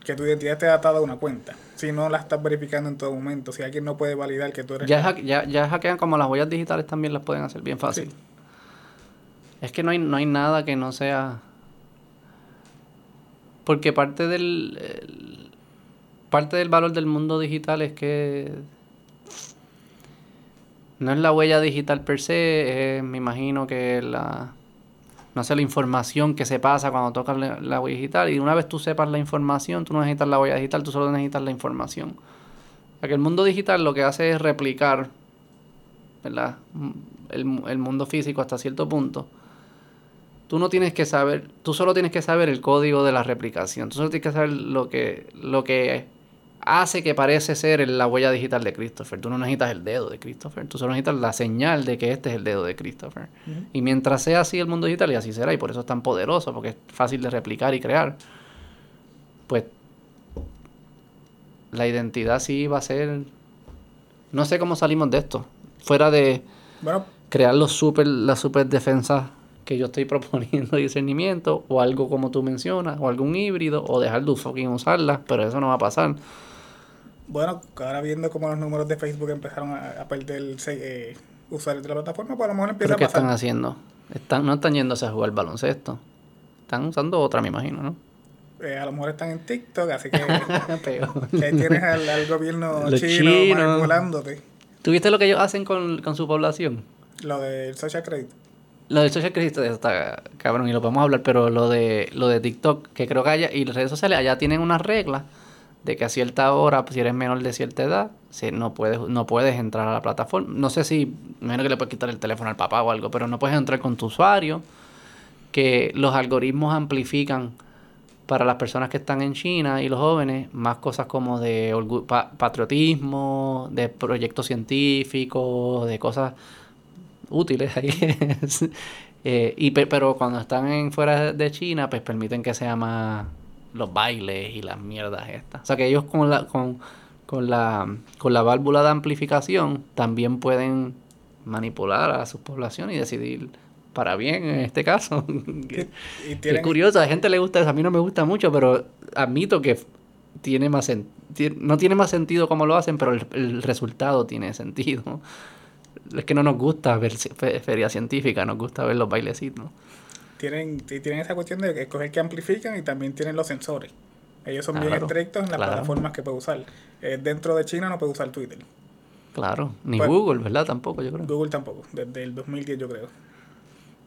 Que tu identidad esté atada a una cuenta. Si no la estás verificando en todo momento, si alguien no puede validar que tú eres... Ya, hack- ya, ya hackean como las huellas digitales también las pueden hacer bien fácil. Sí. Es que no hay, no hay nada que no sea. Porque parte del. el- parte del valor del mundo digital es que. No es la huella digital per se, es, me imagino que la. No sé, la información que se pasa cuando tocas la, la huella digital. Y una vez tú sepas la información, tú no necesitas la huella digital, tú solo necesitas la información. O sea, que el mundo digital lo que hace es replicar ¿verdad? El, el mundo físico hasta cierto punto. Tú no tienes que saber, tú solo tienes que saber el código de la replicación. Tú solo tienes que saber lo que, lo que hace que parece ser la huella digital de Christopher. Tú no necesitas el dedo de Christopher. Tú solo necesitas la señal de que este es el dedo de Christopher. Y mientras sea así el mundo digital, y así será, y por eso es tan poderoso, porque es fácil de replicar y crear, pues la identidad sí va a ser... No sé cómo salimos de esto. Fuera de Bueno, crear los super, las super defensas que yo estoy proponiendo de discernimiento, o algo como tú mencionas, o algún híbrido, o dejar de fucking usarlas, pero eso no va a pasar. Bueno, ahora viendo cómo los números de Facebook empezaron a, a perder eh, usuarios de la plataforma, pues a lo mejor empieza ¿Pero a qué pasar. están haciendo? Están, no están yéndose a jugar baloncesto. Están usando otra, me imagino, ¿no? Eh, a lo mejor están en TikTok, así que, ahí tienes al, al gobierno Los chino chinos. manipulándote. ¿Tú viste lo que ellos hacen con, con su población? Lo del social credit. Lo del social credit está cabrón y lo podemos hablar, pero lo de lo de TikTok, que creo que haya, y las redes sociales allá tienen unas reglas de que a cierta hora, pues, si eres menor de cierta edad, no puedes, no puedes entrar a la plataforma. No sé si, menos que le puedes quitar el teléfono al papá o algo, pero no puedes entrar con tu usuario, que los algoritmos amplifican para las personas que están en China y los jóvenes más cosas como de pa- patriotismo, de proyectos científicos, de cosas útiles ahí. Eh, y pe- pero cuando están en fuera de China, pues permiten que sea más los bailes y las mierdas estas. O sea que ellos con la con, con la con la válvula de amplificación también pueden manipular a sus poblaciones y decidir para bien en este caso. Y Qué tienen- curioso, a la gente le gusta eso, a mí no me gusta mucho, pero admito que tiene más sen- no tiene más sentido como lo hacen, pero el, el resultado tiene sentido. Es que no nos gusta ver feria científica, nos gusta ver los bailecitos. Tienen, tienen esa cuestión de escoger que amplifican y también tienen los sensores. Ellos son bien estrictos en las claro. plataformas que puede usar. Eh, dentro de China no puede usar Twitter. Claro, ni Pues- Google, ¿verdad? Tampoco, yo creo. Google tampoco, desde el 2010 yo creo.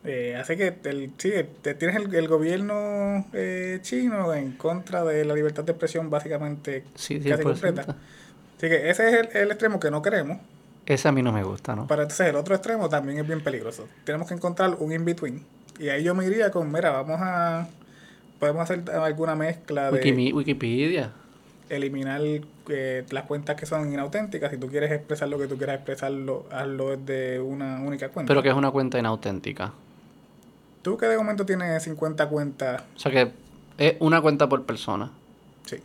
Eh, así que el, sí, te- tienes el, el gobierno eh, chino en contra de la libertad de expresión básicamente Sí, casi 100%. completa. Así que ese es el, el extremo que no queremos. Ese a mí no me gusta, ¿no? Para entonces el otro extremo también es bien peligroso. Tenemos que encontrar un in-between. Y ahí yo me iría con, mira, vamos a... Podemos hacer alguna mezcla de Wikimi- Wikipedia. eliminar eh, las cuentas que son inauténticas. Si tú quieres expresar lo que tú quieras expresarlo, hazlo desde una única cuenta. Pero que es una cuenta inauténtica. Tú que de momento tienes 50 cuentas, O sea que es una cuenta por persona. sí.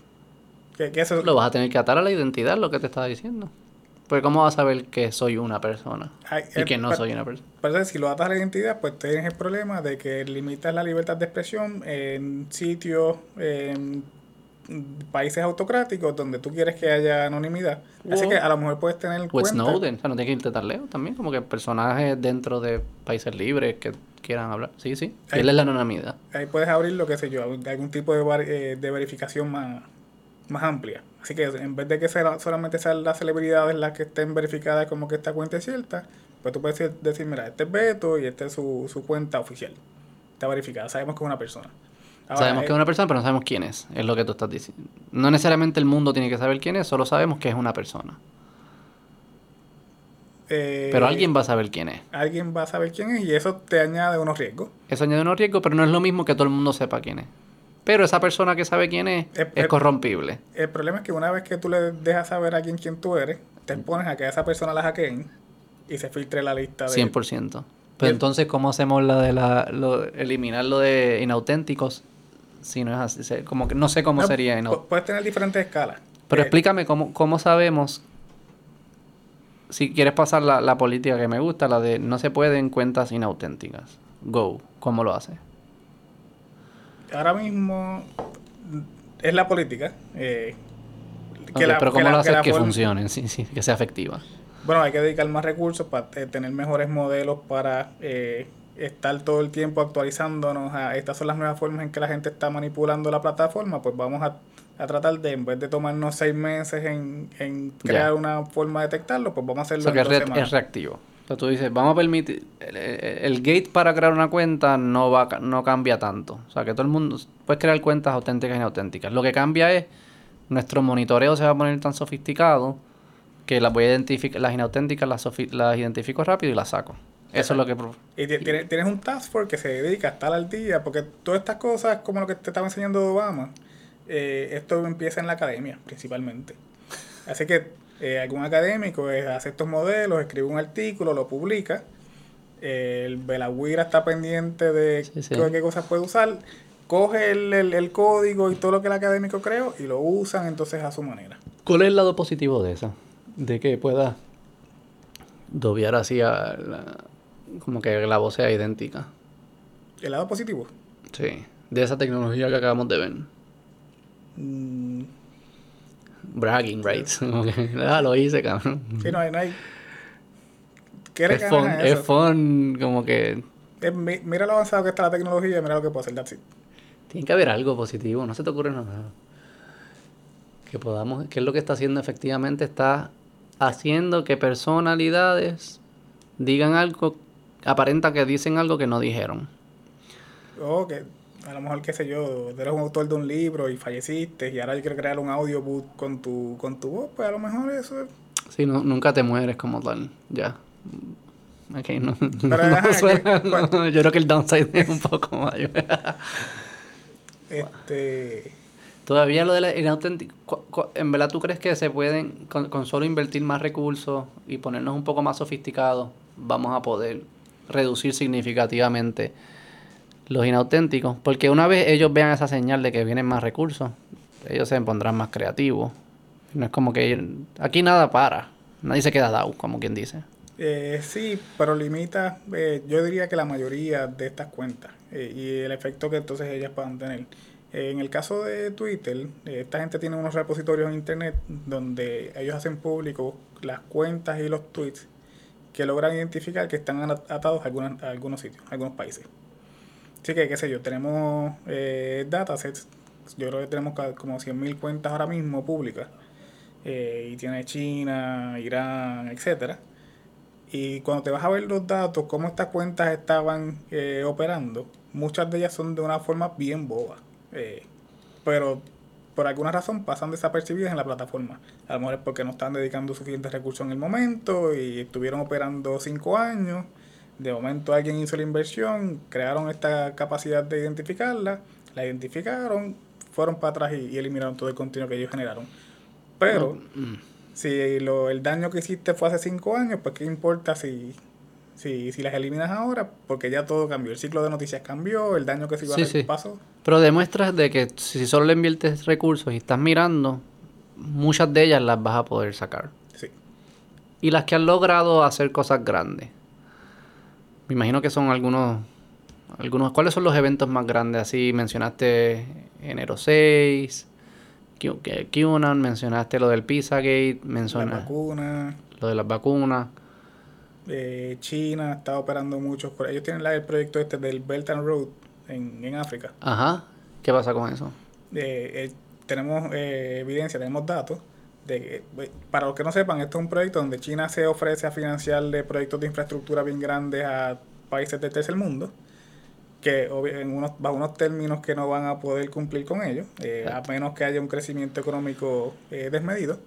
Que, que eso Lo vas a tener que atar a la identidad, lo que te estaba diciendo. Porque ¿cómo vas a saber que soy una persona? Ay, Y eh, que no soy una persona. Pero si lo atas a la identidad, pues tienes el problema de que limitas la libertad de expresión en sitios, en países autocráticos donde tú quieres que haya anonimidad. Así Wow. que a lo mejor puedes tener cuenta. Snowden. O sea, no tiene que irte tan lejos también. Como que personajes dentro de países libres que quieran hablar. Sí, sí. Ahí- Él es la anonimidad. Ahí puedes abrir lo que sé yo, algún- tipo de, var- eh, de verificación más, más amplia. Así que en vez de que sea, solamente sean las celebridades las que estén verificadas como que esta cuenta es cierta, pues tú puedes decir, mira, este es Beto y esta es su, su cuenta oficial. Está verificada, sabemos que es una persona. Ahora, sabemos eh, que es una persona, pero no sabemos quién es. Es lo que tú estás diciendo. No necesariamente el mundo tiene que saber quién es, solo sabemos que es una persona. eh, Pero alguien va a saber quién es. alguien va a saber quién es y eso te añade unos riesgos. Eso añade unos riesgos, pero no es lo mismo que todo el mundo sepa quién es. Pero esa persona que sabe quién es es corrompible. El problema es que una vez que tú le dejas saber a alguien quién tú eres, te expones a que a esa persona la hackeen y se filtre la lista de... 100%. Pero entonces, ¿cómo hacemos la de la, lo, eliminar lo de inauténticos? Si no es así, como que no sé cómo No, sería. inau- Puedes tener diferentes escalas. Pero Eh, explícame cómo, cómo sabemos, si quieres pasar la, la política que me gusta, la de no se pueden cuentas inauténticas. Go, ¿cómo lo hace? Ahora mismo es la política. eh, Ok, pero que ¿cómo lo la- haces la que forma- funcione, sí, sí, que sea efectiva? Bueno, hay que dedicar más recursos para eh, tener mejores modelos para eh, estar todo el tiempo actualizándonos a estas son las nuevas formas en que la gente está manipulando la plataforma, pues vamos a, a tratar de, en vez de tomarnos seis meses en, crear una forma de detectarlo, pues vamos a O hacerlo sea, que en es, dos re- semanas. es reactivo. Sea, tú dices, vamos a permitir... El, el- gate para crear una cuenta no va no cambia tanto. O sea, que todo el mundo... Puedes crear cuentas auténticas e inauténticas. Lo que cambia es... Nuestro monitoreo se va a poner tan sofisticado que las voy a identificar... Las inauténticas las, las identifico rápido y las saco. Eso es lo que... Y ti- tienes, tienes un task force que se dedica a estar al día, porque todas estas cosas, como lo que te estaba enseñando Obama, eh, esto empieza en la academia, principalmente. Así que eh, algún académico eh, hace estos modelos, escribe un artículo, lo publica. eh, el Belagüira está pendiente de Sí, sí. qué, qué cosas puede usar. Coge el, el- el código y todo lo que el académico creó y lo usan entonces a su manera. ¿Cuál es el lado positivo de eso? De que pueda dobiar así a la- como que la voz sea idéntica. El lado positivo. Sí. De esa tecnología que acabamos de ver. mm, Bragging rights. Ah, lo hice, cabrón. sí, no hay. No hay ¿Qué le Es fun, es fun, como que mi- mira lo avanzado que está la tecnología, mira lo que puede hacer. That's it. tiene que haber algo positivo, no se te ocurre nada. Que podamos, que es lo que está haciendo efectivamente, está haciendo que personalidades digan algo aparenta que dicen algo que no dijeron. O que a lo mejor, qué sé yo, eres un autor de un libro y falleciste y ahora yo quiero crear un audiobook con tu, con tu voz, pues a lo mejor eso es... Sí, no, nunca te mueres como tal, ya. Ok, no, Pero, no ajá, suena- que- yo creo que el downside es un poco mayor. Este, Todavía lo de la inauténtica, ¿en verdad tú crees que se pueden, con, con solo invertir más recursos y ponernos un poco más sofisticados, vamos a poder reducir significativamente los inauténticos? Porque una vez ellos vean esa señal de que vienen más recursos, ellos se pondrán más creativos. No es como que aquí nada para, nadie se queda dado, como quien dice. Eh, sí, pero limita, eh, yo diría que la mayoría de estas cuentas eh, y el efecto que entonces ellas puedan tener. Eh, en el caso de Twitter, eh, esta gente tiene unos repositorios en Internet donde ellos hacen público las cuentas y los tweets que logran identificar que están atados a, algunas- a algunos sitios, a algunos países. Así que, qué sé yo, tenemos eh, datasets, yo creo que tenemos como 100.000 cuentas ahora mismo públicas, eh, y tiene China, Irán, etcétera. Y cuando te vas a ver los datos, cómo estas cuentas estaban eh, operando, muchas de ellas son de una forma bien boba. eh, pero por alguna razón pasan desapercibidas en la plataforma. A lo mejor es porque no están dedicando suficientes recursos en el momento y estuvieron operando cinco años. De momento alguien hizo la inversión, crearon esta capacidad de identificarla, la identificaron, fueron para atrás y, y eliminaron todo el contenido que ellos generaron. Pero si lo, el daño que hiciste fue hace cinco años, pues qué importa si, si, si las eliminas ahora, porque ya todo cambió. El ciclo de noticias cambió, el daño que se iba Sí, a hacer sí. pasó. Pero demuestras de que si solo le inviertes recursos y estás mirando, muchas de ellas las vas a poder sacar. Sí. Y las que han logrado hacer cosas grandes. Me imagino que son algunos. algunos ¿Cuáles son los eventos más grandes? Así mencionaste enero 6, Q- que- QAnon, mencionaste lo del Pizzagate, mencionaste vacunas, lo de las vacunas. eh, China está operando muchos. Ellos tienen el proyecto este del Belt and Road en, en África. Ajá. ¿Qué pasa con eso? Eh, eh, tenemos eh, evidencia, tenemos datos. De para los que no sepan, esto es un proyecto donde China se ofrece a financiarle proyectos de infraestructura bien grandes a países del tercer mundo, que en unos, bajo unos términos que no van a poder cumplir con ellos, eh, a menos que haya un crecimiento económico eh, desmedido,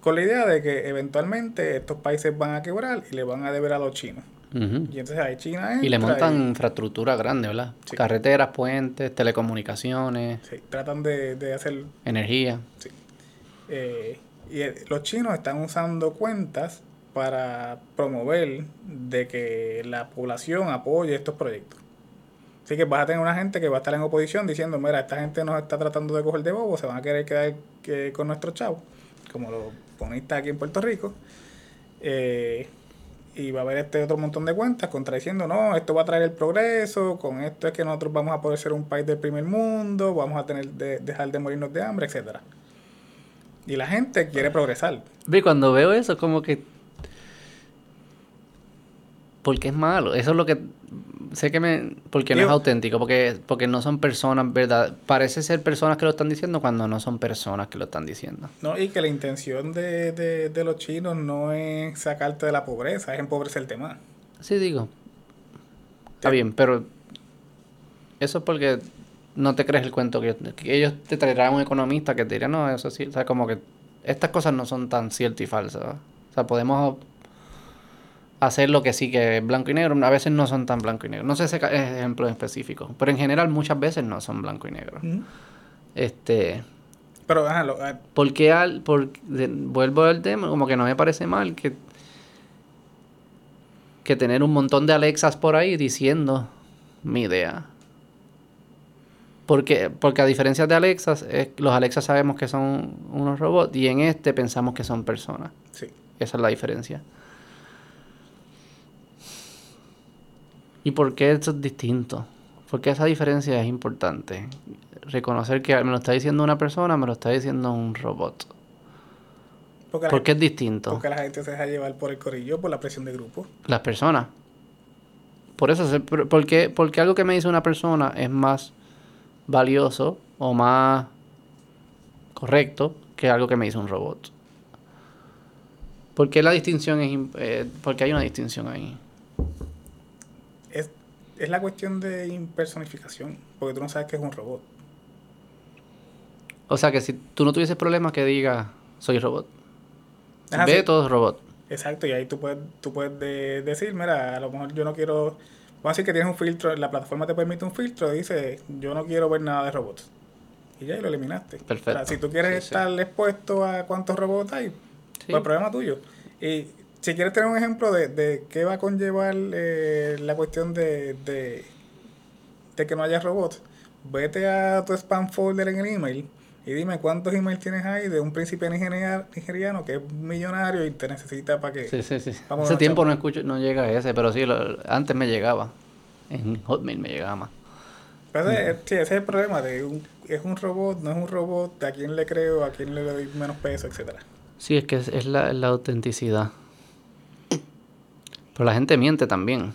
con la idea de que eventualmente estos países van a quebrar y le van a deber a los chinos. Y entonces ahí China Y le entra montan infraestructura grande, ¿verdad? Sí. Carreteras, puentes, telecomunicaciones, sí, tratan de, de hacer energía. Sí. Eh, y eh, los chinos están usando cuentas para promover de que la población apoye estos proyectos. Así que vas a tener una gente que va a estar en oposición diciendo, mira, esta gente nos está tratando de coger de bobo, se van a querer quedar que- con nuestros chavos, como los bonistas aquí en Puerto Rico. Eh, y va a haber este otro montón de cuentas contradiciendo, no, esto va a traer el progreso, con esto es que nosotros vamos a poder ser un país del primer mundo, vamos a tener de, dejar de morirnos de hambre, etcétera. Y la gente quiere progresar. Ve, cuando veo eso, como que. Porque es malo. Eso es lo que. Sé que me. Porque no es Digo- auténtico. Porque, porque no son personas, ¿verdad? Parece ser personas que lo están diciendo cuando no son personas que lo están diciendo. ¿no? Y que la intención de, de, de los chinos no es sacarte de la pobreza, es empobrecerte más. Sí, digo. Está bien, pero. Eso es porque no te crees el cuento que, que ellos te traerán un economista que te dirá, no, eso sí. O sea, como que estas cosas no son tan ciertas y falsas. O sea, podemos hacer lo que sí que es blanco y negro. A veces no son tan blanco y negro. No sé ese ejemplo en específico, pero en general muchas veces no son blanco y negro. Este. Pero, ajá, lo- ah, ¿Por qué al, por, de- vuelvo al tema, como que no me parece mal que, que tener un montón de Alexas por ahí diciendo mi idea? Porque, porque a diferencia de Alexas, es- los Alexas sabemos que son unos robots y en este pensamos que son personas. sí. Esa es la diferencia. ¿Y por qué esto es distinto? Porque esa diferencia es importante. Reconocer que me lo está diciendo una persona, me lo está diciendo un robot. Porque, la ¿Por qué gente, es distinto? porque la gente se deja llevar por el corillo, por la presión de grupo. Las personas. Por eso, porque, porque algo que me dice una persona es más valioso o más correcto que algo que me dice un robot. ¿Por qué la distinción es... eh, porque hay una distinción ahí? es la cuestión de impersonificación, porque tú no sabes que es un robot. O sea que si tú no tuvieses problemas que diga soy robot. Ajá, Ve sí. todo es robot. Exacto, y ahí tú puedes, tú puedes de- decir, mira, a lo mejor yo no quiero, vamos a decir que tienes un filtro, la plataforma te permite un filtro, dice, yo no quiero ver nada de robots. Y ya y lo eliminaste. Perfecto. Ahora, si tú quieres Sí, sí. estar expuesto a cuántos robots hay, Sí. pues problema tuyo. Y si quieres tener un ejemplo de, de qué va a conllevar eh, la cuestión de, de, de que no haya robots, vete a tu spam folder en el email y dime cuántos emails tienes ahí de un príncipe nigeria- nigeriano que es millonario y te necesita para que... Sí, sí, sí. A tiempo no escucho, no llega ese, pero sí, lo- antes me llegaba. En Hotmail me llegaba más. Pero ese, sí, ese es el problema de un, es un robot, no es un robot, a quién le creo, a quién le doy menos peso, etcétera. Sí, es que es, es la, la autenticidad. Pero la gente miente también.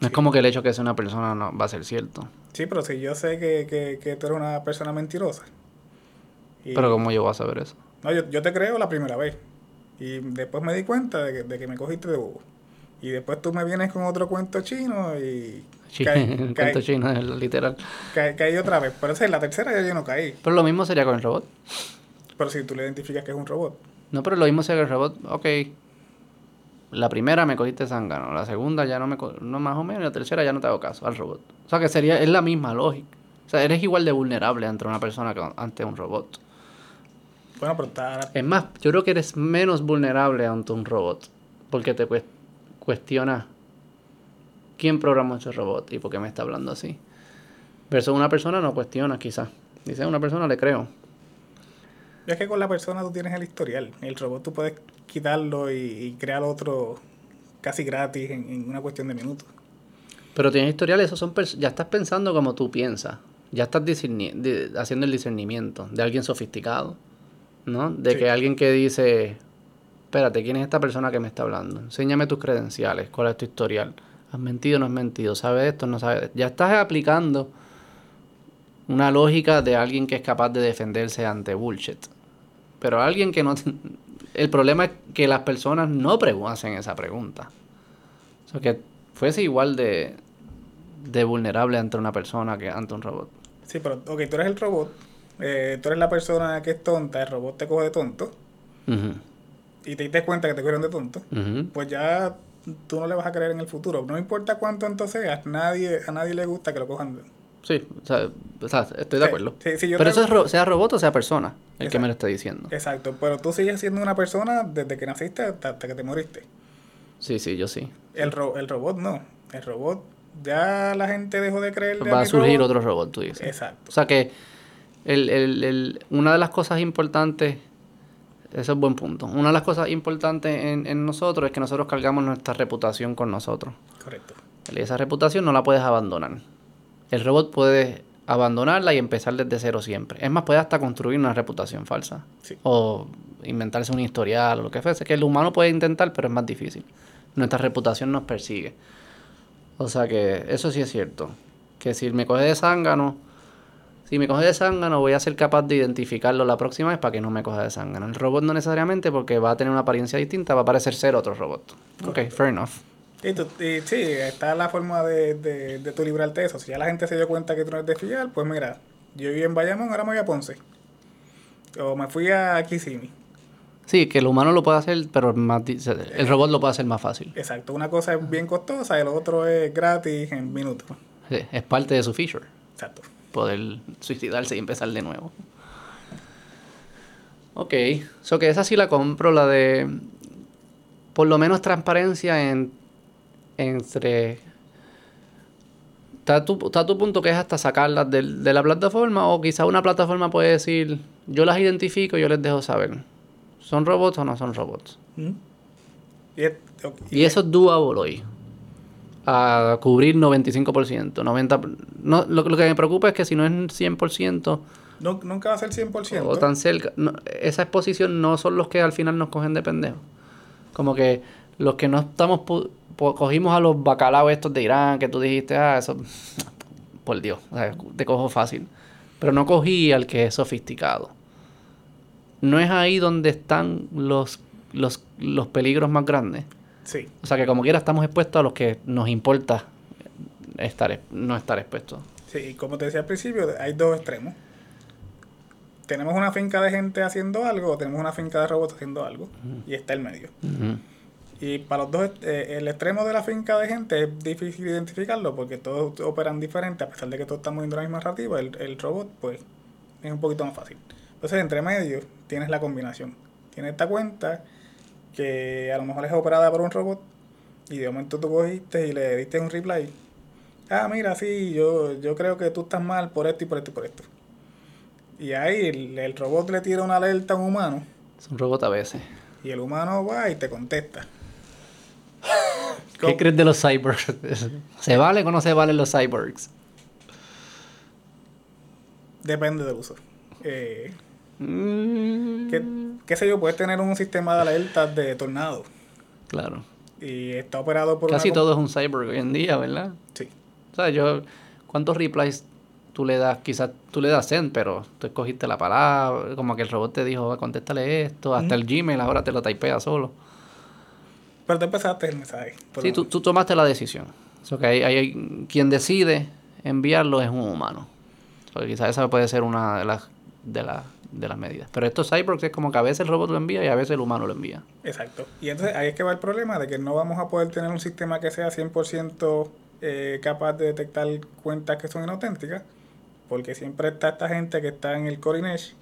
No es como que el hecho que sea una persona no va a ser cierto. Sí, pero si yo sé que, que, que tú eres una persona mentirosa. Y- Pero ¿cómo yo voy a saber eso? No, yo, yo te creo la primera vez. Y después me di cuenta de que, de que me cogiste de bobo. Y después tú me vienes con otro cuento chino y Sí, caí, el caí- cuento chino es literal. caí- caí otra vez. Pero esa es la tercera ya yo no caí. Pero lo mismo sería con el robot. Pero si tú le identificas que es un robot. No, pero lo mismo sería con el robot. Ok. La primera me cogiste zángano. La segunda ya no me... No, más o menos. La tercera ya no te hago caso al robot. O sea que sería... Es la misma lógica. O sea, eres igual de vulnerable ante una persona que ante un robot. Bueno, pero está... Es más, yo creo que eres menos vulnerable ante un robot. Porque te cues- cuestiona quién programó ese robot y por qué me está hablando así. Versus una persona no cuestiona, quizás. Dice, a una persona le creo. Es que con la persona tú tienes el historial. El robot tú puedes quitarlo y, y crear otro casi gratis en, en una cuestión de minutos. Pero tienes historiales, esos son ya estás pensando como tú piensas. Ya estás haciendo el discernimiento de alguien sofisticado, ¿no? De Sí. que alguien que dice, espérate, ¿quién es esta persona que me está hablando? Enséñame tus credenciales, cuál es tu historial. ¿Has mentido o no has mentido? ¿Sabe de esto o no sabe de esto? Ya estás aplicando una lógica de alguien que es capaz de defenderse ante bullshit. Pero alguien que no... El problema es que las personas no hacen esa pregunta. O sea, que fuese igual de, de vulnerable ante una persona que ante un robot. Sí, pero, ok, tú eres el robot. Eh, tú eres la persona que es tonta. El robot te coge de tonto. Y te diste cuenta que te cogieron de tonto. Pues ya tú no le vas a creer en el futuro. No importa cuánto entonces seas. Nadie, a nadie le gusta que lo cojan. de- Sí, o sea, o sea, estoy de acuerdo. sí, sí, yo Pero te- eso es ro- sea robot o sea persona, el que me lo está diciendo. Exacto. Pero tú sigues siendo una persona desde que naciste hasta, que te moriste. Sí, sí, yo sí. El, ro- el robot no. El robot, ya la gente dejó de creerle Va a surgir robot. otro robot, tú dices. Exacto. O sea que el, el, el- una de las cosas importantes, ese es buen punto, una de las cosas importantes en, en nosotros es que nosotros cargamos nuestra reputación con nosotros. Correcto. Y esa reputación no la puedes abandonar. El robot puede abandonarla y empezar desde cero siempre. Es más, puede hasta construir una reputación falsa. Sí. O inventarse un historial o lo que fuese. Que el humano puede intentar, pero es más difícil. Nuestra reputación nos persigue. O sea que eso sí es cierto. Que si me coge de zángano, si me coge de zángano, voy a ser capaz de identificarlo la próxima vez para que no me coja de zángano. El robot no necesariamente porque va a tener una apariencia distinta, va a parecer ser otro robot. Ok, fair enough. Y, tú- y sí, está la forma de, de, de tu librarte de eso. Si ya la gente se dio cuenta que tú no eres de fiar, pues mira, yo viví en Bayamón, ahora me voy a Ponce. O me fui a Kissimmee. Sí, que el humano lo puede hacer, pero más el robot lo puede hacer más fácil. Exacto, una cosa es bien costosa y lo otro es gratis en minutos. Sí, es parte de su feature, Exacto. Poder suicidarse y empezar de nuevo. Ok, so que esa sí la compro, la de por lo menos transparencia en, entre... Está tu, está tu punto que es hasta sacarlas del- de, la plataforma o quizá una plataforma puede decir, yo las identifico y yo les dejo saber. ¿Son robots o no son robots? Y, es- ok, Y eso es doable hoy. A cubrir 95%, 90%. No, lo, lo que me preocupa es que si no es 100% nu- nunca va a ser 100%. o tan cerca, no, esa exposición no son los que al final nos cogen de pendejos. Como que los que no estamos, cogimos a los bacalaos estos de Irán, que tú dijiste, ah, eso, por Dios, o sea, te cojo fácil. Pero no cogí al que es sofisticado. No es ahí donde están los, los, los peligros más grandes. Sí, O sea que como quiera estamos expuestos a los que nos importa estar, no estar expuesto. Sí, y como te decía al principio, hay dos extremos. Tenemos una finca de gente haciendo algo o tenemos una finca de robots haciendo algo. Y está el medio. Y para los dos, eh, el extremo de la finca de gente es difícil identificarlo porque todos operan diferente, a pesar de que todos estamos viendo la misma narrativa, el, el robot, pues, es un poquito más fácil. Entonces, entre medio, tienes la combinación. Tienes esta cuenta que a lo mejor es operada por un robot y de momento tú cogiste y le diste un reply. Ah, mira, sí, yo, yo creo que tú estás mal por esto y por esto y por esto. Y ahí el, el robot le tira una alerta a un humano Es un robot a veces. y el humano va y te contesta. ¿Qué ¿Cómo? crees de los cyborgs? ¿Se valen o no se valen los cyborgs? Depende del uso. Eh, Mm, ¿qué, qué sé yo? Puedes tener un sistema de alertas de tornado Claro. y está operado por Casi una... todo es un cyborg hoy en día, ¿verdad? Sí. O sea, yo... ¿Cuántos replies tú le das? Quizás tú le das send, pero tú escogiste la palabra, como que el robot te dijo, contéstale esto, hasta el Gmail ahora te lo typea solo. Pero tú empezaste el mensaje. Sí, tú, tú tomaste la decisión. So que hay, hay- quien decide enviarlo es un humano. So quizás esa puede ser una de las, de, las de las medidas. Pero estos cyborgs es como que a veces el robot lo envía y a veces el humano lo envía. Exacto. Y entonces ahí es que va el problema de que no vamos a poder tener un sistema que sea 100% eh, capaz de detectar cuentas que son inauténticas, porque siempre está esta gente que está en el cutting edge,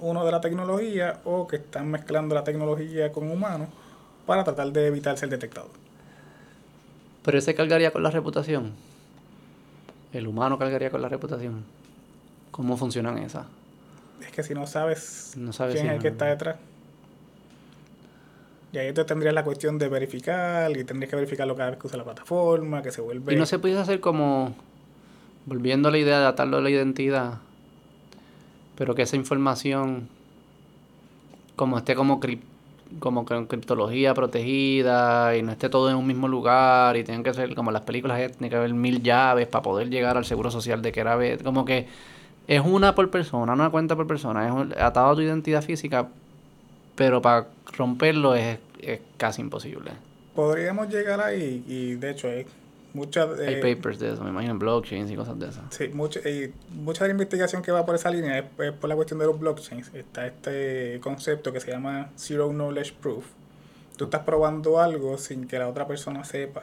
uno de la tecnología, o que están mezclando la tecnología con humanos para tratar de evitar ser detectado. Pero ese cargaría con la reputación. El humano cargaría con la reputación. ¿Cómo funcionan esas? Es que si no sabes No sabes quién si es el no- que está detrás. Y ahí tú tendrías la cuestión de verificar, y tendrías que verificarlo cada vez que usa la plataforma, que se vuelve... Y no se pudiese hacer como, volviendo a la idea de atarlo a la identidad, pero que esa información como esté como crip- como con criptología protegida y no esté todo en un mismo lugar y tienen que ser como las películas étnicas, haber mil llaves para poder llegar al seguro social de que era ve- como que es una por persona, una cuenta por persona, es un- atado a tu identidad física, pero para romperlo es, es casi imposible. Podríamos llegar ahí, y de hecho hay muchas... Hay eh, papers de eso, me imagino, blockchains y cosas de esas. Sí, mucho, y mucha de la investigación que va por esa línea es, es por la cuestión de los blockchains. Está este concepto que se llama Zero Knowledge Proof. Tú estás probando algo sin que la otra persona sepa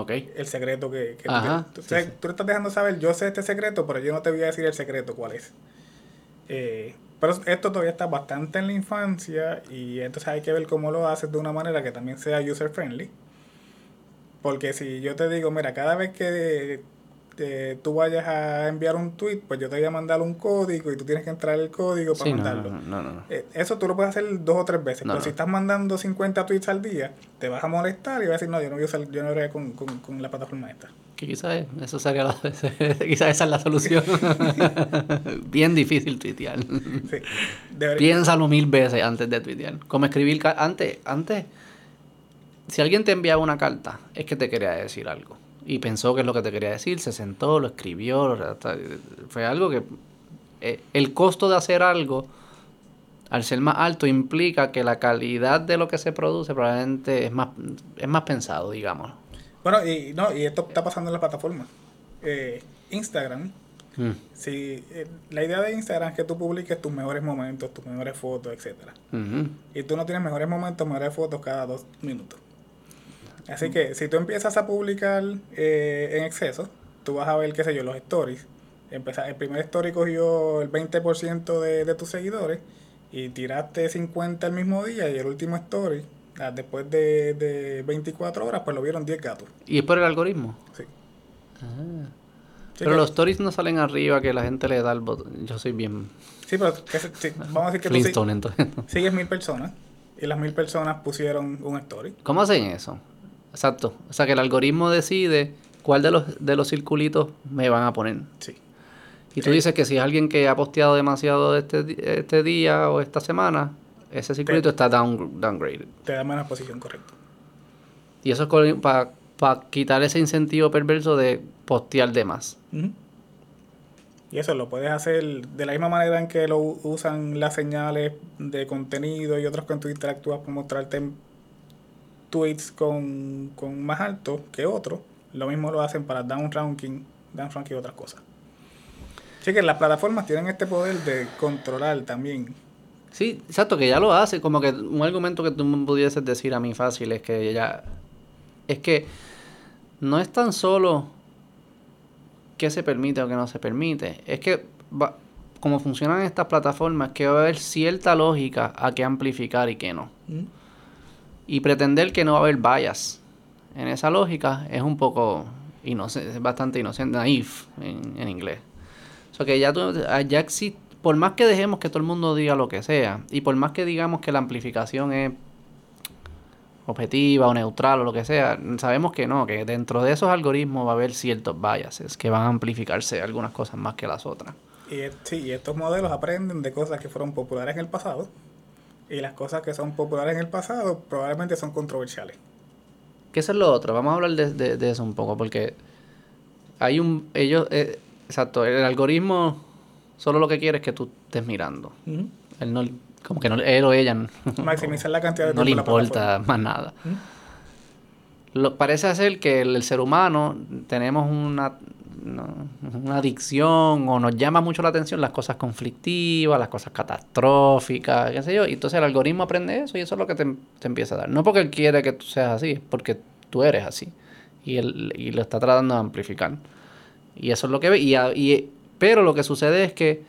Ok. el secreto que, que Ajá. Tú, sí, tú estás dejando saber, yo sé este secreto, pero yo no te voy a decir el secreto cuál es. Eh, pero esto todavía está bastante en la infancia y entonces hay que ver cómo lo haces de una manera que también sea user friendly. Porque si yo te digo, mira, cada vez que eh, tú vayas a enviar un tweet, pues yo te voy a mandar un código y tú tienes que entrar el código para Sí, mandarlo. no, no, no, no. Eh, Eso tú lo puedes hacer dos o tres veces, pero si estás mandando 50 tweets al día, te vas a molestar y vas a decir, no, yo no voy a usar, yo no voy a con, con, con la plataforma esta. Que quizás eso sería la, quizás esa es la solución. Bien difícil tuitear. Sí. Piénsalo mil veces antes de tuitear. Como escribir antes, antes, si alguien te enviaba una carta, es que te quería decir algo. Y pensó que es lo que te quería decir, se sentó, lo escribió, lo fue algo que eh, el costo de hacer algo al ser más alto implica que la calidad de lo que se produce probablemente es más es más pensado, digamos. Bueno, y, no, y esto está pasando en la plataforma. Eh, Instagram, Mm. si, eh, la idea de Instagram es que tú publiques tus mejores momentos, tus mejores fotos, etcétera Ujú. Y tú no tienes mejores momentos, mejores fotos cada dos minutos. Así que si tú empiezas a publicar eh, en exceso, tú vas a ver, qué sé yo, los stories. Empeza- el primer story cogió el 20% de, de tus seguidores y tiraste 50 el mismo día y el último story, ah, después de, de 24 horas, pues lo vieron 10 gatos. Y es por el algoritmo. Sí. Ah. Sí, Pero que- los stories no salen arriba que la gente le da el botón. Yo soy bien Sí, pero que se- sí, vamos a decir que tú entonces. sigues mil personas y las mil personas pusieron un story. ¿Cómo hacen eso? Exacto. O sea que el algoritmo decide cuál de los, de los circulitos me van a poner. Sí. Y tú Sí. dices que si es alguien que ha posteado demasiado este, este día o esta semana, ese circulito está down, downgraded. Te da menos posición, correcto. Y eso es para quitar ese incentivo perverso de postear de más. Y eso lo puedes hacer de la misma manera en que lo usan las señales de contenido y otros cuando tú interactúas por mostrarte tweets con, con más alto que otro. Lo mismo lo hacen para down ranking, down ranking y otras cosas. Así que las plataformas tienen este poder de controlar también. Sí, exacto, que ya lo hace. Como que un argumento que tú me pudieses decir a mí fácil es que ya. Es que no es tan solo qué se permite o qué no se permite. Es que va, como funcionan estas plataformas, que va a haber cierta lógica a qué amplificar y qué no. Y pretender que no va a haber bias en esa lógica es un poco inocente, es bastante inocente, naif en, inglés. O sea que ya, ya por más que dejemos que todo el mundo diga lo que sea, y por más que digamos que la amplificación es objetiva o neutral o lo que sea, sabemos que no, que dentro de esos algoritmos va a haber ciertos biases que van a amplificarse algunas cosas más que las otras. Y, sí, y estos modelos aprenden de cosas que fueron populares en el pasado, y las cosas que son populares en el pasado probablemente son controversiales. Eso es lo otro, vamos a hablar de, de, de eso un poco, porque hay un, ellos, eh, exacto, el algoritmo solo lo que quiere es que tú estés mirando. Él no, como que no, él o ella Maximizar la cantidad de no le importa más nada. Lo, parece ser que el, el ser humano tenemos una, no, una adicción o nos llama mucho la atención las cosas conflictivas, las cosas catastróficas, qué sé yo. Y entonces el algoritmo aprende eso y eso es lo que te, te empieza a dar. No porque él quiere que tú seas así, es porque tú eres así. Y, él, y lo está tratando de amplificar. Y eso es lo que ve. Y, y- pero lo que sucede es que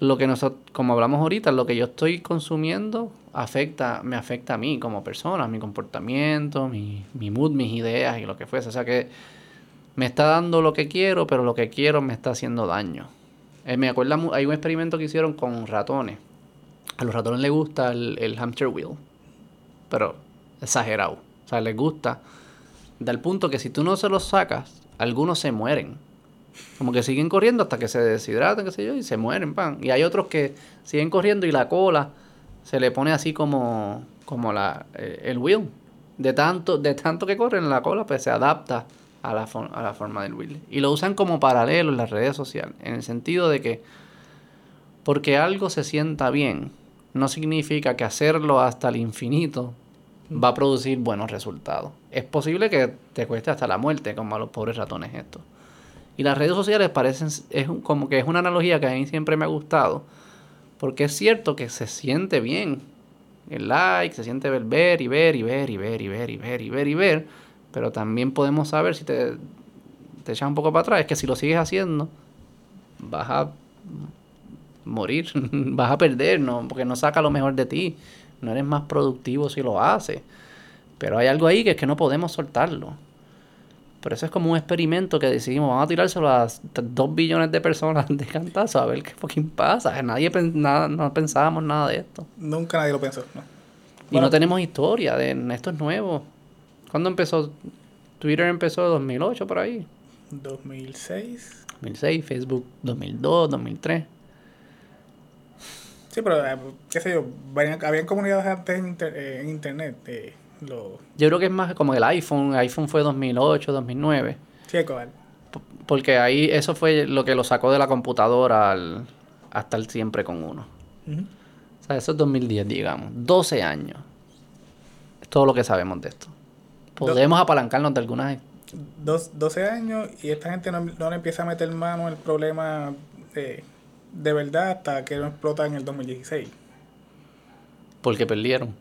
lo que nosotros, como hablamos ahorita, lo que yo estoy consumiendo afecta, me afecta a mí como persona, mi comportamiento, mi, mi mood, mis ideas y lo que fuese. O sea que me está dando lo que quiero, pero lo que quiero me está haciendo daño. Eh, me acuerda, hay un experimento que hicieron con ratones. A los ratones les gusta el, el hamster wheel, pero exagerado. O sea, les gusta. Del punto que si tú no se los sacas, algunos se mueren. Como que siguen corriendo hasta que se deshidratan, qué sé yo, y se mueren, pan. Y hay otros que siguen corriendo y la cola se le pone así como, como la, eh, el wheel. De tanto, de tanto que corren la cola, pues se adapta a la, a la forma del wheel. Y lo usan como paralelo en las redes sociales. En el sentido de que porque algo se sienta bien, no significa que hacerlo hasta el infinito va a producir buenos resultados. Es posible que te cueste hasta la muerte, como a los pobres ratones estos. Y las redes sociales parecen, es como que es una analogía que a mí siempre me ha gustado, porque es cierto que se siente bien el like, se siente ver y ver y ver y ver y ver y ver y ver y ver, pero también podemos saber si te, te echas un poco para atrás, es que si lo sigues haciendo, vas a morir, vas a perder, ¿no? porque no saca lo mejor de ti, no eres más productivo si lo haces. Pero hay algo ahí que es que no podemos soltarlo. Pero eso es como un experimento que decidimos, vamos a tirárselo a dos billones de personas de cantazo a ver qué fucking pasa. Nadie nada, no pensábamos nada de esto. Nunca nadie lo pensó, ¿no? Y Bueno. no tenemos historia de esto es nuevo. ¿Cuándo empezó? Twitter empezó en 2008 por ahí. 2006. 2006, Facebook 2002, 2003. Sí, pero, eh, qué sé yo, habían comunidades antes en, inter- eh, en internet. eh, lo, Yo creo que es más como el iPhone. El iPhone fue 2008, 2009. sí. P- Porque ahí eso fue lo que lo sacó de la computadora al, a estar siempre con uno. Ujú. O sea, eso es 2010, digamos. 12 años. Es todo lo que sabemos de esto. Podemos apalancarnos de algunas... Dos, 12 años y esta gente no, no le empieza a meter mano el problema eh, de verdad hasta que no explota en el 2016. Porque perdieron.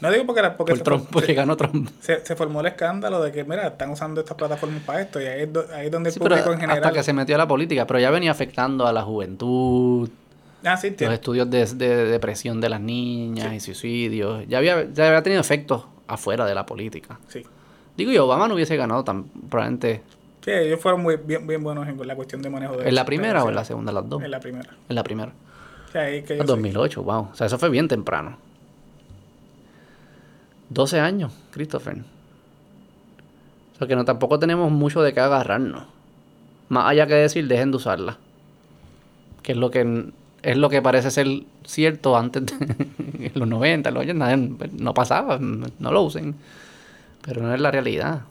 No digo porque, era- porque Por se, Trump, porque ganó Trump. se, se formó el escándalo de que, mira, están usando estas plataformas para esto y ahí es, do- ahí es donde el Sí, pero público en general... hasta que se metió a la política. Pero ya venía afectando a la juventud, Ah, sí, los estudios de, de depresión de las niñas y suicidios. Ya había, ya había tenido efectos afuera de la política. sí. Digo yo, Obama no hubiese ganado tan probablemente... Sí, ellos fueron muy bien, bien buenos en la cuestión de manejo de ¿En la primera o en la segunda? Las dos. En la primera. En la primera. O sea, ahí que En ellos- 2008, wow. O sea, eso fue bien temprano. 12 años, Christopher. O sea, que no tampoco tenemos mucho de qué agarrarnos. Más allá que decir, dejen de usarla. Que es lo que es lo que parece ser cierto antes de en los 90, en los 80, no pasaba, no lo usen. Pero no es la realidad.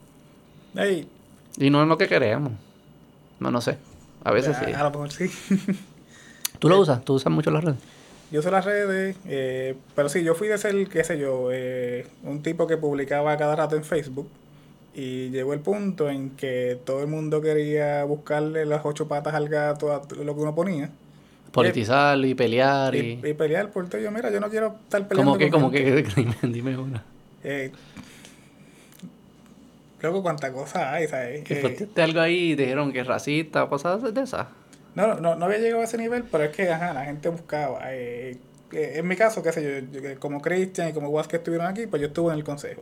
Y no es lo que queremos. No, no sé. A veces sí. a, a lo mejor sí. ¿Tú lo usas? ¿Tú usas mucho las redes? Yo uso las redes, eh, pero sí, yo fui de ser, qué sé yo, eh, un tipo que publicaba cada rato en Facebook Y llegó el punto en que todo el mundo quería buscarle las ocho patas al gato a lo que uno ponía. Politizar y pelear y... Y, y pelear por todo. Yo, mira, yo no quiero estar peleando ¿Cómo que, como que, dime, dime una. Eh, luego cuánta cosa hay, ¿sabes? Que Eh, algo ahí y dijeron que es racista o cosas de esas. no, no, no había llegado a ese nivel, pero es que ajá, la gente buscaba. eh, eh, en mi caso, qué sé yo, yo, que como Cristian y como Guas que estuvieron aquí, pues yo estuve en el consejo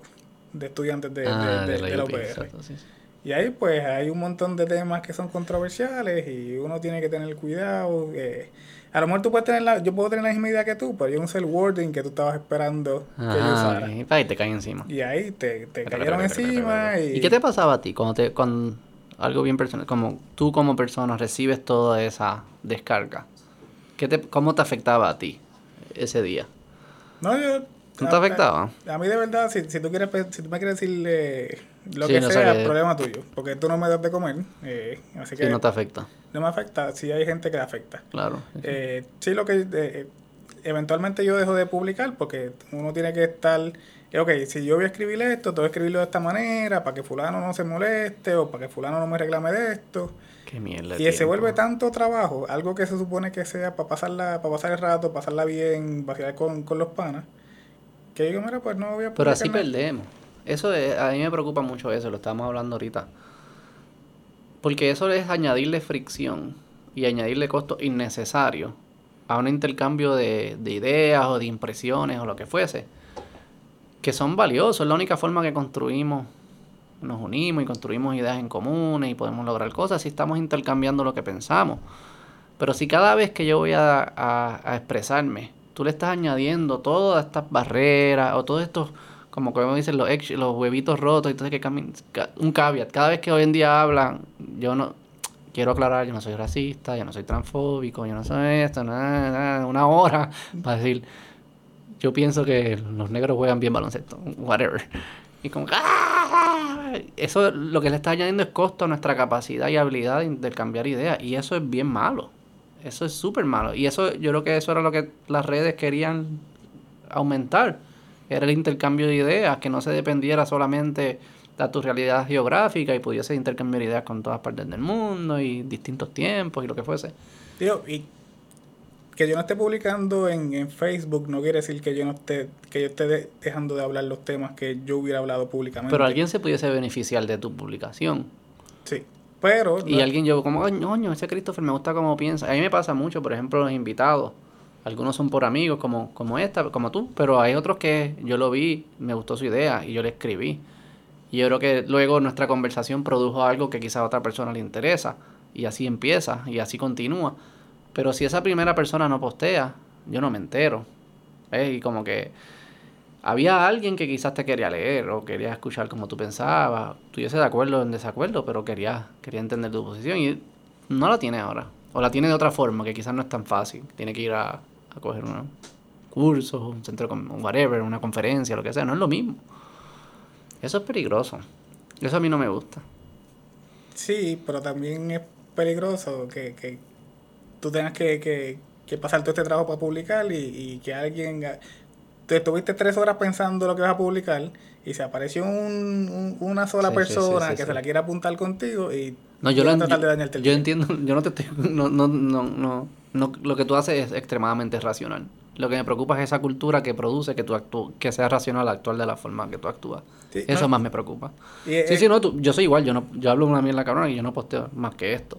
de estudiantes de, de- ah, de- de, de la UPR. exacto, sí. Y ahí pues hay un montón de temas que son controversiales y uno tiene que tener cuidado. eh, a lo mejor tú puedes tener la, yo puedo tener la misma idea que tú, pero yo no sé el wording que tú estabas esperando que yo usara. ok. Pa, y te caen encima. Y ahí te, te cayeron encima y... ¿Y qué te pasaba a ti cuando te cuando algo bien personal, como tú como persona recibes toda esa descarga? ¿Qué te, ¿Cómo te afectaba a ti ese día? No, yo... ¿No te afectaba? A, a mí de verdad, si, si tú quieres, si tú me quieres decir eh, lo Sí, que no sé sea, qué- problema tuyo. Porque tú no me das de comer, eh, así que no te afecta, no me afecta. Sí hay gente que le afecta. claro. Eh, sí, lo que eh, eventualmente yo dejo de publicar porque uno tiene que estar, eh, ok, si yo voy a escribir esto, tengo que escribirlo de esta manera para que fulano no se moleste o para que fulano no me reclame de esto. Qué mierda. Y se vuelve tanto trabajo, algo que se supone que sea para pasarla, para pasar el rato, pasarla bien, vacilar con, con los panas, que digo, mira, pues no voy a Pero así nada. perdemos. Eso es- a mí me preocupa mucho eso, lo estamos hablando ahorita. Porque eso es añadirle fricción y añadirle costos innecesarios a un intercambio de, de ideas o de impresiones o lo que fuese, que son valiosos. Es la única forma que construimos, nos unimos y construimos ideas en comunes y podemos lograr cosas si estamos intercambiando lo que pensamos. Pero si cada vez que yo voy a, a- a expresarme, tú le estás añadiendo todas estas barreras o todos estos, como como dicen los, egg- los huevitos rotos, entonces que cami- ca- un caveat. Cada vez que hoy en día hablan, yo no quiero aclarar, yo no soy racista, yo no soy transfóbico, yo no soy esto, nada, nada, una hora para decir, yo pienso que los negros juegan bien baloncesto, whatever. Y como, ¡ah! eso lo que le está añadiendo es costo a nuestra capacidad y habilidad de intercambiar ideas. Y eso es bien malo. Eso es súper malo. Y eso, yo creo que eso era lo que las redes querían aumentar. Era el intercambio de ideas, que no se dependiera solamente de tu realidad geográfica y pudiese intercambiar ideas con todas partes del mundo y distintos tiempos y lo que fuese. Tío, y que yo no esté publicando en, en Facebook no quiere decir que yo no esté, que yo esté de- dejando de hablar los temas que yo hubiera hablado públicamente. Pero alguien se pudiese beneficiar de tu publicación. Sí. Pero Y no- alguien yo como, "Ay, ñoño, ese Christopher me gusta cómo piensa. A mí me pasa mucho, por ejemplo, los invitados. Algunos son por amigos, como, como esta, como tú, pero hay otros que yo lo vi, me gustó su idea y yo le escribí. Y yo creo que luego nuestra conversación produjo algo que quizá a otra persona le interesa. Y así empieza y así continúa. Pero si esa primera persona no postea, yo no me entero. ¿Ves? Y como que había alguien que quizás te quería leer o quería escuchar como tú pensabas, estuviese de acuerdo o en desacuerdo, pero quería, quería entender tu posición y no la tiene ahora. O la tiene de otra forma, que quizás no es tan fácil. Tiene que ir a, a coger un curso, un centro, con- whatever, una conferencia, lo que sea. No es lo mismo. Eso es peligroso. Eso a mí no me gusta. Sí, pero también es peligroso que, que tú tengas que, que, que pasar todo este trabajo para publicar y, y que alguien... Te estuviste tres horas pensando lo que vas a publicar y se apareció un- un- una sola Sí, sí, sí, persona sí, que se la quiere apuntar contigo y No, yo, lo a tratar enti- de dañarte el yo entiendo, yo no te estoy, no, no, no, no, no, lo que tú haces es extremadamente racional. Lo que me preocupa es esa cultura que produce que tú actúes, que sea racional actuar de la forma que tú actúas. Sí, Eso no. más me preocupa. Y, eh, Sí, sí, no, tú- yo soy igual, yo no, yo hablo una mierda cabrona y yo no posteo más que esto.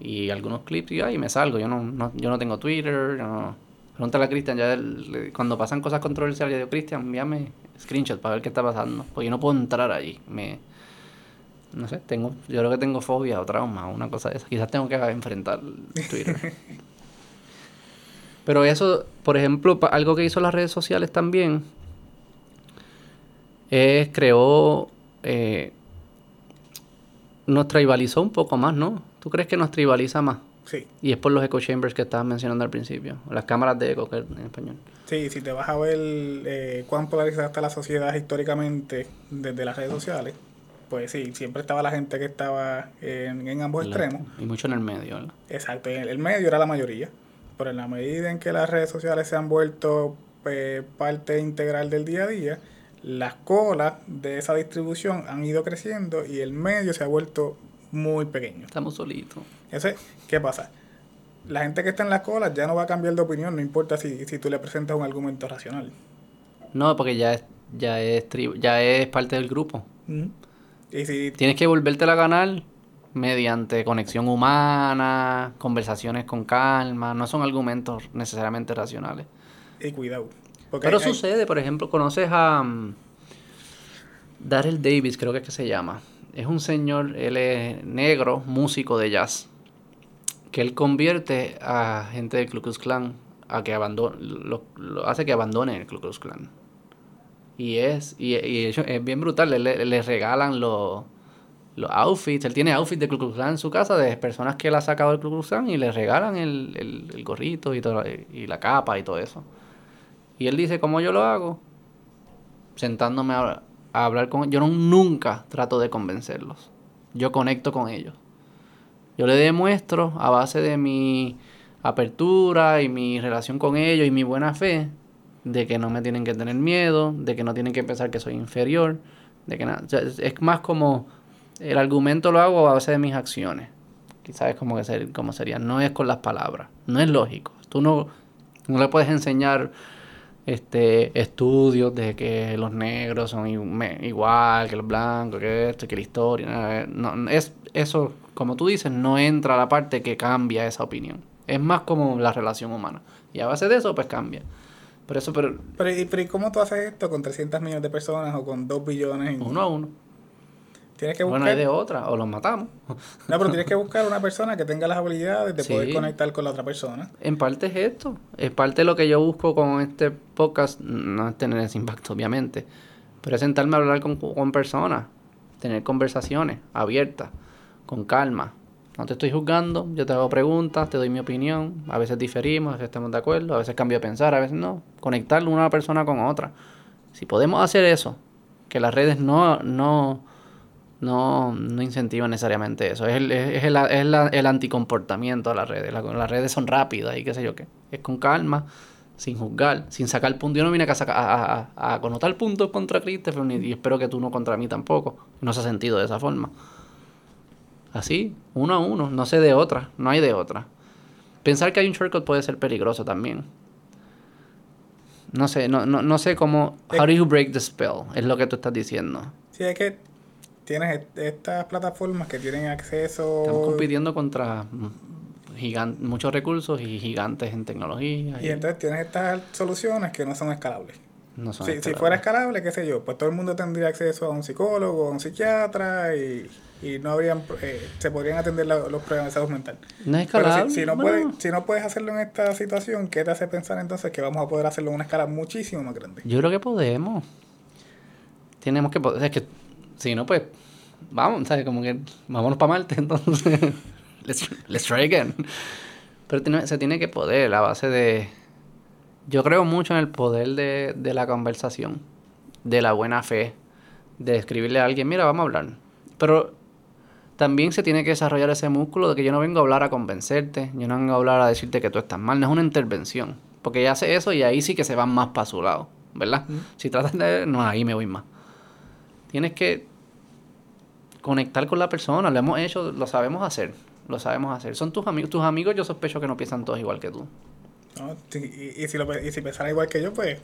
Y algunos clips y ahí me salgo, yo no, no, yo no tengo Twitter, yo no. Pregúntale a Cristian, ya le- cuando pasan cosas controversiales, yo digo, Cristian, envíame screenshot para ver qué está pasando. Porque yo no puedo entrar allí. Me, no sé, tengo, yo creo que tengo fobia o trauma, una cosa de esa. Quizás tengo que enfrentar Twitter. Pero eso, por ejemplo, algo que hizo las redes sociales también es creó, eh, nos tribalizó un poco más, ¿no? ¿Tú crees que nos tribaliza más? Sí, Y es por los echo chambers que estabas mencionando al principio, las cámaras de eco que en español. sí, si te vas a ver eh, cuán polarizada está la sociedad históricamente desde las redes sociales, pues sí, siempre estaba la gente que estaba en, en ambos extremos. Y mucho en el medio, ¿verdad? Exacto, en el, el medio era la mayoría, pero en la medida en que las redes sociales se han vuelto eh, parte integral del día a día, las colas de esa distribución han ido creciendo y el medio se ha vuelto muy pequeño. Estamos solitos. ¿Qué pasa? La gente que está en las colas ya no va a cambiar de opinión, no importa si, si tú le presentas un argumento racional. No, porque ya es, ya es, tri- ya es parte del grupo. Y si Tienes que volverte a ganar mediante conexión humana, conversaciones con calma. No son argumentos necesariamente racionales. y cuidado. Pero hay- hay- sucede, por ejemplo, conoces a Darrell Davis, creo que es que se llama. Es un señor, él es negro, músico de jazz, que él convierte a gente del Ku Klux Klan a que abandone, lo, lo hace que abandone el Ku Klux Klan. Y es, y, y eso es bien brutal, le, le- le regalan los, los outfits, él tiene outfits de Ku Klux Klan en su casa de personas que él ha sacado del Ku Klux Klan y le regalan el, el, el gorrito y, todo, y la capa y todo eso. Y él dice, ¿cómo yo lo hago? Sentándome a, a hablar con Yo no, nunca trato de convencerlos. Yo conecto con ellos. Yo le demuestro a base de mi apertura y mi relación con ellos y mi buena fe de que no me tienen que tener miedo, de que no tienen que pensar que soy inferior, de que nada. Es más como el argumento lo hago a base de mis acciones. Quizás es como que ser, como sería, no es con las palabras, no es lógico. Tú no, no le puedes enseñar este estudios de que los negros son igual que los blancos, que esto, que la historia. nada, No, es, eso, como tú dices, no entra a la parte que cambia esa opinión. Es más como la relación humana. Y a base de eso, pues cambia. Por eso, pero Pero, ¿y, pero ¿y cómo tú haces esto con 300 millones de personas o con 2 billones? uno a uno. Tienes que Bueno, hay de otra, o los matamos. no, pero tienes que buscar una persona que tenga las habilidades de poder conectar con la otra persona. En parte es esto. Es parte lo que yo busco con este podcast. No es tener ese impacto, obviamente. Pero es sentarme a hablar con, con personas. Tener conversaciones abiertas, con calma. No te estoy juzgando, yo te hago preguntas, te doy mi opinión. A veces diferimos, a veces estamos de acuerdo, a veces cambio de pensar, a veces no. Conectar una persona con otra. Si podemos hacer eso, que las redes no, no, no, no incentivan necesariamente eso. Es el, es el, es la- el anticomportamiento de las redes. La- las redes son rápidas y qué sé yo qué. Es con calma, sin juzgar, sin sacar punto. Yo no vine acá a, sacar- a, a- a connotar puntos contra Christopher ni- y espero que tú no contra mí tampoco. No se ha sentido de esa forma. Así, uno a uno, no sé de otra, no hay de otra. Pensar que hay un shortcut puede ser peligroso también. No sé, no, no, no sé cómo... How do you break the spell? Es lo que tú estás diciendo. Sí, es que tienes est- estas plataformas que tienen acceso Estamos compitiendo contra mm, muchos recursos y gigantes en tecnología. y entonces tienes estas soluciones que no son escalables. no son Si, fuera escalable, qué sé yo, pues todo el mundo tendría acceso a un psicólogo, a un psiquiatra y, y no habrían, eh, se podrían atender la- los problemas de salud mental. No es Pero escalable. si, si no bueno, puedes, si no puedes hacerlo en esta situación, ¿qué te hace pensar entonces que vamos a poder hacerlo en una escala muchísimo más grande? Yo creo que podemos. Tenemos que poder. Es que si no, pues vamos, ¿sabes? Como que vámonos para Marte, entonces. let's, let's try again. Pero tiene- se tiene que poder a base de. Yo creo mucho en el poder de, de la conversación, de la buena fe, de escribirle a alguien, mira, vamos a hablar. Pero también se tiene que desarrollar ese músculo de que yo no vengo a hablar a convencerte, yo no vengo a hablar a decirte que tú estás mal, no es una intervención. Porque ella hace eso y ahí sí que se van más para su lado, ¿verdad? Si tratas de... No, ahí me voy más. Tienes que conectar con la persona, lo hemos hecho, lo sabemos hacer, lo sabemos hacer. Son tus amigos, tus amigos yo sospecho que no piensan todos igual que tú. ¿no? Y, y si lo, y si igual que yo, pues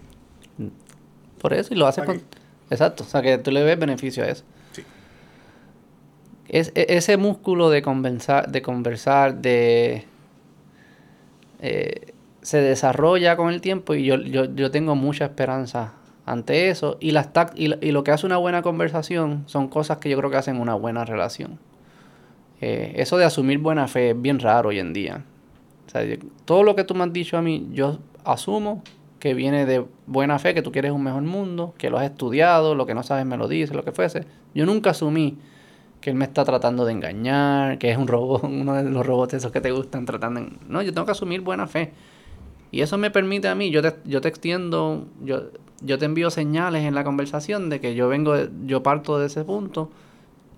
Por eso, y lo haces con... Exacto, o sea que tú le ves beneficio a eso. Sí. Es, e- ese músculo de conversar, de conversar, de... eh, se desarrolla con el tiempo y yo, yo, yo tengo mucha esperanza ante eso. Y, las y, lo- y lo que hace una buena conversación son cosas que yo creo que hacen una buena relación. Eh, eso de asumir buena fe es bien raro hoy en día. Todo lo que tú me has dicho a mí, yo asumo que viene de buena fe, que tú quieres un mejor mundo, que lo has estudiado, lo que no sabes me lo dices, lo que fuese. Yo nunca asumí que él me está tratando de engañar, que es un robot, uno de los robots esos que te gustan tratando de... No, yo tengo que asumir buena fe. Y eso me permite a mí, yo te, yo te extiendo, yo, yo te envío señales en la conversación de que yo vengo, de- yo parto de ese punto.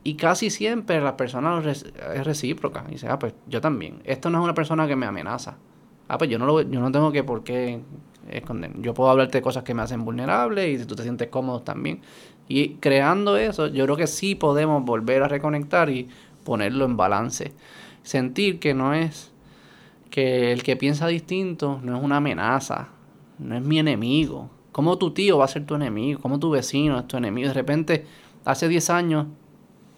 Y casi siempre la persona es recíproca. Y dice, ah, pues yo también. Esto no es una persona que me amenaza. Ah, pues yo no, lo, yo no tengo que por qué esconder. Yo puedo hablarte de cosas que me hacen vulnerable y si tú te sientes cómodo también. Y creando eso, yo creo que sí podemos volver a reconectar y ponerlo en balance. Sentir que no es que el que piensa distinto no es una amenaza, no es mi enemigo. ¿Cómo tu tío va a ser tu enemigo? ¿Cómo tu vecino es tu enemigo? De repente, hace 10 años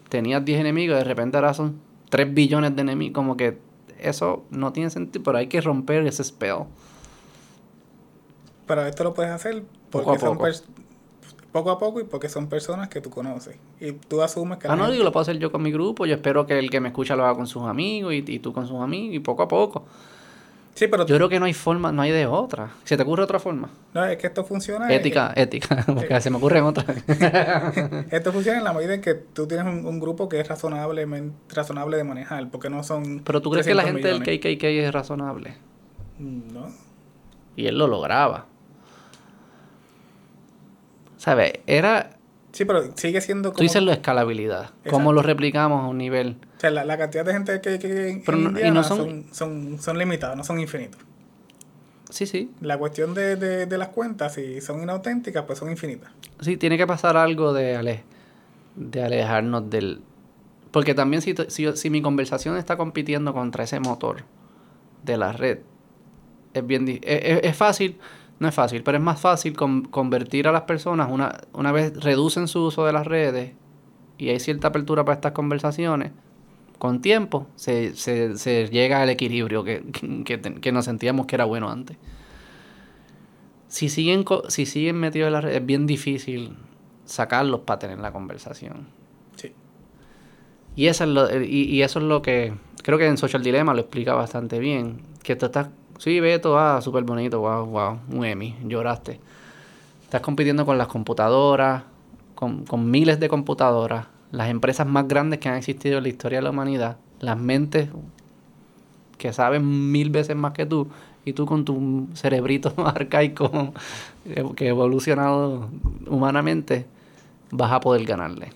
tenías 10 enemigos, de repente ahora son 3 billones de enemigos. Como que eso no tiene sentido, pero hay que romper ese spell. Pero esto lo puedes hacer porque Poco a son poco. a poco y porque son personas que tú conoces. Y tú asumes que Ah, no, gente- digo, lo puedo hacer yo con mi grupo. Yo espero que el que me escucha lo haga con sus amigos y, y tú con sus amigos y poco a poco. Sí, pero Yo creo que no hay forma, no hay de otra. ¿Se te ocurre otra forma? no, es que esto funciona. eh, Ética, ética, porque se me ocurren otras. Esto funciona en la medida en que tú tienes un, un grupo que es razonable, razonable de manejar, porque no son. Pero tú crees que la 300 gente millones. del KKK es razonable. No. Y él lo lograba. ¿Sabes? Era. Sí, pero sigue siendo como. Tú dices la escalabilidad. ¿Cómo lo replicamos a un nivel? O sea, la, la cantidad de gente que, que en Pero no- y no son- son, son, son limitadas, no son infinitos. Sí, sí. La cuestión de, de, de las cuentas, si son inauténticas, pues son infinitas. Sí, tiene que pasar algo de, ale- de alejarnos del... Porque también si, si, si mi conversación está compitiendo contra ese motor de la red, es bien... Es, es- es fácil, no es fácil, pero es más fácil con- convertir a las personas, una, una vez reducen su uso de las redes y hay cierta apertura para estas conversaciones, con tiempo se, se, se llega al equilibrio que, que, nos sentíamos que era bueno antes. Si siguen, si siguen metidos en la red, es bien difícil sacarlos para tener la conversación. Sí. Y eso, es lo, y, y eso es lo que creo que en Social Dilemma lo explica bastante bien. Que tú estás, sí, Beto, ah, súper bonito, wow, wow, un Emmy, lloraste. Estás compitiendo con las computadoras, con, con miles de computadoras, las empresas más grandes que han existido en la historia de la humanidad, las mentes que saben mil veces más que tú, y tú con tu cerebrito arcaico eh, que ha evolucionado humanamente, vas a poder ganarle.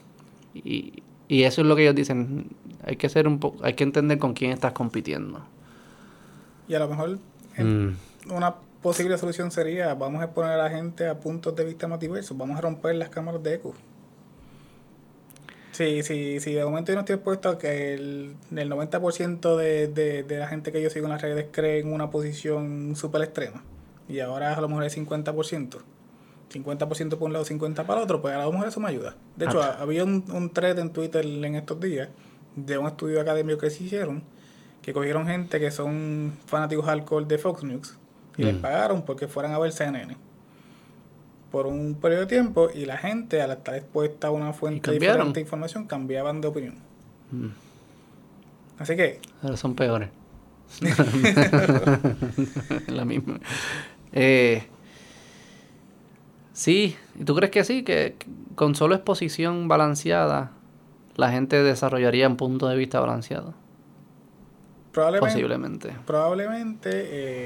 Y, y eso es lo que ellos dicen. Hay que ser un po hay que entender con quién estás compitiendo. Y a lo mejor en- Mm. una posible solución sería, vamos a exponer a la gente a puntos de vista más diversos, vamos a romper las cámaras de eco. Sí, sí, sí, de momento yo no estoy expuesto a que el, el 90% de, de, de la gente que yo sigo en las redes cree en una posición súper extrema. Y ahora a lo mejor es 50%. 50% por un lado, 50% para el otro, pues a lo mejor eso me ayuda. De hecho, Ah. ha- había un, un thread en Twitter en estos días de un estudio académico que se hicieron, que cogieron gente que son fanáticos hardcore de Fox News y les Mm. pagaron porque fueran a ver CNN por un periodo de tiempo y la gente al estar expuesta a una fuente diferente de información cambiaban de opinión. Mm. Así que son peores. La misma. Eh, sí, ¿y tú crees que sí? Que con solo exposición balanceada la gente desarrollaría un punto de vista balanceado. Probablemente Posiblemente. probablemente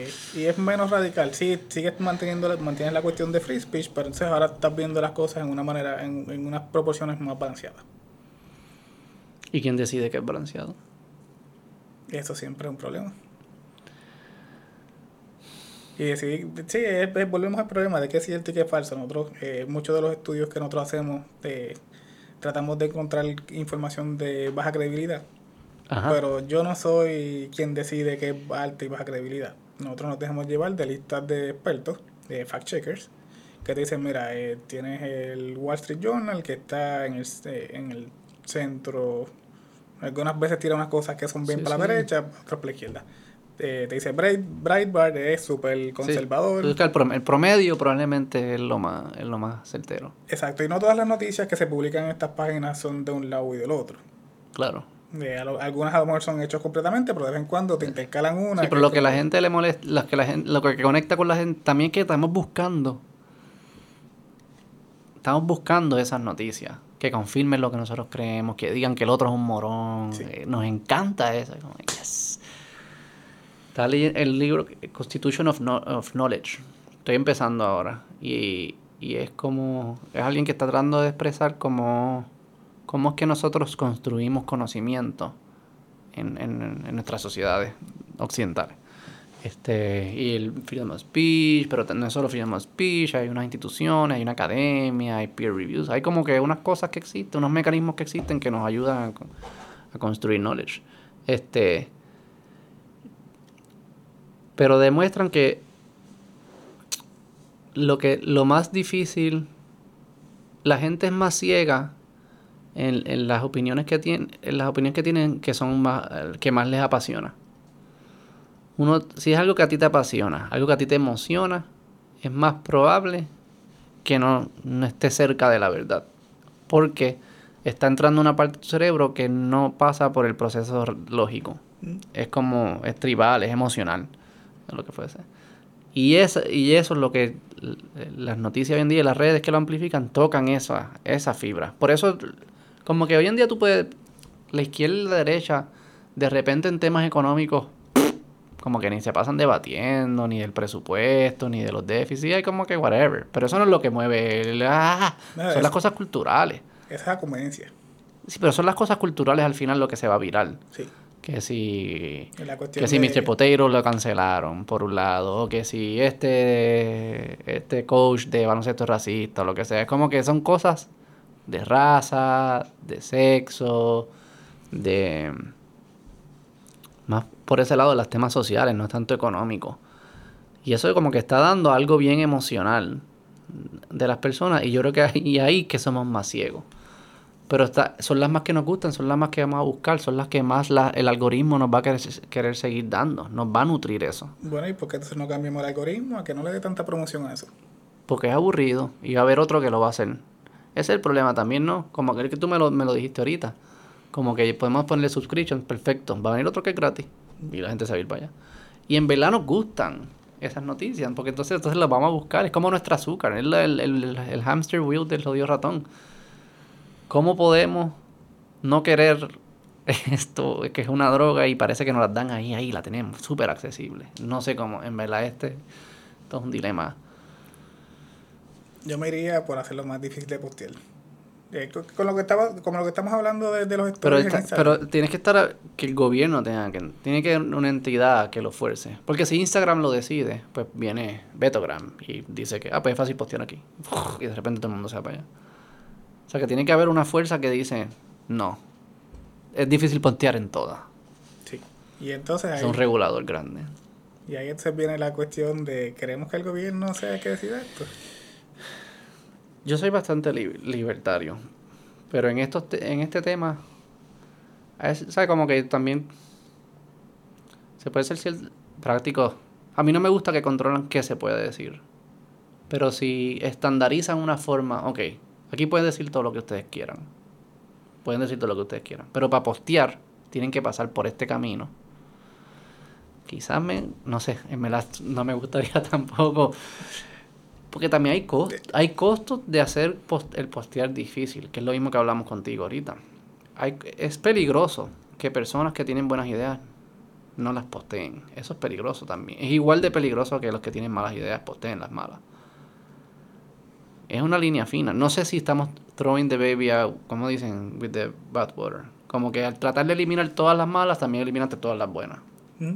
eh, y es menos radical. Sí, sigues manteniendo la, mantienes la cuestión de free speech, pero entonces ahora estás viendo las cosas en una manera en, en unas proporciones más balanceadas. ¿Y quién decide que es balanceado? Eso siempre es un problema. Y decidir, sí, es- es- volvemos al problema de qué es cierto y qué es falso. Nosotros, eh, muchos de los estudios que nosotros hacemos, eh, tratamos de encontrar información de baja credibilidad. Ajá. Pero yo no soy quien decide qué es alta y baja credibilidad. Nosotros nos dejamos llevar de listas de expertos, de fact-checkers, que te dicen, mira, eh, tienes el Wall Street Journal que está en el, eh, en el centro. Algunas veces tira unas cosas que son bien Sí, para la derecha, otras para la izquierda. Eh, te dice Bright, Breitbart es súper conservador. El promedio probablemente es lo más, es lo más certero. Exacto, y no todas las noticias que se publican en estas páginas son de un lado y del otro. Claro. Eh, a lo- algunas a lo mejor son hechos completamente, pero de vez en cuando te intercalan una. Sí, pero lo que la gente le molesta, lo que la gente, lo que conecta con la gente, también es que estamos buscando, estamos buscando esas noticias, que confirmen lo que nosotros creemos, que digan que el otro es un morón, Sí. eh, nos encanta eso, como, yes. Está leyendo el libro Constitution of, Kno- of Knowledge, estoy empezando ahora, y, y es como, es alguien que está tratando de expresar cómo, cómo es que nosotros construimos conocimiento en, nuestras sociedades occidentales. Este, y el freedom of speech, pero no es solo freedom of speech, hay unas instituciones, hay una academia, hay peer reviews, hay como que unas cosas que existen, unos mecanismos que existen que nos ayudan a, a construir knowledge. Este, pero demuestran que lo que lo más difícil la gente es más ciega en, en las opiniones que tienen en las opiniones que tienen que son más que más les apasiona. Uno si es algo que a ti te apasiona algo que a ti te emociona es más probable que no, no esté cerca de la verdad. Porque está entrando una parte de tu cerebro que no pasa por el proceso lógico. Es como es tribal es emocional lo que fuese y, es, y eso es lo que las noticias hoy en día, las redes que lo amplifican, tocan esa, esa fibra. Por eso, como que hoy en día tú puedes, la izquierda y la derecha, de repente en temas económicos, como que ni se pasan debatiendo, ni del presupuesto, ni de los déficits, hay como que whatever. Pero eso no es lo que mueve, el, ah, son las cosas culturales. Esa es la conveniencia. Sí, pero son las cosas culturales al final lo que se va a viral. Sí. Que si, que si de- Mr. Potato lo cancelaron, por un lado, o que si este, este coach de baloncesto es racista, o lo que sea. Es como que son cosas de raza, de sexo, de... Más por ese lado de los temas sociales, no es tanto económico. Y eso como que está dando algo bien emocional de las personas, y yo creo que ahí, ahí que somos más ciegos. Pero está, son las más que nos gustan, son las más que vamos a buscar, son las que más la- el algoritmo nos va a querer, querer seguir dando, nos va a nutrir eso. Bueno, ¿y por qué entonces no cambiamos el algoritmo? A que no le dé tanta promoción a eso. Porque es aburrido y va a haber otro que lo va a hacer. Ese es el problema también, ¿no? Como que tú me lo, me lo dijiste ahorita. Como que podemos ponerle subscription, perfecto. Va a venir otro que es gratis. Y la gente se va a ir para allá. Y en verdad nos gustan esas noticias, porque entonces, entonces las vamos a buscar. Es como nuestro azúcar, es la- el, el, el hamster wheel del jodido ratón. ¿Cómo podemos no querer esto, que es una droga y parece que nos las dan ahí, ahí la tenemos, súper accesible? No sé cómo, en verdad este, esto es un dilema. Yo me iría por hacerlo más difícil de postear. Eh, co- con lo que estaba, como lo que estamos hablando de, de los Pero, está- pero tienes que estar a- que el gobierno tenga que tiene que haber una entidad que lo fuerce. Porque si Instagram lo decide, pues viene Betogram y dice que ah, pues es fácil postear aquí. Y de repente todo el mundo se va para allá. O sea que tiene que haber una fuerza que dice, no. Es difícil postear en todas. Sí. Y entonces Es ahí, un regulador grande. y ahí entonces viene la cuestión de queremos que el gobierno sea el que decida esto. Yo soy bastante li- libertario, pero en estos te- en este tema, ¿sabes? Como que también se puede ser cier- práctico. A mí no me gusta que controlan qué se puede decir, pero si estandarizan una forma, ok, aquí pueden decir todo lo que ustedes quieran, pueden decir todo lo que ustedes quieran, pero para postear tienen que pasar por este camino. Quizás me, no sé, en verdad no me gustaría tampoco porque también hay costos, hay costos de hacer post- el postear difícil, que es lo mismo que hablamos contigo ahorita. Hay, es peligroso que personas que tienen buenas ideas no las posteen. Eso es peligroso también. Es igual de peligroso que los que tienen malas ideas posteen las malas. Es una línea fina. No sé si estamos throwing the baby out, como dicen, with the bad water. Como que al tratar de eliminar todas las malas, también eliminaste todas las buenas. ¿Mm?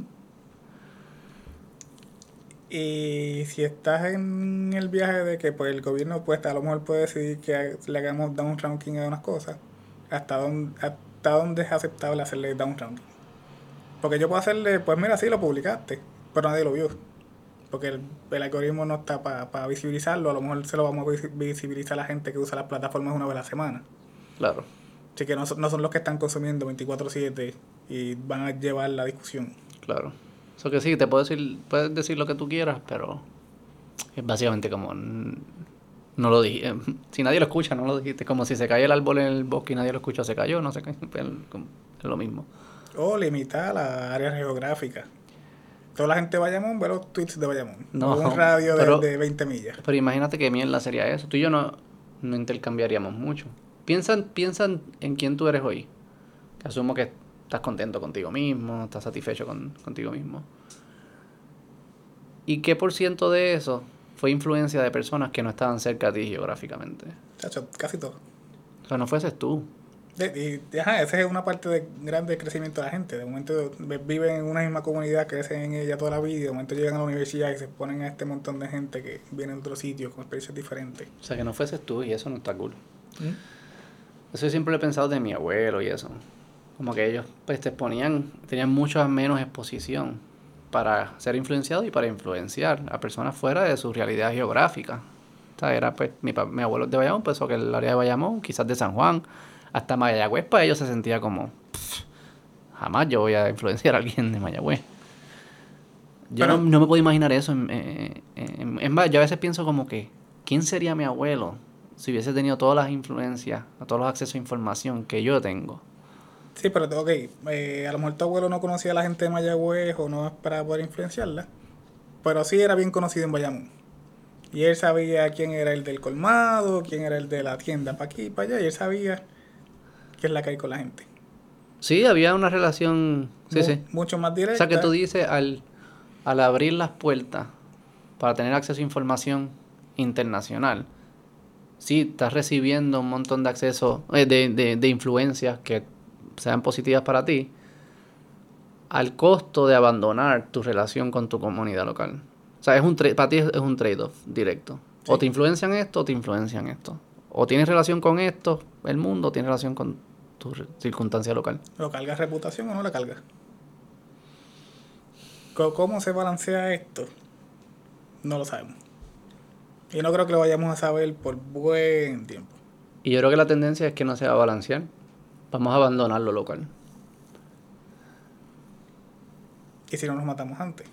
Y si estás en el viaje de que pues el gobierno pues a lo mejor puede decidir que le hagamos down ranking a unas cosas, ¿hasta dónde, hasta dónde es aceptable hacerle down ranking? Porque yo puedo hacerle, pues mira, sí lo publicaste, pero nadie lo vio. Porque el, el algoritmo no está para visibilizarlo, a lo mejor se lo vamos a visi- visibilizar a la gente que usa las plataformas una vez a la semana. Claro. Así que no, son- no son los que están consumiendo 24/7 y van a llevar la discusión. Claro. Eso que sí, te puedo decir, puedes decir lo que tú quieras, pero es básicamente como no lo dije. Si nadie lo escucha, no lo dijiste. Como si se cae el árbol en el bosque y nadie lo escucha, se cayó, no se cayó. Es como- es lo mismo. O limitar la área geográfica. Toda la gente de Bayamón ve los tweets de Bayamón. No, un radio de, pero- de 20 millas. Pero imagínate que mierda sería eso. Tú y yo no, no intercambiaríamos mucho. Piensa, piensa en- en quién tú eres hoy. Que asumo que estás contento contigo mismo, estás satisfecho con, contigo mismo. ¿Y qué por ciento de eso fue influencia de personas que no estaban cerca de ti geográficamente? Chacho, casi todo. O sea, no fueses tú. De- y, ajá, esa es una parte de grande crecimiento de la gente. De momento ve- viven en una misma comunidad, crecen en ella toda la vida y de momento llegan a la universidad y se ponen a este montón de gente que viene de otros sitios con experiencias diferentes. O sea, que no fueses tú y eso no está cool. ¿Mm? Eso yo siempre lo he pensado de mi abuelo y eso. Como que ellos pues te exponían, tenían mucha menos exposición para ser influenciados y para influenciar a personas fuera de su realidad geográfica. O sea, era pues, mi, mi abuelo es de Bayamón, pensó que el área de Bayamón, quizás de San Juan, hasta Mayagüez, para ellos se sentía como, "Pff, jamás yo voy a influenciar a alguien de Mayagüez. Yo Pero- no, no me puedo imaginar eso. En- en más, yo a veces pienso como que, ¿quién sería mi abuelo si hubiese tenido todas las influencias, todos los accesos a información que yo tengo? Sí, pero ok, eh, a lo mejor tu abuelo no conocía a la gente de Mayagüez o no es para poder influenciarla, pero sí era bien conocido en Bayamón. Y él sabía quién era el del colmado, quién era el de la tienda para aquí y para allá, y él sabía qué es la que hay con la gente. Sí, había una relación, sí, Mu- sí. Mucho más O directa. sea, que tú dices, al, al abrir las puertas para tener acceso a información internacional, sí, estás recibiendo un montón de acceso, eh, de, de, de influencias que sean positivas para ti, al costo de abandonar tu relación con tu comunidad local. O sea, es un para ti es, un trade-off directo. O te influencian esto o te influencian esto. O tienes relación con esto, el mundo, o tienes relación con tu circunstancia local. ¿Lo carga reputación o no la carga? Co- ¿Cómo se balancea esto? No lo sabemos. Y no creo que lo vayamos a saber por buen tiempo. Y yo creo que la tendencia es que no se va a balancear. Vamos a abandonar lo local. Y si no nos matamos antes.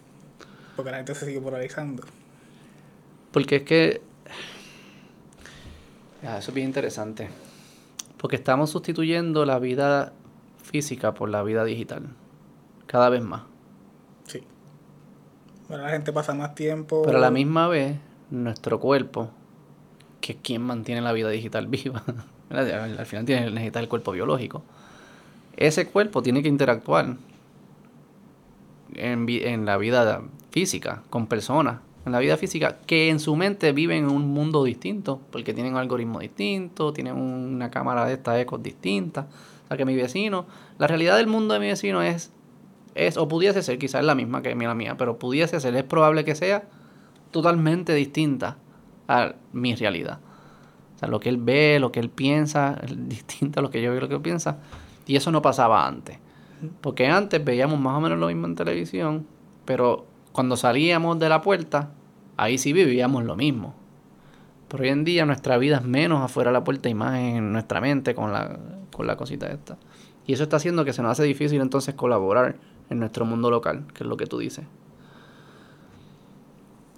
Porque la gente se sigue polarizando. Porque es que... Ya, eso es bien interesante. Porque estamos sustituyendo la vida física por la vida digital. Cada vez más. Sí. Ahora la gente pasa más tiempo. Pero a la misma vez, nuestro cuerpo, que es quien mantiene la vida digital viva. Al al final tiene necesita el cuerpo biológico. Ese cuerpo tiene que interactuar en, en la vida física, con personas, en la vida física, que en su mente viven en un mundo distinto, porque tienen un algoritmo distinto, tienen una cámara de estas ecos distinta. O sea que mi vecino, la realidad del mundo de mi vecino es, es o pudiese ser, quizás la misma que la mía, pero pudiese ser, es probable que sea totalmente distinta a mi realidad. Lo que él ve, lo que él piensa, es distinto a lo que yo veo y lo que él piensa. Y eso no pasaba antes. Porque antes veíamos más o menos lo mismo en televisión, pero cuando salíamos de la puerta, ahí sí vivíamos lo mismo. Pero hoy en día nuestra vida es menos afuera de la puerta y más en nuestra mente con la, con la cosita esta. Y eso está haciendo que se nos hace difícil entonces colaborar en nuestro mundo local, que es lo que tú dices.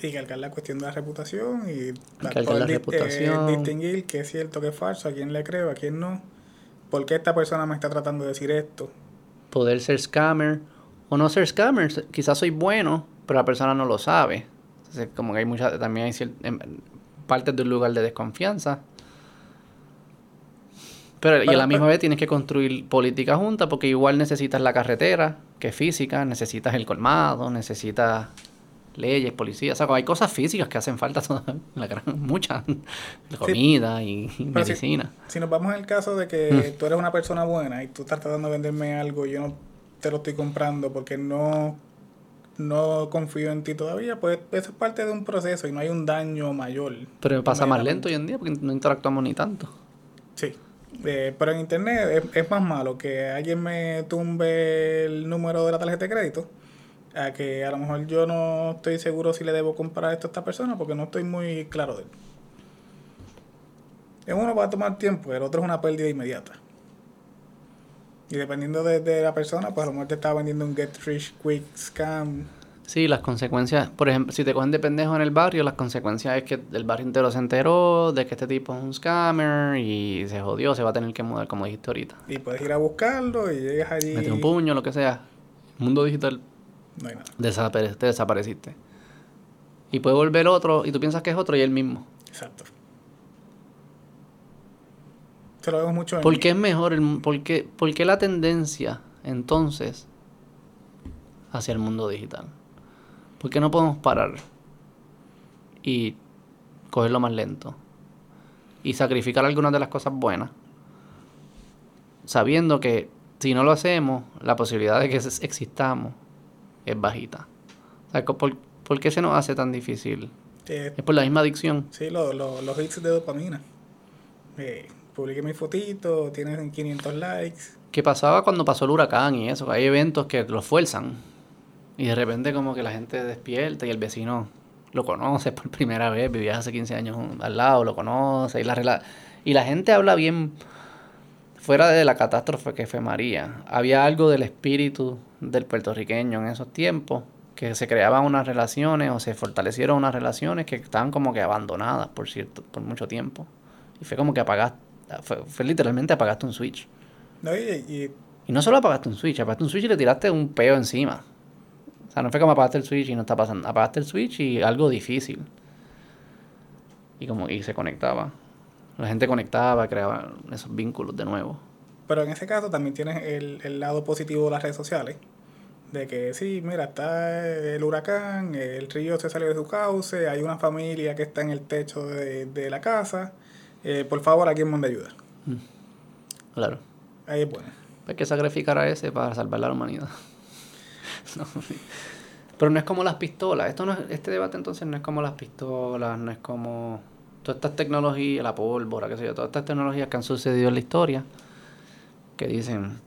Y cargar la cuestión de la reputación y poder la eh, reputación. distinguir qué es cierto, qué es falso, a quién le creo, a quién no. ¿Por qué esta persona me está tratando de decir esto? poder ser scammer o no ser scammer. Quizás soy bueno, pero la persona no lo sabe. Entonces, como que hay muchas, también hay em, partes de un lugar de desconfianza. Pero, y a Pero- la misma pero- vez tienes que construir política junta porque igual necesitas la carretera, que es física, necesitas el colmado, necesitas leyes, policías. O sea, hay cosas físicas que hacen falta, todas, la gran- muchas. Comida y, y Pero si- medicina. Si nos vamos al caso de que tú eres una persona buena y tú estás tratando de venderme algo y yo no te lo estoy comprando porque no, no confío en ti todavía, pues eso es parte de un proceso y no hay un daño mayor. Pero pasa más lento hoy en día porque no interactuamos ni tanto. Sí. Eh, pero en internet es, es más malo que alguien me tumbe el número de la tarjeta de crédito a que a lo mejor yo no estoy seguro si le debo comprar esto a esta persona porque no estoy muy claro de él. En uno va a tomar tiempo, el otro es una pérdida inmediata. Y dependiendo de, de la persona, pues a lo mejor te está vendiendo un get rich quick scam. Sí, las consecuencias, por ejemplo, si te cogen de pendejo en el barrio, las consecuencias es que el barrio entero se enteró de que este tipo es un scammer y se jodió, se va a tener que mudar, como dijiste ahorita. Y puedes ir a buscarlo y llegas allí. Meter un puño, lo que sea. Mundo digital, No hay nada. desapare- te desapareciste. Y puede volver otro y tú piensas que es otro y el mismo. Exacto. Se lo vemos mucho en ¿Por qué es mejor? El, por, qué, por qué la tendencia entonces hacia el mundo digital? ¿Por qué no podemos parar y cogerlo más lento? Y sacrificar algunas de las cosas buenas sabiendo que si no lo hacemos, la posibilidad de que existamos es bajita. O sea, ¿por, por qué se nos hace tan difícil? Eh, Es por la misma adicción. sí, lo- lo- los hits de dopamina. Eh, publiqué mi fotito, tienen 500 likes. ¿Qué pasaba cuando pasó el huracán y eso? Hay eventos que los fuerzan. Y de repente como que la gente despierta y el vecino lo conoce por primera vez, vivía hace 15 años al lado, lo conoce. Y la, rela- y la gente habla bien fuera de la catástrofe que fue María. Había algo del espíritu del puertorriqueño en esos tiempos, que se creaban unas relaciones o se fortalecieron unas relaciones que estaban como que abandonadas por cierto, por mucho tiempo. Y fue como que apagaste, fue, fue literalmente apagaste un switch. ¿no? Y, y Y no solo apagaste un switch, apagaste un switch y le tiraste un peo encima. O sea, no fue como apagaste el switch y no está pasando. Apagaste el switch y algo difícil. Y como y se conectaba. La gente conectaba, creaba esos vínculos de nuevo. Pero en ese caso también tienes el, el lado positivo de las redes sociales. De que sí, mira, está el huracán, el río se salió de su cauce, hay una familia que está en el techo de, de la casa. eh, por favor, alguien mande ayuda. Claro. Ahí es bueno. Hay que sacrificar a ese para salvar la humanidad. No. Pero no es como las pistolas. Esto no es- este debate entonces no es como las pistolas, no es como todas estas tecnologías, la pólvora, qué sé yo, todas estas tecnologías que han sucedido en la historia, que dicen,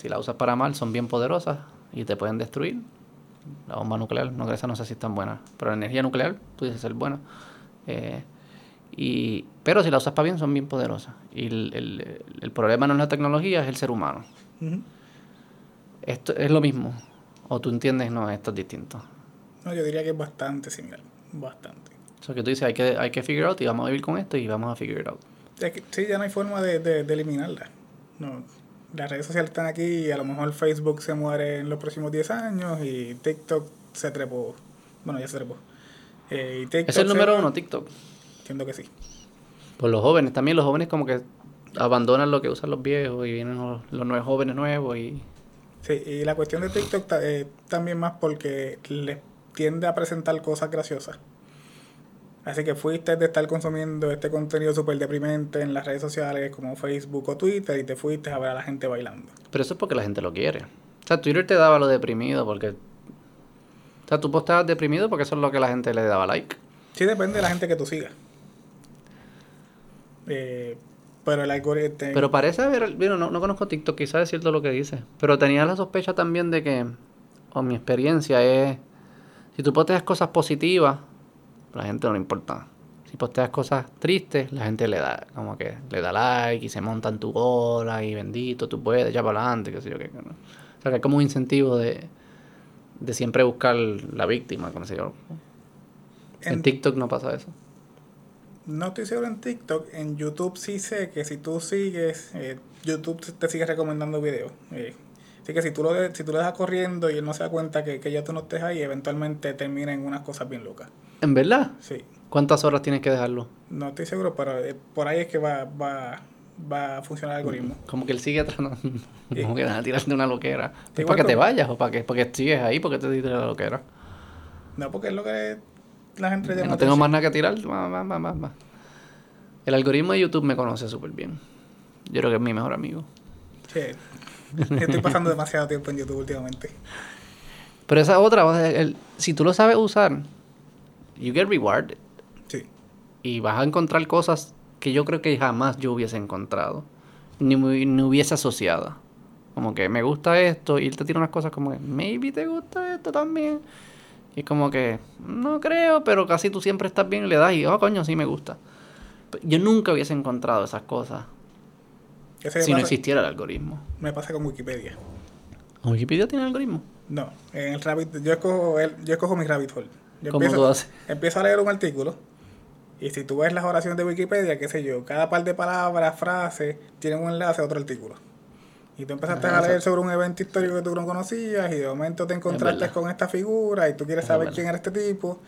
si la usas para mal, son bien poderosas y te pueden destruir. La bomba nuclear, no, esa no sé si es tan buena, pero la energía nuclear, dices ser buena. Eh, y, pero si la usas para bien, son bien poderosas. Y el, el- el problema no es la tecnología, es el ser humano. Esto es lo mismo. O tú entiendes, no, esto es distinto. No, yo diría que es bastante similar. Bastante. Sea, que tú dices, hay que, hay que figure out y vamos a vivir con esto y vamos a figure it out. Sí, ya no hay forma de, de, de eliminarla. No, las redes sociales están aquí y a lo mejor Facebook se muere en los próximos 10 años y TikTok se trepó. Bueno, ya se trepó. Eh, y TikTok Es el se número va- uno, TikTok. Entiendo que sí. Por los jóvenes, también los jóvenes como que abandonan lo que usan los viejos y vienen los, los nuevos jóvenes nuevos y... Sí, y la cuestión de TikTok eh, también más porque les tiende a presentar cosas graciosas. Así que fuiste de estar consumiendo este contenido súper deprimente en las redes sociales como Facebook o Twitter y te fuiste a ver a la gente bailando. Pero eso es porque la gente lo quiere. O sea, Twitter te daba lo deprimido porque... O sea, tú postabas deprimido porque eso es lo que la gente le daba like. Sí, depende de la gente que tú sigas. Eh, pero el algoritmo... Pero parece haber, bueno, no, no conozco TikTok, quizás es cierto lo que dice, pero tenía la sospecha también de que, o mi experiencia es, si tú posteas cosas positivas, la gente no le importa. Si posteas cosas tristes, la gente le da, como que le da like y se monta en tu ola y bendito, tú puedes, ya para adelante, qué sé yo qué. ¿no? O sea, que hay como un incentivo de, de siempre buscar la víctima, como sé yo. En, en- TikTok no pasa eso. No estoy seguro en TikTok, en YouTube sí sé que si tú sigues, eh, YouTube te sigue recomendando videos. eh. así que si tú, lo de- si tú lo dejas corriendo y él no se da cuenta que, que ya tú no estés ahí, eventualmente termina en unas cosas bien locas. ¿En verdad? Sí, ¿Cuántas horas tienes que dejarlo? no estoy seguro, pero eh, por ahí es que va, va, va a funcionar el algoritmo. Como que él sigue tratando. Sí. Como que a tirarte una loquera. ¿Es Igual para que te vayas o para qué? Porque sigues ahí, porque te tiras la loquera. No, porque es lo que la gente Que llama no tengo atención. más nada que tirar. Va, va, va, va, va. El algoritmo de YouTube me conoce súper bien. Yo creo que es mi mejor amigo. Sí. Estoy pasando demasiado tiempo en YouTube últimamente. Pero esa otra, el- si tú lo sabes usar, you get rewarded. Sí. Y vas a encontrar cosas que yo creo que jamás yo hubiese encontrado. Ni, ni hubiese asociado. Como que me gusta esto y él te tira unas cosas como que, maybe te gusta esto también. Y como que, no creo, pero casi tú siempre estás bien y le das y, oh, coño, sí me gusta. Yo nunca hubiese encontrado esas cosas si me no pasa- existiera el algoritmo. Me pasa con Wikipedia. ¿Wikipedia tiene algoritmo? No, en el rabbit, yo escojo, el, yo escojo mi rabbit hole. Yo ¿Cómo empiezo, tú haces? empiezo a leer un artículo y si tú ves las oraciones de Wikipedia, qué sé yo, cada par de palabras, frases, tienen un enlace a otro artículo. Y tú empezaste a leer sobre un evento histórico que tú no conocías y de momento te encontraste con esta figura y tú quieres Es saber quién era este tipo.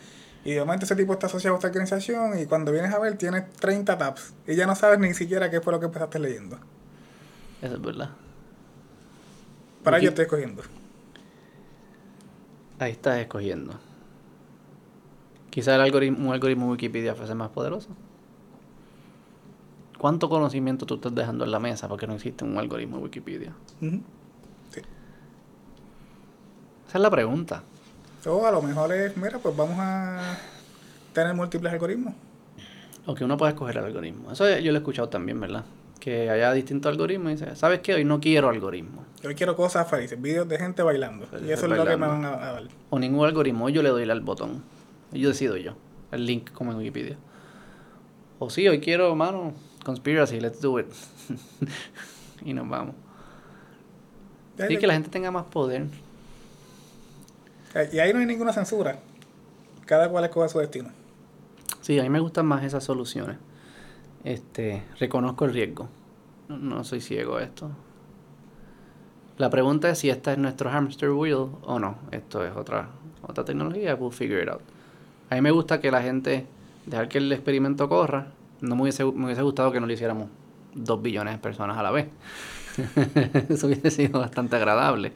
Y de momento ese tipo está asociado a esta organización y cuando vienes a ver tienes 30 tabs y ya no sabes ni siquiera qué fue lo que empezaste leyendo. Eso es verdad. Para yo estoy escogiendo. Ahí estás escogiendo. Quizá el algoritmo, un algoritmo Wikipedia fuese más poderoso. ¿Cuánto conocimiento tú estás dejando en la mesa porque no existe un algoritmo de Wikipedia? Sí. Esa es la pregunta. O a lo mejor es, mira, pues vamos a tener múltiples algoritmos. O que uno pueda escoger el algoritmo. Eso yo lo he escuchado también, ¿verdad? Que haya distintos algoritmos y dice, ¿sabes qué? Hoy no quiero algoritmo. Yo quiero cosas felices, vídeos de gente bailando. Y eso es lo que me van a, a dar. O ningún algoritmo. Hoy yo le doy al botón. Yo decido yo. El link como en Wikipedia. O sí, hoy quiero, mano, conspiracy, let's do it. y nos vamos. Sí, que la gente tenga más poder. Eh, Y ahí no hay ninguna censura. Cada cual escoge su destino. Sí, a mí me gustan más esas soluciones. Este, reconozco el riesgo. No, no soy ciego a esto. La pregunta es si esta es nuestro hamster wheel o no. Esto es otra, otra tecnología. We'll figure it out. A mí me gusta que la gente, dejar que el experimento corra. No me hubiese, gustado que no lo hiciéramos dos billones de personas a la vez. Eso hubiese sido bastante agradable.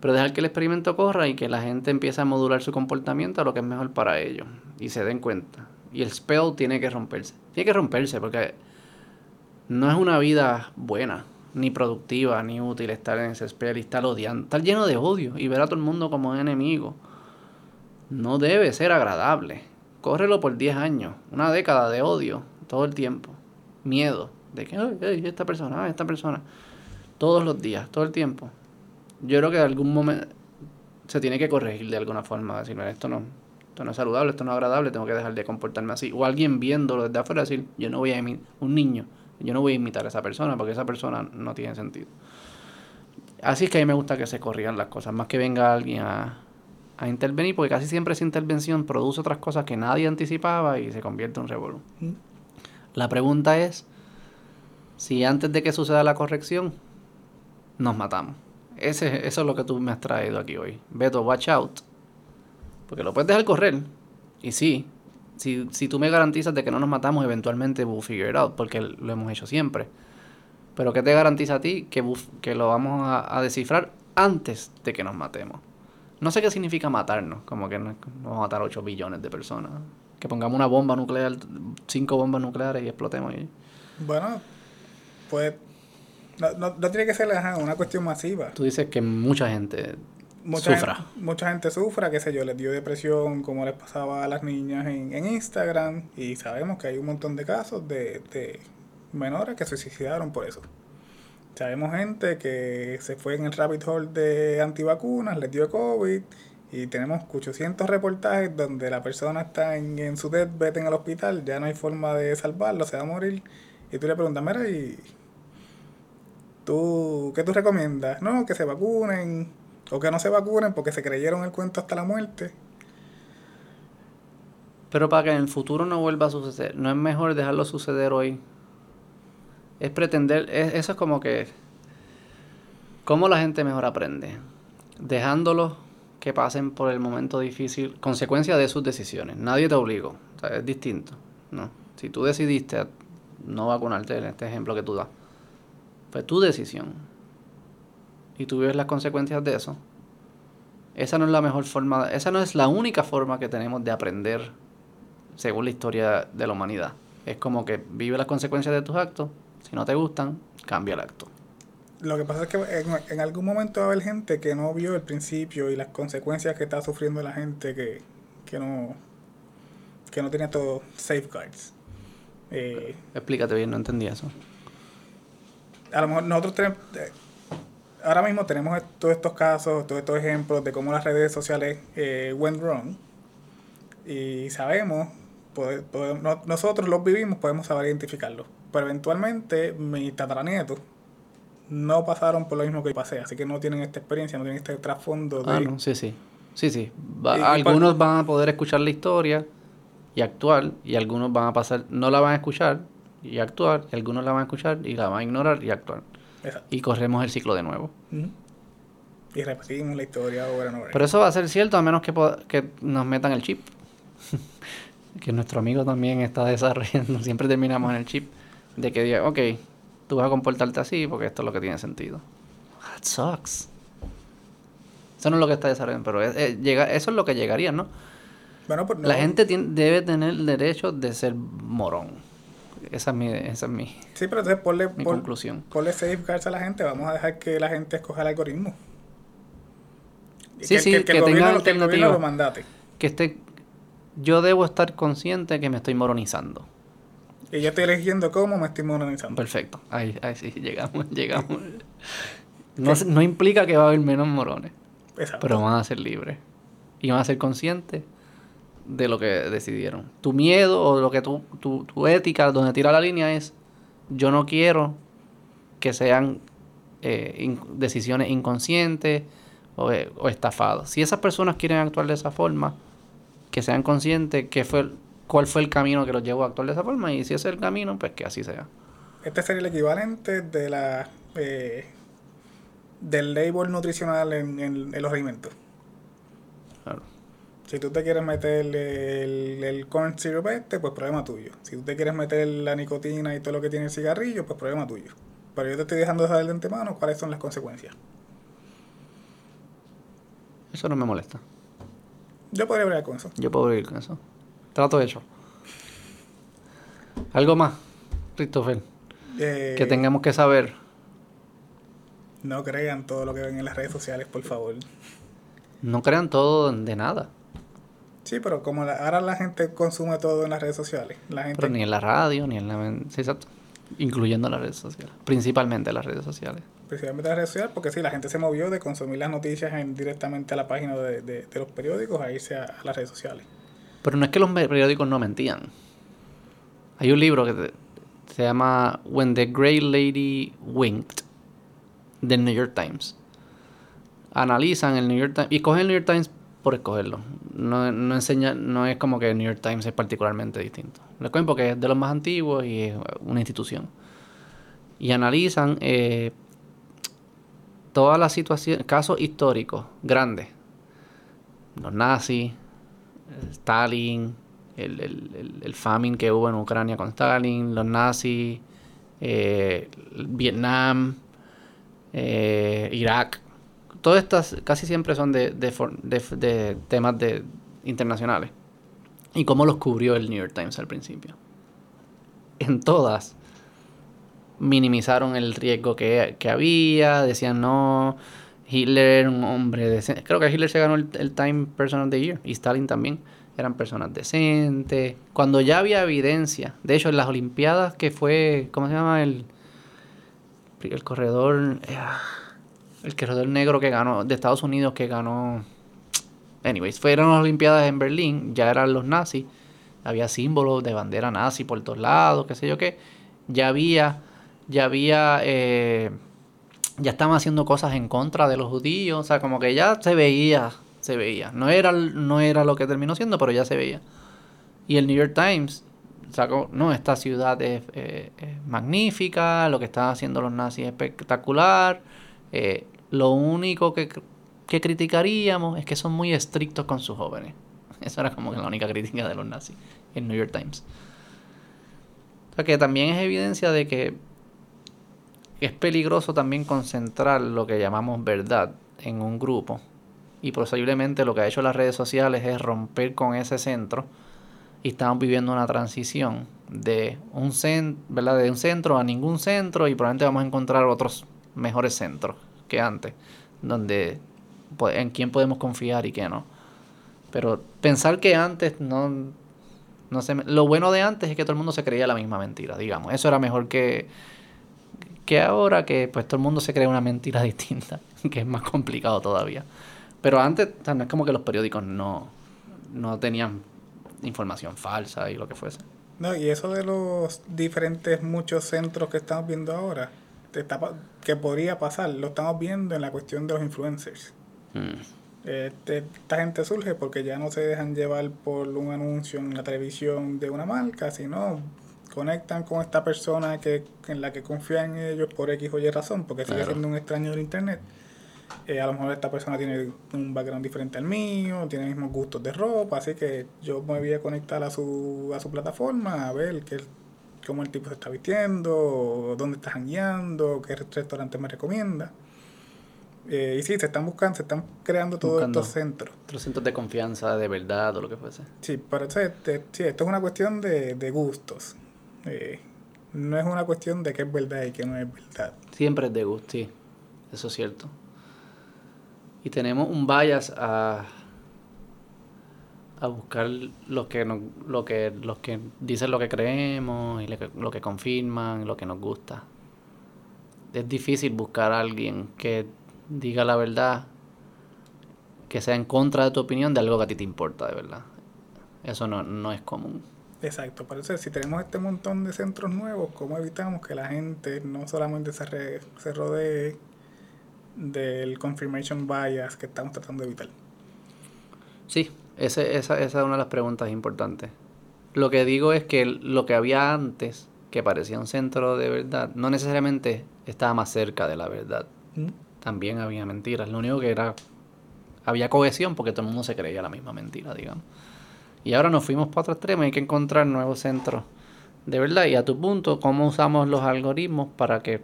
Pero dejar que el experimento corra y que la gente empiece a modular su comportamiento a lo que es mejor para ellos. Y se den cuenta. Y el spell tiene que romperse. Tiene que romperse porque no es una vida buena, ni productiva, ni útil estar en ese spell y estar odiando. Estar lleno de odio y ver a todo el mundo como enemigo. No debe ser agradable. Córrelo por 10 años, una década de odio, todo el tiempo. Miedo de que, ay, ay, esta persona, ay, esta persona. Todos los días, todo el tiempo. Yo creo que en algún momento se tiene que corregir de alguna forma. Decir, "Mira, esto no, esto no es saludable, esto no es agradable, tengo que dejar de comportarme así. O alguien viéndolo desde afuera decir, yo no voy a imitar, un niño, yo no voy a imitar a esa persona porque esa persona no tiene sentido. Así es que a mí me gusta que se corrijan las cosas, más que venga alguien a, a intervenir, porque casi siempre esa intervención produce otras cosas que nadie anticipaba y se convierte en un revolú. Mm. La pregunta es si antes de que suceda la corrección nos matamos. Ese, eso es lo que tú me has traído aquí hoy. Beto, watch out. Porque lo puedes dejar correr. Y sí, si, si tú me garantizas de que no nos matamos, eventualmente we'll figure it out, porque lo hemos hecho siempre. Pero ¿qué te garantiza a ti que, que lo vamos a, a descifrar antes de que nos matemos? No sé qué significa matarnos, como que no, vamos a matar a 8 billones de personas. Que pongamos una bomba nuclear, cinco bombas nucleares y explotemos. Y, Bueno, pues no, no, no tiene que ser una cuestión masiva. tú dices que mucha gente Mucha sufra. Gente, mucha gente sufra, qué sé yo, les dio depresión, como les pasaba a las niñas en, en Instagram. Y sabemos que hay un montón de casos de, de menores que se suicidaron por eso. Sabemos gente que se fue en el rabbit hole de antivacunas, les dio COVID. Y tenemos 800 reportajes donde la persona está en, en su deathbed en el hospital, ya no hay forma de salvarlo, se va a morir. Y tú le preguntas, mira, ¿y tú qué tú recomiendas? No, que se vacunen o que no se vacunen porque se creyeron el cuento hasta la muerte. Pero para que en el futuro no vuelva a suceder, no es mejor dejarlo suceder hoy. Es pretender, es- eso es como que, ¿cómo la gente mejor aprende? Dejándolos que pasen por el momento difícil, consecuencia de sus decisiones. Nadie te obligó, es distinto, ¿no? Si tú decidiste no vacunarte, en este ejemplo que tú das, fue tu decisión. Y tú vives las consecuencias de eso. Esa no es la mejor forma, esa no es la única forma que tenemos de aprender según la historia de la humanidad. Es como que vive las consecuencias de tus actos, si no te gustan, cambia el acto. Lo que pasa es que en, en algún momento va a haber gente que no vio el principio y las consecuencias que está sufriendo la gente que, que no que no tiene estos safeguards. Eh, Explícate bien, no entendí eso. a lo mejor nosotros tenemos eh, ahora mismo tenemos todos estos casos, todos estos ejemplos de cómo las redes sociales eh, went wrong y sabemos, no- nosotros los vivimos, podemos saber identificarlos, pero eventualmente mis tataranietos no pasaron por lo mismo que yo pasé, así que no tienen esta experiencia, no tienen este trasfondo de... Ah, no, sí, sí. Sí, sí. Va- Y- y algunos van a poder escuchar la historia y actuar, y algunos van a pasar, no la van a escuchar y actuar, y algunos la van a escuchar y la van a ignorar y actuar. Exacto. Y corremos el ciclo de nuevo. Y repetimos la historia and over. Pero eso va a ser cierto a menos que, que nos metan el chip. que nuestro amigo también está desarrollando. Siempre terminamos en el chip. De que diga, ok, tú vas a comportarte así porque esto es lo que tiene sentido. That sucks. Eso no es lo que está desarrollando, pero es- es- llega, eso es lo que llegaría, ¿no? bueno, pues no- La gente tien- debe tener el derecho de ser morón. Esa es mi, esa es mi, Sí, pero entonces ponle, mi pon- conclusión. ponle safeguards a la gente. Vamos a dejar que la gente escoja el algoritmo. Y Sí, sí, el que el gobierno, tenga lo- que el gobierno alternativa. lo mandate. Que esté, yo debo estar consciente que me estoy moronizando. Y yo estoy eligiendo cómo me estoy monetizando. Perfecto. Ahí, ahí sí, llegamos, llegamos. No, no implica que va a haber menos morones, Exacto. pero van a ser libres. Y van a ser conscientes de lo que decidieron. Tu miedo o lo que tu, tu, tu ética, donde tira la línea es, yo no quiero que sean eh, in- decisiones inconscientes o, eh, o estafados. Si esas personas quieren actuar de esa forma, que sean conscientes que fue, cuál fue el camino que los llevó a actuar de esa forma y si ese es el camino, pues que así sea. Este sería el equivalente de la eh, del label nutricional en, en- en los alimentos. Claro. Si tú te quieres meter el, el corn syrup este, pues problema tuyo. Si tú te quieres meter la nicotina y todo lo que tiene el cigarrillo, pues problema tuyo. Pero yo te estoy dejando saber de antemano cuáles son las consecuencias. Eso no me molesta. Yo podría hablar con eso. Yo puedo vivir con eso. Trato hecho. Algo más, Christopher, Eh, que tengamos que saber. No crean todo lo que ven en las redes sociales, por favor. No crean todo de nada. Sí, pero como la- ahora la gente consume todo en las redes sociales, la gente Pero ni en la radio, ni en la... Sí, exacto. Incluyendo las redes sociales. Principalmente las redes sociales. principalmente las redes sociales, porque sí, la gente se movió de consumir las noticias en, directamente a la página de, de- de los periódicos a irse a, a las redes sociales. Pero no es que los periódicos no mentían. Hay un libro que se llama When the Grey Lady Winked, del New York Times. Analizan el New York Times y cogen el New York Times por escogerlo. No, no enseña, no es como que el New York Times es particularmente distinto. Lo escogen porque es de los más antiguos y es una institución. Y analizan eh, todas las situaciones, casos históricos grandes. Los nazis, Stalin, el, el, el, famine que hubo en Ucrania con Stalin, los nazis, eh, Vietnam, eh, Irak. Todas estas casi siempre son de, de, de- de temas internacionales. Y cómo los cubrió el New York Times al principio. En todas minimizaron el riesgo que, que había, decían no, Hitler, un hombre decente. Creo que Hitler se ganó el, el Time Person of the Year y Stalin también. Eran personas decentes. Cuando ya había evidencia, de hecho en las Olimpiadas que fue, ¿cómo se llama? El, el corredor, eh, el corredor negro que ganó, de Estados Unidos que ganó. Anyways, fueron las Olimpiadas en Berlín, ya eran los nazis, había símbolos de bandera nazi por todos lados, qué sé yo qué. Ya había, ya había, eh, ya estaban haciendo cosas en contra de los judíos, o sea, como que ya se veía, se veía. No era, no era lo que terminó siendo, pero ya se veía. Y el New York Times sacó, no, esta ciudad es, eh, magnífica, lo que están haciendo los nazis es espectacular. eh, lo único que, que criticaríamos es que son muy estrictos con sus jóvenes. Esa era como que la única crítica de los nazis, el New York Times. O sea que también es evidencia de que es peligroso también concentrar lo que llamamos verdad en un grupo. Y posiblemente lo que ha hecho las redes sociales es romper con ese centro. Y estamos viviendo una transición de un, ¿verdad? de un centro a ningún centro y probablemente vamos a encontrar otros mejores centros que antes, donde po- en quién podemos confiar y qué no. Pero pensar que antes no, no se, lo bueno de antes es que todo el mundo se creía la misma mentira, digamos. Eso era mejor que, que ahora que pues todo el mundo se cree una mentira distinta, que es más complicado todavía. Pero antes, o sea, no es como que los periódicos no, no tenían información falsa y lo que fuese. No, y eso de los diferentes muchos centros que estamos viendo ahora, te está pa- que podría pasar, lo estamos viendo en la cuestión de los influencers. Mm. Este, esta gente surge porque ya no se dejan llevar por un anuncio en la televisión de una marca, sino conectan con esta persona que en la que confían ellos por X o Y razón, porque sigue Claro. siendo un extraño del internet. Eh, a lo mejor esta persona tiene un background diferente al mío, tiene mismos gustos de ropa, así que yo me voy a conectar a su, a su plataforma a ver qué, cómo el tipo se está vistiendo, dónde está jangueando, qué restaurante me recomienda. Eh, y sí, se están buscando, se están creando todos estos centros. Otros centros de confianza, de verdad o lo que fuese. Sí, pero este, sí, esto es una cuestión de, de gustos. Eh, no es una cuestión de qué es verdad y qué no es verdad. Siempre es de gusto, sí. Eso es cierto. Y tenemos un bias a, a buscar lo que nos, lo que, los que dicen lo que creemos y lo que, lo que confirman, lo que nos gusta. Es difícil buscar a alguien que diga la verdad, que sea en contra de tu opinión de algo que a ti te importa de verdad. Eso no, no es común. Exacto, por eso si tenemos este montón de centros nuevos, ¿cómo evitamos que la gente no solamente se, re- se rodee del confirmation bias que estamos tratando de evitar? Sí, ese, esa, esa es una de las preguntas importantes. Lo que digo es que lo que había antes, que parecía un centro de verdad, no necesariamente estaba más cerca de la verdad. ¿Mm? También había mentiras. Lo único que era, había cohesión porque todo el mundo se creía la misma mentira, digamos. Y ahora nos fuimos para otro extremo y hay que encontrar nuevos centros de verdad. Y a tu punto, ¿cómo usamos los algoritmos para que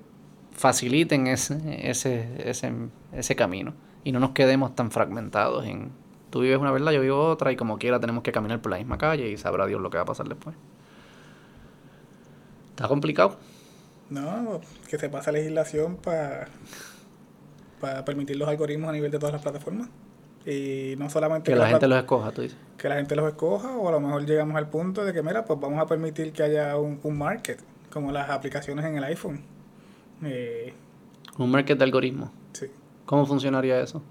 faciliten ese, ese, ese, ese camino? Y no nos quedemos tan fragmentados en tú vives una verdad, yo vivo otra, y como quiera tenemos que caminar por la misma calle y sabrá Dios lo que va a pasar después. Está complicado. No, que se pasa legislación para permitir los algoritmos a nivel de todas las plataformas. Y no solamente Que la gente los escoja, tú dices. que la gente los escoja o a lo mejor llegamos al punto de que, mira, pues vamos a permitir que haya un, un market, como las aplicaciones en el iPhone. Eh, Un market de algoritmos. sí. ¿Cómo funcionaría eso?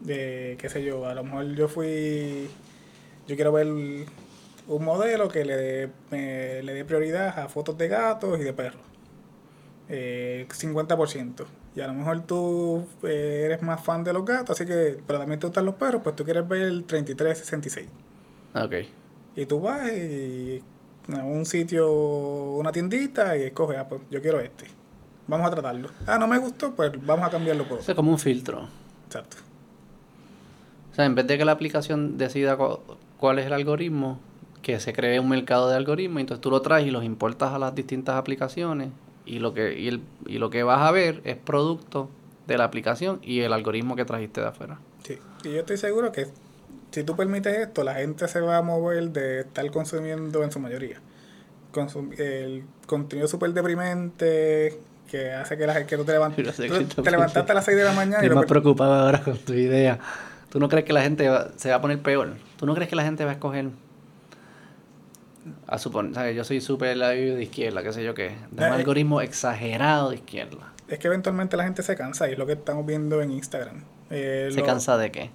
De, qué sé yo, a lo mejor yo fui, yo quiero ver un modelo que le dé, me- le dé prioridad a fotos de gatos y de perros. Eh, 50%. Y a lo mejor tú eh, eres más fan de los gatos, así que, pero también te gustan los perros, pues tú quieres ver el 3366. Ok. Y tú vas y a un sitio, una tiendita y escoges, ah, pues yo quiero este. Vamos a tratarlo. Ah, no me gustó, pues vamos a cambiarlo por otro. es como un filtro. Exacto. O sea, en vez de que la aplicación decida cu- cuál es el algoritmo, que se cree un mercado de algoritmos, entonces tú lo traes y los importas a las distintas aplicaciones y lo que y, el- y lo que vas a ver es producto de la aplicación y el algoritmo que trajiste de afuera. Sí. Y yo estoy seguro que si tú permites esto, la gente se va a mover de estar consumiendo en su mayoría. Consum- el contenido súper deprimente que hace que, la, que tú te, levant- Yo sé tú que tú te levantaste a las 6 de la mañana y Estoy lo más que- preocupado ahora con tu idea. ¿Tú no crees que la gente va- se va a poner peor? ¿Tú no crees que la gente va a escoger? A suponer, ¿sabes? Yo soy súper de izquierda, qué sé yo qué. De un Eh, algoritmo exagerado de izquierda. es que eventualmente la gente se cansa y es lo que estamos viendo en Instagram. Eh, ¿Se lo- cansa de qué?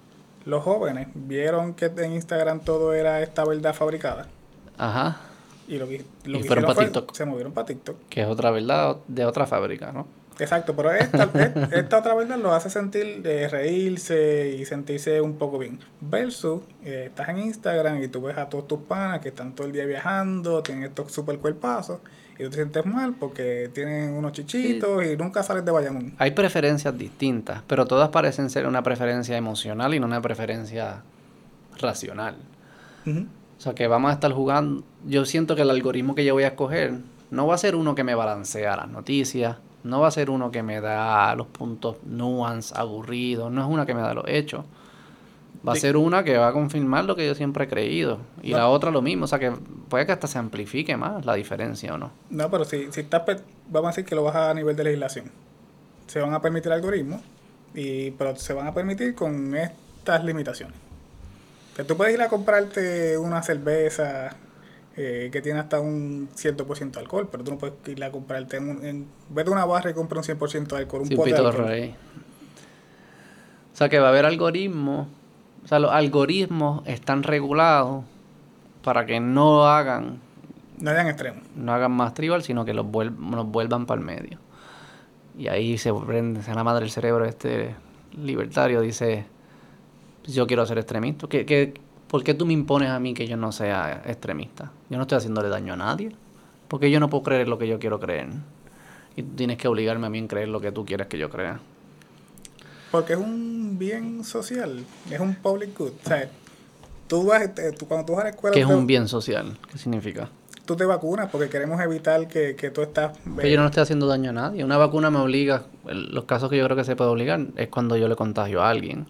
Los jóvenes vieron que en Instagram todo era esta verdad fabricada Ajá. y lo que, lo Y que fueron hicieron pa' fue- TikTok. se movieron para TikTok. Que es otra verdad de otra fábrica, ¿no? Exacto, pero esta, es- esta otra verdad lo hace sentir, eh, reírse y sentirse un poco bien. Versus, eh, estás en Instagram y tú ves a todos tus panas que están todo el día viajando, tienen estos super cuerpazos y tú te sientes mal porque tienen unos chichitos y nunca sales de Bayamón. Hay preferencias distintas, pero todas parecen ser una preferencia emocional y no una preferencia racional. O sea, que vamos a estar jugando. Yo siento que el algoritmo que yo voy a escoger no va a ser uno que me balancea las noticias, no va a ser uno que me da los puntos nuance, aburridos, no es una que me da los hechos. Va a ser una que va a confirmar lo que yo siempre he creído. Y No. la otra lo mismo. O sea, que puede que hasta se amplifique más la diferencia o no. No, pero si, si estás, vamos a decir que lo vas a nivel de legislación. Se van a permitir algoritmos, y, pero se van a permitir con estas limitaciones. Que tú puedes ir a comprarte una cerveza eh, que tiene hasta un cierto por ciento de alcohol, pero tú no puedes ir a comprarte en, un- en vete a una barra y compra un 100% de alcohol, un Sí, pote de alcohol. ahí. O sea, que va a haber algoritmos. O sea, los algoritmos están regulados para que no hagan No hayan extremos. no hagan más tribal, sino que los, vuel- nos vuelvan para el medio. Y ahí se prende, se la madre el cerebro este libertario, dice, yo quiero ser extremista. ¿Qué, qué, por qué tú me impones a mí que yo no sea extremista? Yo no estoy haciéndole daño a nadie. Porque yo no puedo creer lo que yo quiero creer. Y tú tienes que obligarme a mí en creer lo que tú quieres que yo crea. Porque es un bien social, es un public good. O sea, tú vas, te- tú- cuando tú vas a la escuela, ¿Qué es te- un bien social? ¿Qué significa? tú te vacunas porque queremos evitar que, que tú estás... Que yo no estoy haciendo daño a nadie. Una vacuna me obliga, los casos que yo creo que se puede obligar es cuando yo le contagio a alguien.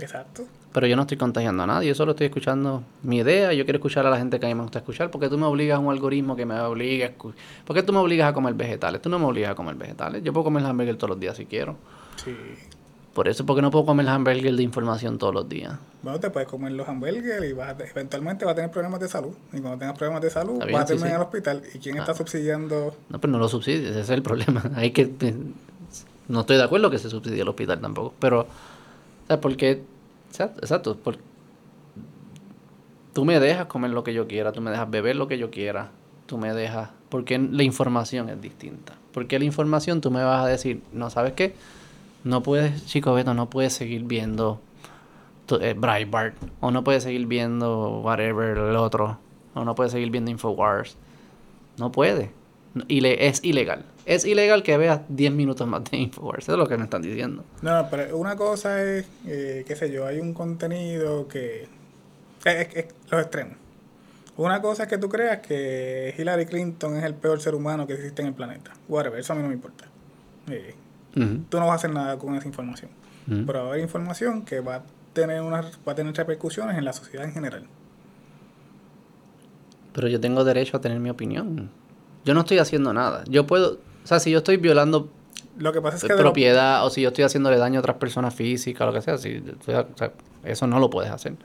Exacto. Pero yo no estoy contagiando a nadie, yo solo estoy escuchando mi idea. Yo quiero escuchar a la gente que a mí me gusta escuchar. porque tú me obligas a un algoritmo que me obliga a escuchar? ¿Por qué tú me obligas a comer vegetales? Tú no me obligas a comer vegetales. Yo puedo comer hamburger todos los días si quiero. Sí. Por eso, porque no puedo comer hamburger de información todos los días. Bueno, te puedes comer los hamburgues y vas a- eventualmente vas a tener problemas de salud. Y cuando tengas problemas de salud, Está vas bien, a terminar sí. en el hospital. ¿Y quién está subsidiando? No, pero no lo subsidies, ese es el problema. Hay que. No estoy de acuerdo que se subsidie el hospital tampoco. Pero, ¿sabes por qué? Exacto, exacto. por- Tú me dejas comer lo que yo quiera, tú me dejas beber lo que yo quiera, tú me dejas. Porque la información es distinta. Porque la información tú me vas a decir, no, ¿sabes qué? No puedes, chico Beto, no puedes seguir viendo eh, Breitbart, o no puedes seguir viendo whatever el otro, o no puedes seguir viendo Infowars. No puede. Es ilegal. Es ilegal que veas 10 minutos más de Infowars. Eso es lo que me están diciendo. No, no, pero una cosa es, eh, qué sé yo, hay un contenido que... Es, es- los extremos. Una cosa es que tú creas que Hillary Clinton es el peor ser humano que existe en el planeta. Whatever, eso a mí no me importa. Eh, tú no vas a hacer nada con esa información. Pero va a haber información que va a tener una, va a tener repercusiones en la sociedad en general. Pero yo tengo derecho a tener mi opinión. Yo no estoy haciendo nada. Yo puedo... O sea, si yo estoy violando Lo que pasa es que... de lo- propiedad o si yo estoy haciéndole daño a otras personas físicas o lo que sea, si, o sea, eso no lo puedes hacer.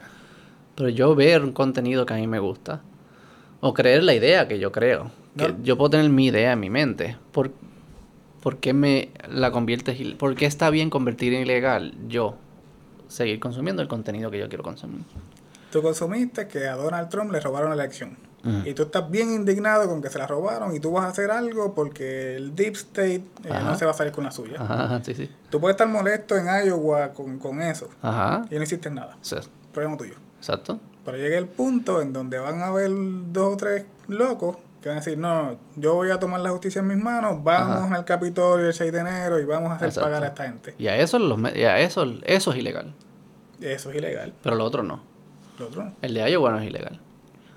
Pero yo ver un contenido que a mí me gusta o creer la idea que yo creo, que yo puedo tener mi idea en mi mente, ¿por, por qué me la conviertes? ¿Por qué está bien convertir en ilegal yo seguir consumiendo el contenido que yo quiero consumir? Tú consumiste que a Donald Trump le robaron la elección. Y tú estás bien indignado con que se la robaron y tú vas a hacer algo porque el Deep State eh, no se va a salir con la suya. Ajá, sí, sí. Tú puedes estar molesto en Iowa con, con eso Ajá. y no hiciste nada. Sí, Problema tuyo. Exacto. Pero llega el punto en donde van a haber dos o tres locos que van a decir, no, yo voy a tomar la justicia en mis manos, vamos Ajá. al Capitolio el 6 de enero y vamos a hacer Exacto. pagar a esta gente. Y a eso, los, y a eso, eso es ilegal. Eso es ilegal. Pero lo otro no. Lo otro no. El de Iowa no es ilegal.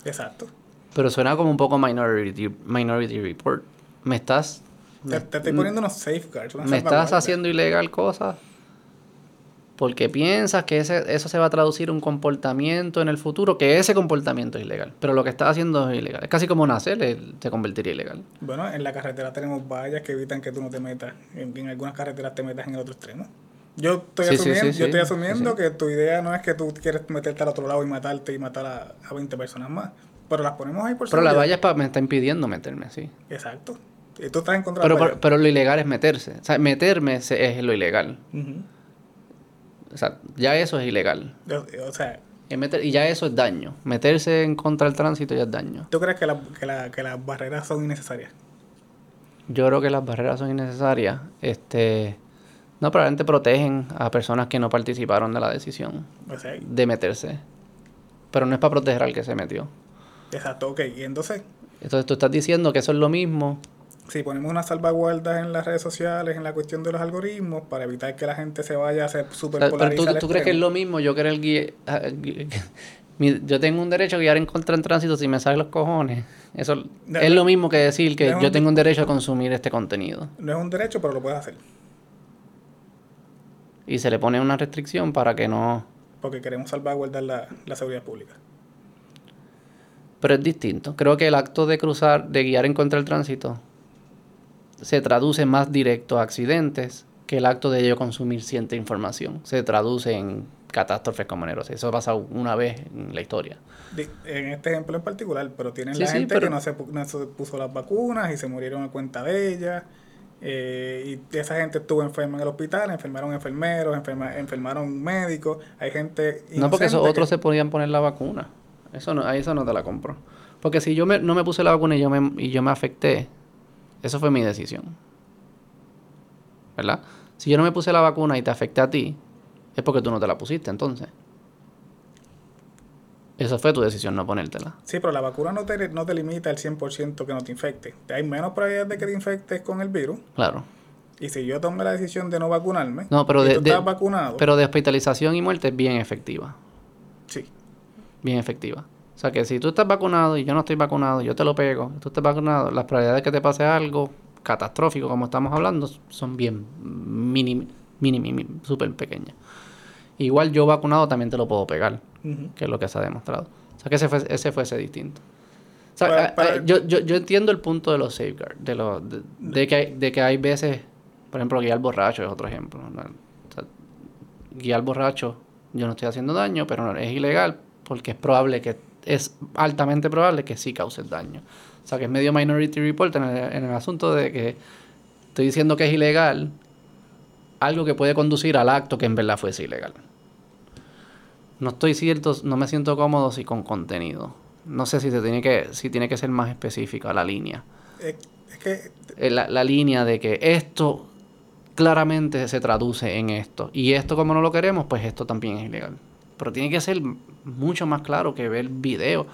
Exacto. Pero suena como un poco Minority, minority Report. Me estás... Te, Me, te estoy poniendo unos safeguards. me estás haciendo ilegal cosas porque piensas que ese, eso se va a traducir un comportamiento en el futuro, que ese comportamiento es ilegal. Pero lo que estás haciendo es ilegal. Es casi como nacer, se convertiría ilegal. Bueno, en la carretera tenemos vallas que evitan que tú no te metas. En, en algunas carreteras te metas en el otro extremo. Yo estoy Sí, asumiendo, sí, yo estoy asumiendo que tu idea no es que tú quieres meterte al otro lado y matarte y matar a, a 20 personas más. Pero las ponemos ahí por Pero la seguridad. valla es pa- me está impidiendo meterme, sí. Exacto. Y tú estás en contra Pero, de la pero, pero lo ilegal es meterse. O sea, meterme es lo ilegal. O sea, ya eso es ilegal. O- O sea, Es meter- y ya eso es daño. Meterse en contra del tránsito ya es daño. ¿tú crees que, la- que, la- que las barreras son innecesarias? Yo creo que las barreras son innecesarias. Este, no, probablemente protegen a personas que no participaron de la decisión O sea, de meterse. Pero no es para proteger al que se metió. Exacto, ok. Y entonces, Entonces tú estás diciendo que eso es lo mismo. si ponemos unas salvaguardas en las redes sociales, en la cuestión de los algoritmos, para evitar que la gente se vaya a hacer súper pero tú, tú crees que es lo mismo yo querer guiar... Mi- Yo tengo un derecho a guiar en contra en tránsito si me salen los cojones. Eso No, es lo mismo que decir que No yo un- tengo un derecho a consumir este contenido. No es un derecho, pero lo puedes hacer. Y se le pone una restricción para que no... Porque queremos salvaguardar la, la seguridad pública. Pero es distinto. Creo que el acto de cruzar, de guiar en contra del tránsito, se traduce más directo a accidentes que el acto de yo consumir cierta información. Se traduce en catástrofes como Neros. Eso ha pasado una vez en la historia. En este ejemplo en particular, pero tienen Sí, la sí, gente pero- que no se, no se puso las vacunas y se murieron a cuenta de ellas. eh, y esa gente estuvo enferma en el hospital, enfermaron enfermeros, enferma- enfermaron médicos. Hay gente. No, porque esos otros que- se podían poner la vacuna. Eso no, a eso no te la compro. Porque si yo me- no me puse la vacuna y yo me, y yo me afecté, eso fue mi decisión. ¿Verdad? Si yo no me puse la vacuna y te afecté a ti, es porque tú no te la pusiste entonces. Eso fue tu decisión, no ponértela. Sí, pero la vacuna no te, no te limita el 100% que no te infecte. Hay menos probabilidad de que te infectes con el virus. Claro. Y si yo tomé la decisión de no vacunarme, No, pero y de, tú de- estás vacunado, pero de hospitalización y muerte es bien efectiva. sí. Bien efectiva. O sea que si tú estás vacunado y yo no estoy vacunado, yo te lo pego, tú estás vacunado, las probabilidades de que te pase algo catastrófico, como estamos hablando, son bien mini, mini, mini, súper pequeñas. Igual yo vacunado también te lo puedo pegar, que es lo que se ha demostrado. O sea que ese, fue, ese fuese distinto. O sea, Para- a- para- yo, yo, yo entiendo el punto de los safeguards, de, los de, de que, hay- de que hay veces, por ejemplo, guiar borracho es otro ejemplo. ¿no? O sea, guiar borracho, yo no estoy haciendo daño, pero no, es ilegal porque es probable que, es altamente probable que sí cause daño. O sea que es medio minority report en el, en el asunto de que estoy diciendo que es ilegal algo que puede conducir al acto que en verdad fuese ilegal. No estoy cierto, no me siento cómodo si con contenido. No sé si se tiene que, si tiene que ser más específica la línea. Es, es que Eh, La, la línea de que esto claramente se traduce en esto. Y esto como no lo queremos, pues esto también es ilegal. Pero tiene que ser mucho más claro que ver video.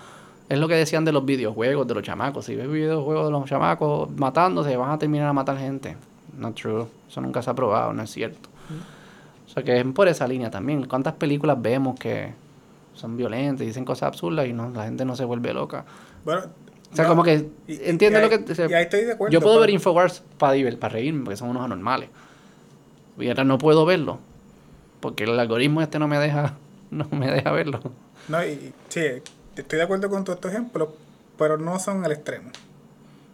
Es lo que decían de los videojuegos, de los chamacos. Si ves videojuegos de los chamacos matándose, van a terminar a matar gente. No true. Eso nunca se ha probado, no es cierto. O sea que es por esa línea también. ¿Cuántas películas vemos que son violentas dicen cosas absurdas y no, la gente no se vuelve loca? bueno, O sea, no, como que y- y lo que... o sea, y ahí estoy de acuerdo. yo puedo ver Infowars para para reírme, porque son unos anormales. Y ahora no puedo verlo. Porque el algoritmo este no me deja, no me deja verlo. No, y, sí, estoy de acuerdo con todos estos ejemplos, pero no son el extremo.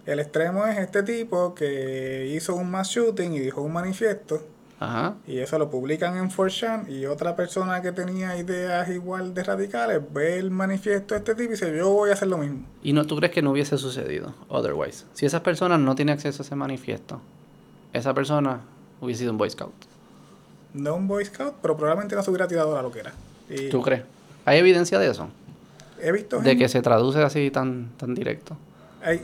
El extremo es este tipo que hizo un mass shooting y dijo un manifiesto, Ajá. y eso lo publican en 4chan, y otra persona que tenía ideas igual de radicales ve el manifiesto de este tipo y dice, yo voy a hacer lo mismo. ¿Y no tú crees que no hubiese sucedido otherwise? Si esa persona no tiene acceso a ese manifiesto, esa persona hubiese sido un Boy Scout. No un Boy Scout, pero probablemente no se hubiera tirado a lo que era. Y ¿Tú crees? ¿Hay evidencia de eso? he visto De gente- que se traduce así tan, tan directo. hay-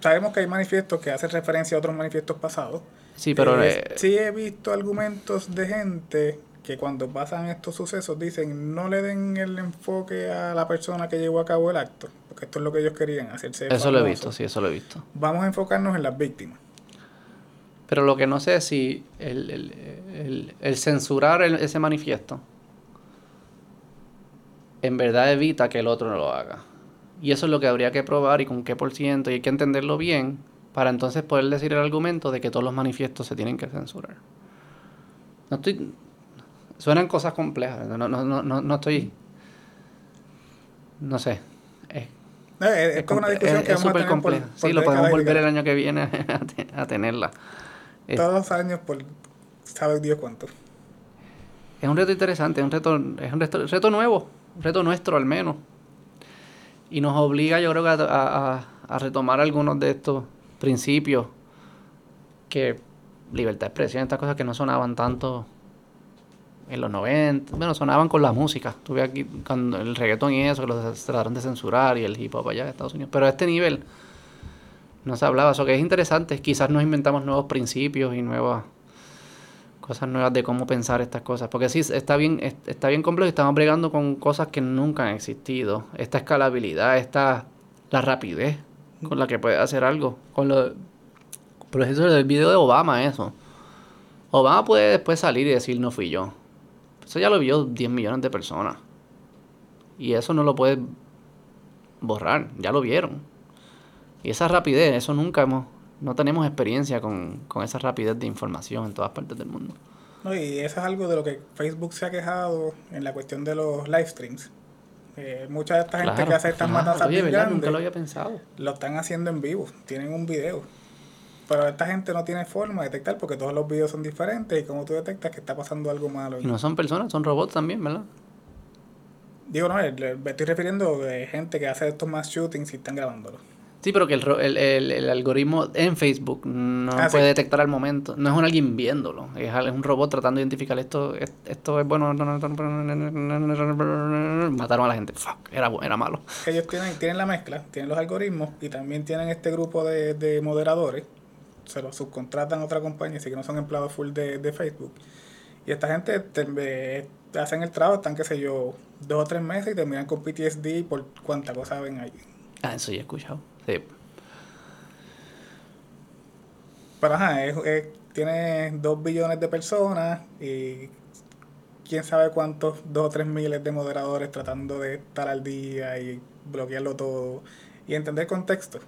sabemos que hay manifiestos que hacen referencia a otros manifiestos pasados. Sí, pero... Eh, eh, sí he visto argumentos de gente que cuando pasan estos sucesos dicen no le den el enfoque a la persona que llevó a cabo el acto, porque esto es lo que ellos querían, hacerse eso lo he visto, sí, eso lo he visto. Vamos a enfocarnos en las víctimas. Pero lo que no sé es si el, el- el- el censurar ese manifiesto en verdad evita que el otro no lo haga. Y eso es lo que habría que probar y con qué por ciento, y hay que entenderlo bien para entonces poder decir el argumento de que todos los manifiestos se tienen que censurar. No estoy... Suenan cosas complejas, no, no, no, no, no estoy... No sé. Es, es, una discusión que es vamos a tener compleja. Sí, lo podemos volver el año que viene a, te- a tenerla. Todos los años por sabe Dios cuánto. Es un reto interesante, es un reto, es un reto, reto nuevo, reto nuestro al menos. Y nos obliga, yo creo, a, a- a retomar algunos de estos principios que libertad de expresión, estas cosas que no sonaban tanto en los 90, bueno, sonaban con la música. Tuve aquí cuando el reggaetón y eso, que lo trataron de censurar y el hip hop allá en Estados Unidos. Pero a este nivel no se hablaba, eso que es interesante. Quizás nos inventamos nuevos principios y nuevas cosas nuevas de cómo pensar estas cosas. Porque sí, está bien, es- está bien complejo estamos bregando con cosas que nunca han existido. Esta escalabilidad, esta la rapidez con la que puedes hacer algo. Con lo, por ejemplo, el video de Obama, eso. Obama puede después salir y decir no fui yo. Eso ya lo vio 10 millones de personas. Y eso no lo puedes borrar, ya lo vieron. Y esa rapidez, eso nunca hemos, no tenemos experiencia con, con esa rapidez de información en todas partes del mundo. No, y eso es algo de lo que Facebook se ha quejado en la cuestión de los live streams. Eh, mucha de esta gente Claro, que hace estas claro. matanzas Oye, ¿verdad? Nunca grandes lo había pensado. lo están haciendo en vivo, tienen un video. Pero esta gente no tiene forma de detectar porque todos los videos son diferentes y como tú detectas que está pasando algo malo. Y no son personas, son robots también, ¿verdad? Digo, no, el- me estoy refiriendo de gente que hace estos mass shootings y están grabándolo. Sí, pero que el, ro- el, el- el algoritmo en Facebook no Ah, sí. puede detectar al momento. No es un alguien viéndolo. Es, es un robot tratando de identificar esto. es- Esto es bueno. Mataron a la gente. Fuck, era, era malo. Ellos tienen, tienen la mezcla, tienen los algoritmos y también tienen este grupo de, de moderadores. Se los subcontratan a otra compañía, así que no son empleados full de, de Facebook. Y esta gente te- eh, hacen el trabajo, están, qué sé yo, dos o tres meses y terminan con PTSD por cuánta cosa ven ahí. Ah, eso ya he escuchado. Sí. Pero ajá, es, es- tiene dos billones de personas y quién sabe cuántos, dos o tres miles de moderadores tratando de estar al día y bloquearlo todo y entender contexto.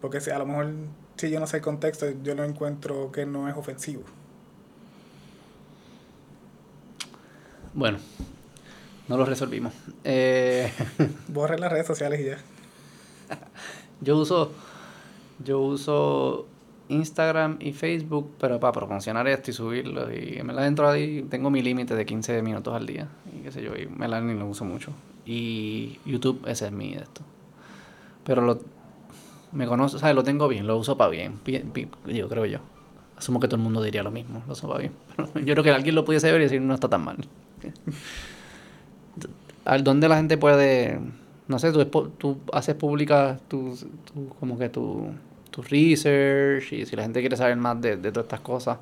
Porque si a lo mejor si yo no sé el contexto, yo no encuentro que no es ofensivo. Bueno, no lo resolvimos. Eh, Borre las redes sociales y ya. yo uso. Yo uso Instagram y Facebook, pero para promocionar esto y subirlo. Y me la dentro ahí tengo mi límite de 15 minutos al día. Y qué sé yo, y me la ni lo uso mucho. Y YouTube, ese es mi esto. Pero lo. Me conozco, ¿sabes? Lo tengo bien, lo uso para bien. Bien- bien, Yo creo yo. Asumo que todo el mundo diría lo mismo, lo uso para bien. yo creo que alguien lo pudiese ver y decir no está tan mal. ¿Al dónde la gente puede.? No sé, tú, tú haces pública tu, tu- como que tu, tu research y si la gente quiere saber más de, de todas estas cosas.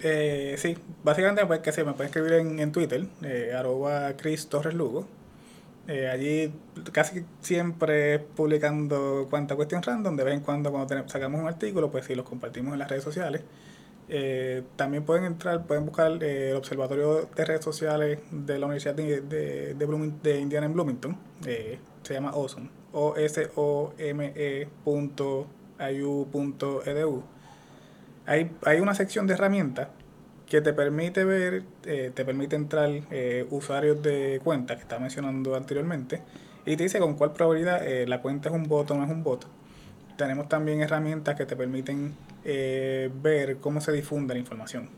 Eh, sí, básicamente pues, que sí, me pueden escribir en, en Twitter, eh, arroba Chris Torres Lugo. Eh, allí casi siempre publicando cuanta cuestión random, de vez en cuando cuando sacamos un artículo, pues sí, los compartimos en las redes sociales. Eh, también pueden entrar, pueden buscar eh, el Observatorio de Redes Sociales de la Universidad de, de, de, de Indiana en Bloomington. Eh, se llama OSOM. O-S-O-M-E punto IU punto edu. Hay, hay una sección de herramientas que te permite ver, eh, te permite entrar usuarios de cuenta que estaba mencionando anteriormente y te dice con cuál probabilidad la cuenta es un bot o no es un bot. Tenemos también herramientas que te permiten eh, ver cómo se difunde la información.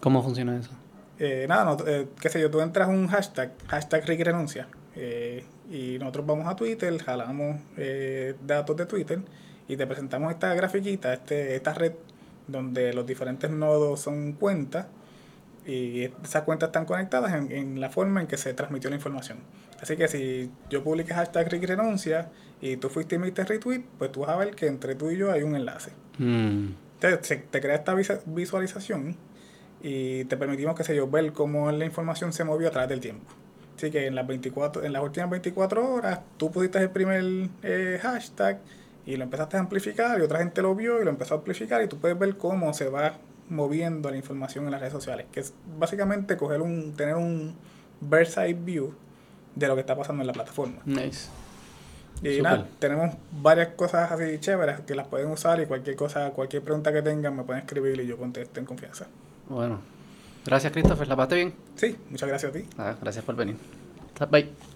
¿Cómo funciona eso? Eh, nada, no, eh, qué sé yo, tú entras un hashtag, hashtag Renuncia, eh, y nosotros vamos a Twitter, jalamos eh, datos de Twitter y te presentamos esta grafiquita, este, esta red donde los diferentes nodos son cuentas y esas cuentas están conectadas en, en la forma en que se transmitió la información. Así que si yo publiqué hashtag Ricky Renuncia y tú fuiste y me diste retweet, pues tú vas a ver que entre tú y yo hay un enlace. Mm, Entonces se- te crea esta visualización y te permitimos, qué sé yo, ver cómo la información se movió a través del tiempo. Así que en las 24, en las últimas 24 horas tú pusiste el primer eh, hashtag y lo empezaste a amplificar y otra gente lo vio y lo empezó a amplificar y tú puedes ver cómo se va moviendo la información en las redes sociales, que es básicamente coger un, tener un bird's eye view de lo que está pasando en la plataforma. nice. Y nada, tenemos varias cosas así chéveres que las pueden usar y cualquier cosa, cualquier pregunta que tengan me pueden escribir y yo contesto en confianza. Bueno. Gracias, Christopher. ¿La pasaste bien? Sí, muchas gracias a ti. Nada, gracias por venir. Bye.